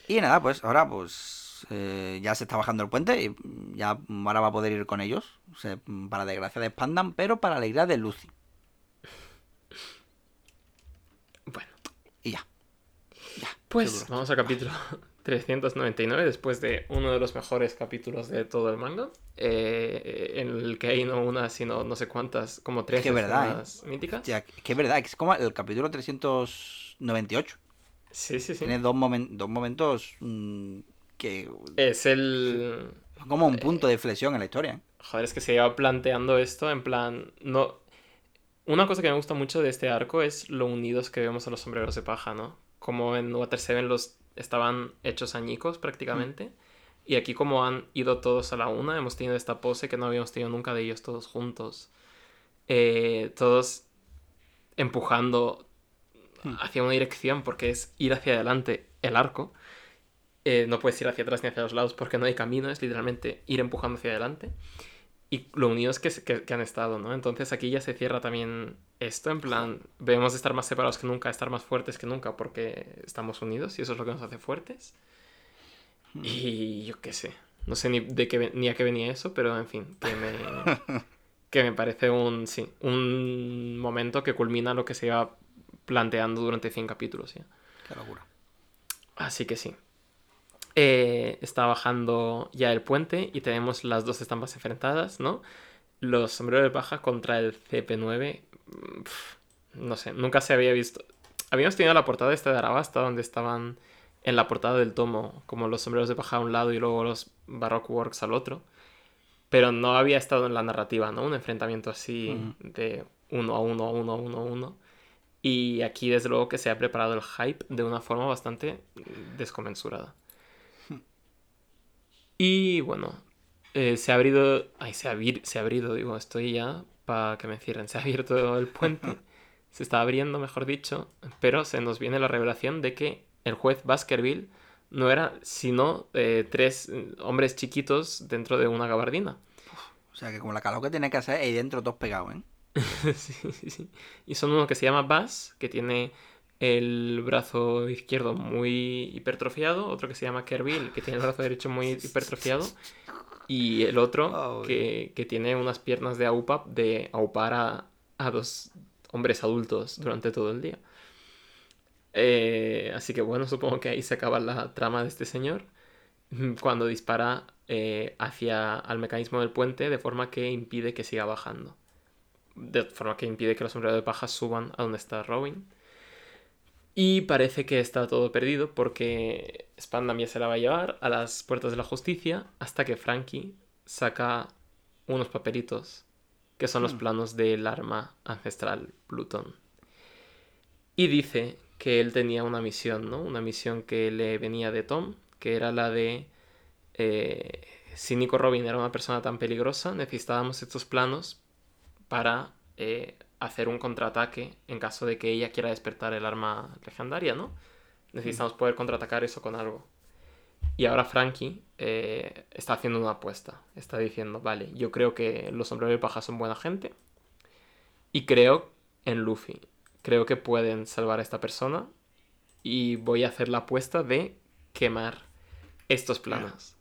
Y nada, pues ahora pues eh, ya se está bajando el puente y ya ahora va a poder ir con ellos. O sea, para desgracia de Spandan, pero para alegría de Lucy. Bueno, Y ya. Ya. pues seguro. vamos al capítulo (laughs) 399, después de uno de los mejores capítulos de todo el manga, eh, en el que hay no una, sino no sé cuántas, como tres que verdad, escenas míticas. Ya, que es verdad, es como el capítulo 398. Sí, sí, sí. Tiene dos, momen- dos momentos mm, que... Es el... como un punto de flexión en la historia. ¿eh? Joder, es que se lleva planteando esto en plan. No. Una cosa que me gusta mucho de este arco es lo unidos que vemos a los sombreros de paja, ¿no? Como en Water Seven los estaban hechos añicos prácticamente. Y aquí como han ido todos a la una, hemos tenido esta pose que no habíamos tenido nunca de ellos todos juntos. Eh, todos empujando hacia una dirección porque es ir hacia adelante el arco. Eh, no puedes ir hacia atrás ni hacia los lados porque no hay camino, es literalmente ir empujando hacia adelante. Y lo unidos que, que, que han estado, ¿no? Entonces aquí ya se cierra también esto, en plan, debemos de estar más separados que nunca, estar más fuertes que nunca porque estamos unidos y eso es lo que nos hace fuertes. Y yo qué sé, no sé ni, de qué, ni a qué venía eso, pero en fin, que me, (laughs) que me parece un, sí, un momento que culmina lo que se iba planteando durante 100 capítulos, ¿ya? Qué locura. Así que sí. Eh, está bajando ya el puente y tenemos las dos estampas enfrentadas, ¿no? Los sombreros de paja contra el CP9. mm, No sé, nunca se había visto. Habíamos tenido la portada esta de Arabasta, donde estaban en la portada del tomo, como los sombreros de paja a un lado y luego los Baroque Works al otro. Pero no había estado en la narrativa, ¿no? Un enfrentamiento así de uno a uno, a uno a uno a uno. Y aquí, desde luego, que se ha preparado el hype de una forma bastante mm, desconmensurada. Y bueno, eh, se ha abrido. Ay, se ha, se ha abrido, digo, estoy ya para que me cierren. (laughs) Se ha abierto el puente. se está abriendo, mejor dicho. Pero se nos viene la revelación de que el juez Baskerville no era sino eh, tres eh, hombres chiquitos dentro de una gabardina. O sea que como la calor que tiene que hacer ahí dentro todos pegados, ¿eh? (laughs) sí, sí, sí. Y son uno que se llama Bass, que tiene el brazo izquierdo muy hipertrofiado, otro que se llama Kerbil, que tiene el brazo derecho muy (laughs) hipertrofiado, y el otro que, que tiene unas piernas de AUPAP de aupar a, a dos hombres adultos durante todo el día. Eh, así que bueno, supongo que ahí se acaba la trama de este señor cuando dispara eh, hacia al mecanismo del puente de forma que impide que siga bajando de forma que impide que los sombreros de paja suban a donde está Robin. Y parece que está todo perdido porque Spandam se la va a llevar a las puertas de la justicia hasta que Frankie saca unos papelitos que son los Hmm. planos del arma ancestral Plutón. Y dice que él tenía una misión, ¿no? Una misión que le venía de Tom, que era la de... eh, si Nico Robin era una persona tan peligrosa, necesitábamos estos planos para eh, hacer un contraataque en caso de que ella quiera despertar el arma legendaria, ¿no? Necesitamos poder contraatacar eso con algo. Y ahora Frankie eh, está haciendo una apuesta. Está diciendo, vale, yo creo que los sombreros de paja son buena gente. Y creo en Luffy. Creo que pueden salvar a esta persona. Y voy a hacer la apuesta de quemar estos planos.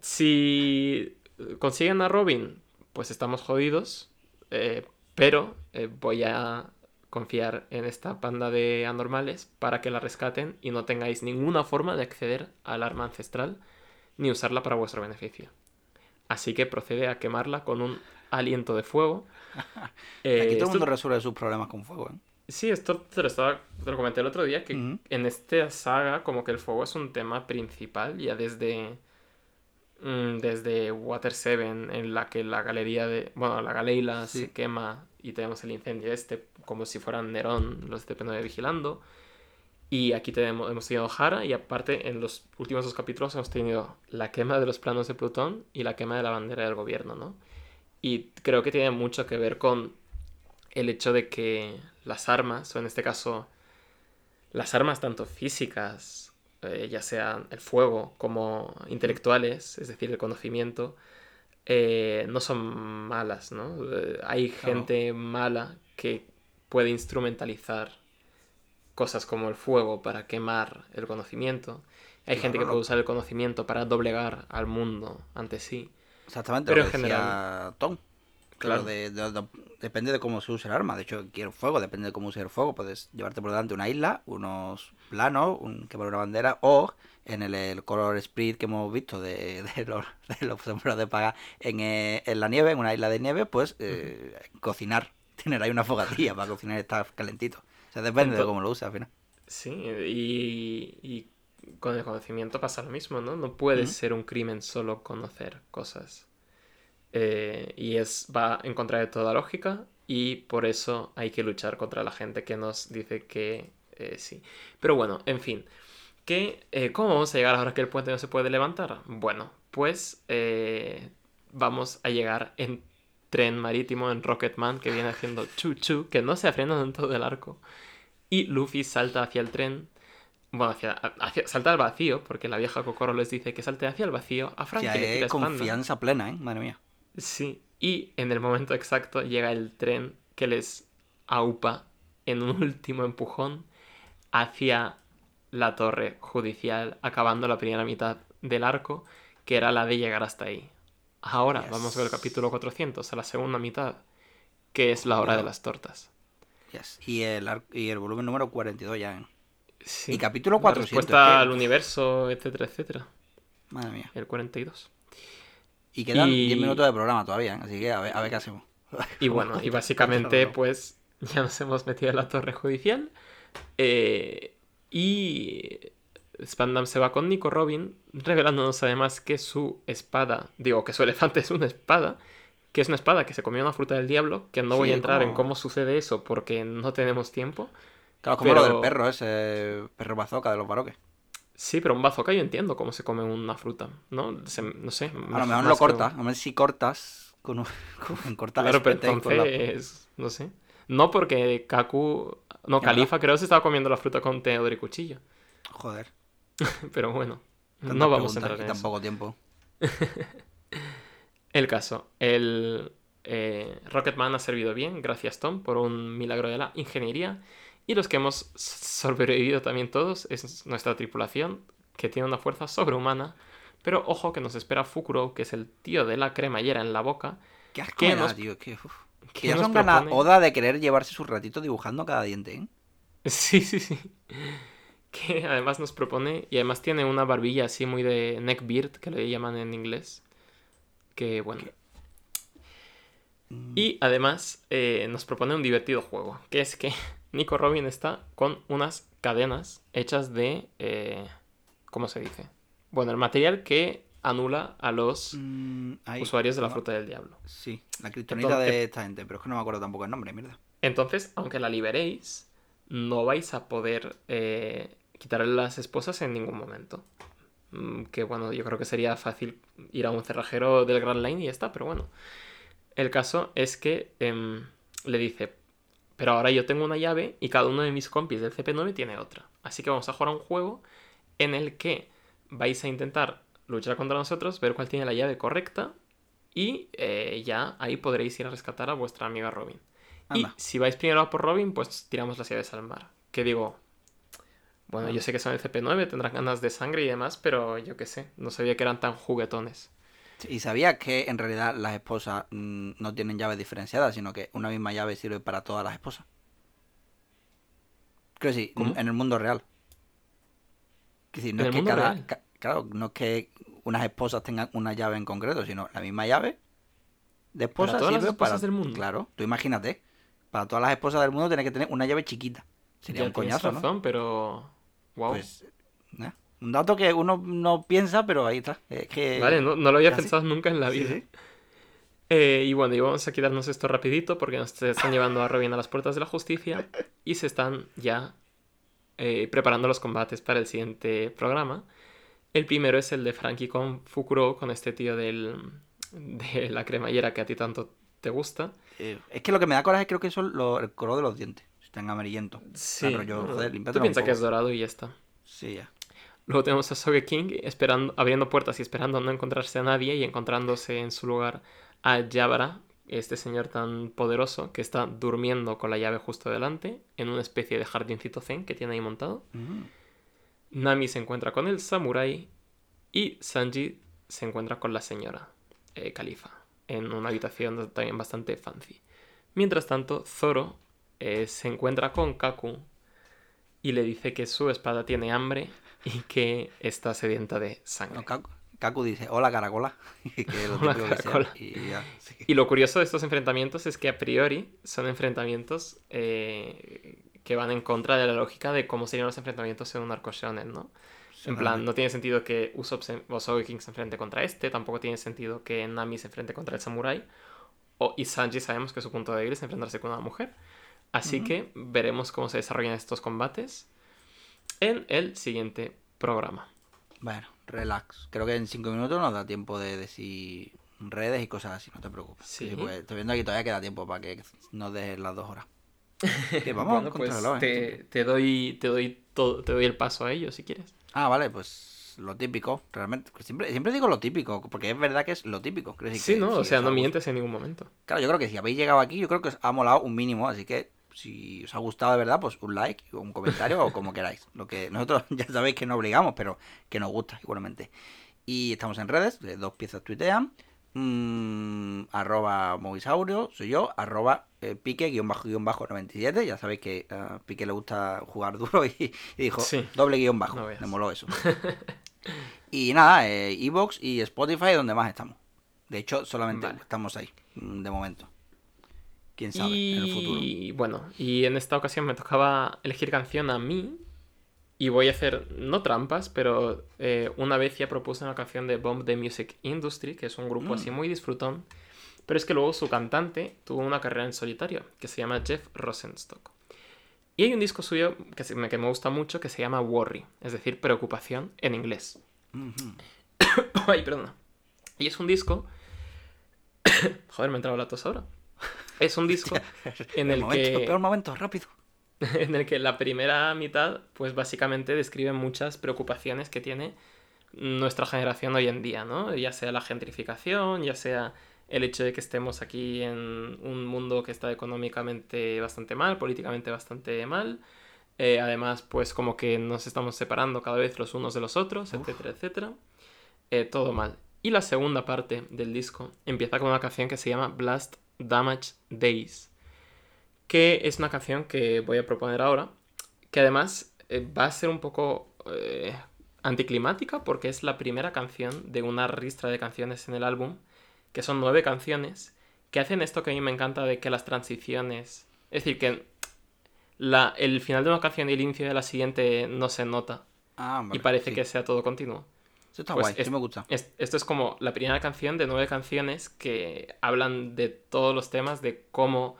Si consiguen a Robin, pues estamos jodidos. Eh, pero eh, voy a confiar en esta panda de anormales para que la rescaten y no tengáis ninguna forma de acceder al arma ancestral ni usarla para vuestro beneficio. Así que procede a quemarla con un aliento de fuego. Eh, (laughs) Aquí todo el esto- mundo resuelve sus problemas con fuego, ¿eh? Sí, esto te lo, estaba, te lo comenté el otro día, que en esta saga como que el fuego es un tema principal, ya desde, desde Water 7, en la que la galería de, bueno, la galeila Sí. se quema y tenemos el incendio este, como si fueran Nerón, los de P9 vigilando. Y aquí tenemos, hemos tenido Hara y aparte en los últimos dos capítulos hemos tenido la quema de los planos de Plutón y la quema de la bandera del gobierno, ¿no? Y creo que tiene mucho que ver con el hecho de que las armas, o en este caso las armas tanto físicas, eh, ya sean el fuego como intelectuales, es decir, el conocimiento, eh, no son malas, ¿no? Eh, hay Claro. gente mala que puede instrumentalizar cosas como el fuego para quemar el conocimiento. Hay gente que puede usar el conocimiento para doblegar al mundo ante sí. Exactamente, Pero lo que en decía Tom. Claro, de- de- de- depende de cómo se use el arma. De hecho, quiero fuego, depende de cómo use el fuego. Puedes llevarte por delante una isla, unos planos, un, que una bandera, o en el, el color sprint que hemos visto de, (laughs) de los, de los sombreros de paga en, eh, en la nieve, en una isla de nieve, pues eh, cocinar. (laughs) Tener ahí una fogatilla para cocinar y estar calentito. O sea, depende de cómo lo uses al final. Sí, y, y con el conocimiento pasa lo mismo, ¿no? No puede ser un crimen solo conocer cosas. Eh, y es va en contra de toda lógica y por eso hay que luchar contra la gente que nos dice que eh, sí. Pero bueno, en fin. ¿Qué, eh, ¿Cómo vamos a llegar ahora que el puente no se puede levantar? Bueno, pues eh, vamos a llegar en tren marítimo, en Rocketman, que viene haciendo chu chu, que no se ha frenado en todo el arco. Y Luffy salta hacia el tren. Bueno, hacia, hacia- salta al vacío, porque la vieja Kokoro les dice que salte hacia el vacío. A Frankie Ya le tira confianza plena, ¿eh? Madre mía. Sí, y en el momento exacto llega el tren que les aupa en un (laughs) último empujón hacia la torre judicial, acabando la primera mitad del arco, que era la de llegar hasta ahí. Ahora Yes. vamos el capítulo 400, a la segunda mitad, que es la hora de las tortas. Yes. Y, el, y el volumen número 42 ya, ¿eh? Sí, Y capítulo la 400, respuesta ¿qué? al universo, etcétera, etcétera. Madre mía. El 42. Y quedan Y- 10 minutos de programa todavía, ¿eh? así que a ver, a ver qué hacemos. Y bueno, y (laughs) básicamente, pues ya nos hemos metido en la torre judicial. eh, y Spandam se va con Nico Robin, revelándonos además que su espada, digo que su elefante es una espada, que es una espada que se comió una fruta del diablo, que no voy a entrar en cómo sucede eso porque no tenemos tiempo. Claro, como Pero- lo del perro, ese perro bazooka de los baroques. Sí, pero un bazooka yo entiendo cómo se come una fruta, ¿no? Se- no sé. A lo mejor lo que- cortas, a mejor si cortas con un, (laughs) con cortar Claro, pero la- entonces, no sé. No porque Kaku, no, Califa creo se estaba comiendo la fruta con tenedor y cuchillo. Joder, (laughs) Pero bueno, tantas no vamos a entrar en tan eso. poco tiempo. (laughs) El caso, el eh, Rocketman ha servido bien, gracias Tom, por un milagro de la ingeniería. Y los que hemos sobrevivido también todos es nuestra tripulación, que tiene una fuerza sobrehumana. Pero ojo que nos espera Fukuro, que es el tío de la cremallera en la boca. Qué asco ¿Qué me da, nos- tío, que, uf. que Que ya nos son propone- Oda de querer llevarse su ratito dibujando cada diente, ¿eh? (laughs) Sí, sí, sí. Que además nos propone, y además tiene una barbilla así muy de neckbeard, que le llaman en inglés. Que bueno. Y además eh, nos propone un divertido juego, que es que Nico Robin está con unas cadenas hechas de... eh, ¿Cómo se dice? Bueno, el material que anula a los mm, ahí, usuarios de la no, fruta del diablo. Sí, la kriptonita Entonces- de esta gente, pero es que no me acuerdo tampoco el nombre, mierda. Entonces, aunque la liberéis, no vais a poder eh, quitarle las esposas en ningún momento. Mm, Que bueno, yo creo que sería fácil ir a un cerrajero del Grand Line y ya está, pero bueno. El caso es que em, le dice, pero ahora yo tengo una llave y cada uno de mis compis del CP9 tiene otra. Así que vamos a jugar a un juego en el que vais a intentar luchar contra nosotros, ver cuál tiene la llave correcta y eh, ya ahí podréis ir a rescatar a vuestra amiga Robin. Y si vais primero a por Robin, pues tiramos las llaves al mar. Que digo, bueno, yo sé que son el CP9, tendrán ganas de sangre y demás, pero yo qué sé, no sabía que eran tan juguetones. Y sabías que en realidad las esposas mm, no tienen llaves diferenciadas, sino que una misma llave sirve para todas las esposas. Creo que sí, ¿Cómo? en el mundo real. Es decir, no ¿En es que cada. ca- claro, no es que unas esposas tengan una llave en concreto, sino la misma llave de esposa todas las esposas para. del mundo? Claro, tú imagínate. Para todas las esposas del mundo tiene que tener una llave chiquita. Sería Ya un tienes coñazo, ¿no? razón, pero... Wow. Pues. ¿eh? Un dato que uno no piensa, pero ahí está. Es que. vale, no, no lo había pensado nunca en la vida. sí. Eh, y bueno, y vamos a quitarnos esto rapidito porque nos están llevando a Robin a las puertas de la justicia y se están ya eh, preparando los combates para el siguiente programa. El primero es el de Frankie con Fukuro, con este tío del, de la cremallera que a ti tanto te gusta. Eh, es que lo que me da coraje creo que los- el color de los dientes. Están amarillentos. Sí, pero yo, joder, tú piensas que es dorado y ya está. Sí, ya. Luego tenemos a Soge King esperando, abriendo puertas y esperando no encontrarse a nadie y encontrándose en su lugar a Yabara, este señor tan poderoso que está durmiendo con la llave justo delante en una especie de jardincito zen que tiene ahí montado. Mm. Nami se encuentra con el samurái y Sanji se encuentra con la señora eh, Califa. en una habitación también bastante fancy. Mientras tanto, Zoro eh, se encuentra con Kaku y le dice que su espada tiene hambre y que está sedienta de sangre. No, Kaku, Kaku dice, hola caracola. (laughs) que lo (laughs) Hola, que y ya, sí. Y lo curioso de estos enfrentamientos es que a priori son enfrentamientos eh, que van en contra de la lógica de cómo serían los enfrentamientos en un arco shonen, ¿no? En plan, no tiene sentido que Usopp se, o Sogeking se enfrente contra este, tampoco tiene sentido que Nami se enfrente contra el samurái, o, y Sanji sabemos que su punto débil es enfrentarse con una mujer. Así que veremos cómo se desarrollan estos combates en el siguiente programa. Bueno, relax. Creo que en cinco minutos nos da tiempo de decir redes y cosas así, no te preocupes. Sí. pues, estoy viendo aquí todavía queda tiempo para que nos dejes las dos horas. (laughs) Que vamos Bueno, pues ¿eh? te, te doy, te, doy todo, te doy el paso a ello si quieres. Ah, vale, pues lo típico, realmente. Pues Siempre, siempre digo lo típico, porque es verdad que es lo típico. Sí, que ¿no? O sea, no mientes en ningún momento. Claro, yo creo que si habéis llegado aquí, yo creo que os ha molado un mínimo, así que si os ha gustado de verdad, pues un like, o un comentario o como queráis. Lo que nosotros (laughs) ya sabéis que no obligamos, pero que nos gusta igualmente. Y estamos en redes, de dos piezas tuitean, mm, arroba movisaurio, soy yo, arroba eh, pique guion bajo guion bajo 97, ya sabéis que a Pique le gusta jugar duro (laughs) y, y dijo Sí. doble guion bajo, No me moló eso. (laughs) y nada, eh, Evox y Spotify donde más estamos. De hecho, solamente Vale. estamos ahí, mm, de momento. Quién sabe, en el futuro. Y bueno, y en esta ocasión me tocaba elegir canción a mí. Y voy a hacer, no trampas, pero eh, una vez ya propuse una canción de Bomb the Music Industry, que es un grupo Mm. así muy disfrutón. Pero es que luego su cantante tuvo una carrera en solitario, que se llama Jeff Rosenstock. Y hay un disco suyo que, se- que me gusta mucho que se llama Worry, es decir, preocupación en inglés. (coughs) Ay, perdona. Y es un disco. (coughs) Joder, me ha entrado la tos ahora. Es un disco (laughs) en el momento, que. peor momento, rápido. (laughs) en el que la primera mitad, pues básicamente describe muchas preocupaciones que tiene nuestra generación hoy en día, ¿no? Ya sea la gentrificación, ya sea el hecho de que estemos aquí en un mundo que está económicamente bastante mal, políticamente bastante mal. Eh, además, pues como que nos estamos separando cada vez los unos de los otros, Uf. etcétera, etcétera. Eh, todo mal. Y la segunda parte del disco empieza con una canción que se llama Blast Damage Days que es una canción que voy a proponer ahora, que además eh, va a ser un poco eh, anticlimática porque es la primera canción de una ristra de canciones en el álbum, que son nueve canciones, que hacen esto que a mí me encanta de que las transiciones, es decir, que la, el final de una canción y el inicio de la siguiente no se nota Ah, y parece sí. que sea todo continuo. Eso está pues guay, es- sí me gusta. Es- esto es como la primera canción de nueve canciones que hablan de todos los temas de cómo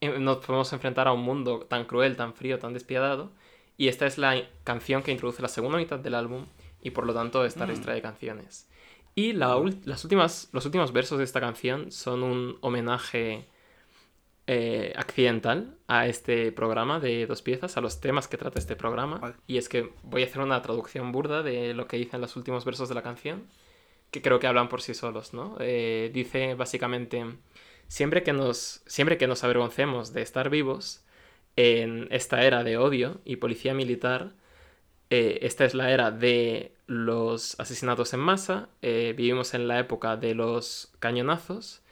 eh, nos podemos enfrentar a un mundo tan cruel, tan frío, tan despiadado. Y esta es la canción que introduce la segunda mitad del álbum y por lo tanto esta Mm. ristra de canciones. Y la las últimas, los últimos versos de esta canción son un homenaje eh, accidental a este programa de dos piezas, a los temas que trata este programa. Vale. Y es que voy a hacer una traducción burda de lo que dicen los últimos versos de la canción, que creo que hablan por sí solos, ¿no? Eh, dice básicamente, siempre que, nos, siempre que nos avergoncemos de estar vivos en esta era de odio y policía militar, eh, esta es la era de los asesinatos en masa, vivimos en la época de los cañonazos,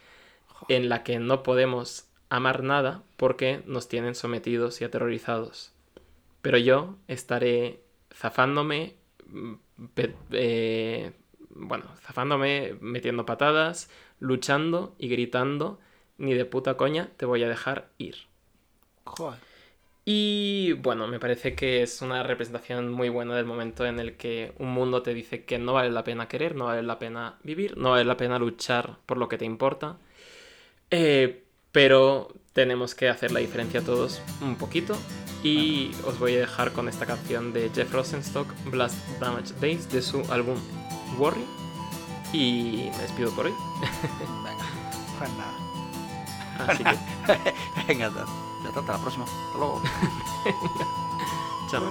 en la que no podemos amar nada porque nos tienen sometidos y aterrorizados. Pero yo estaré zafándome, mm, eh, bueno, zafándome, metiendo patadas, luchando y gritando, ni de puta coña te voy a dejar ir. Joder. Y bueno, me parece que es una representación muy buena del momento en el que un mundo te dice que no vale la pena querer, no vale la pena vivir, no vale la pena luchar por lo que te importa. Eh, pero tenemos que hacer la diferencia todos un poquito. Y os voy a dejar con esta canción de Jeff Rosenstock, Blast Damage Days, de su álbum Worry. Y me despido por hoy. Venga, pues nada. Así que, (laughs) Venga, hasta, ya está, hasta la próxima. Hasta luego. chao.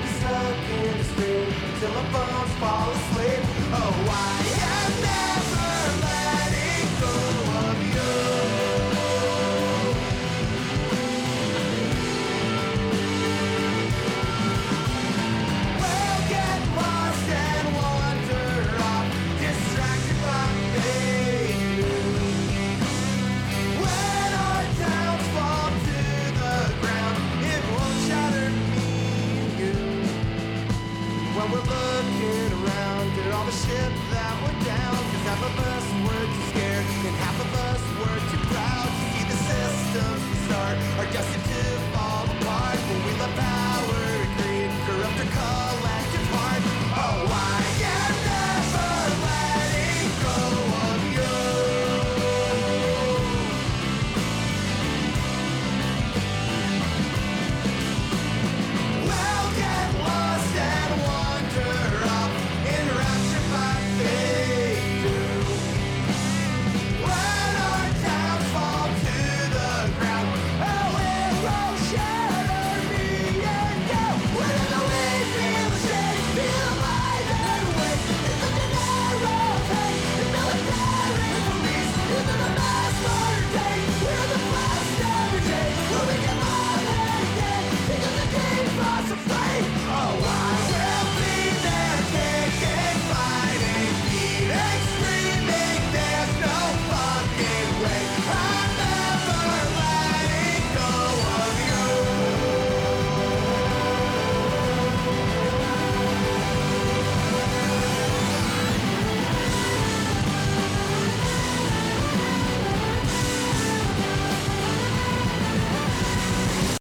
stuck in the string until my bones fall asleep. Oh, I am. are destined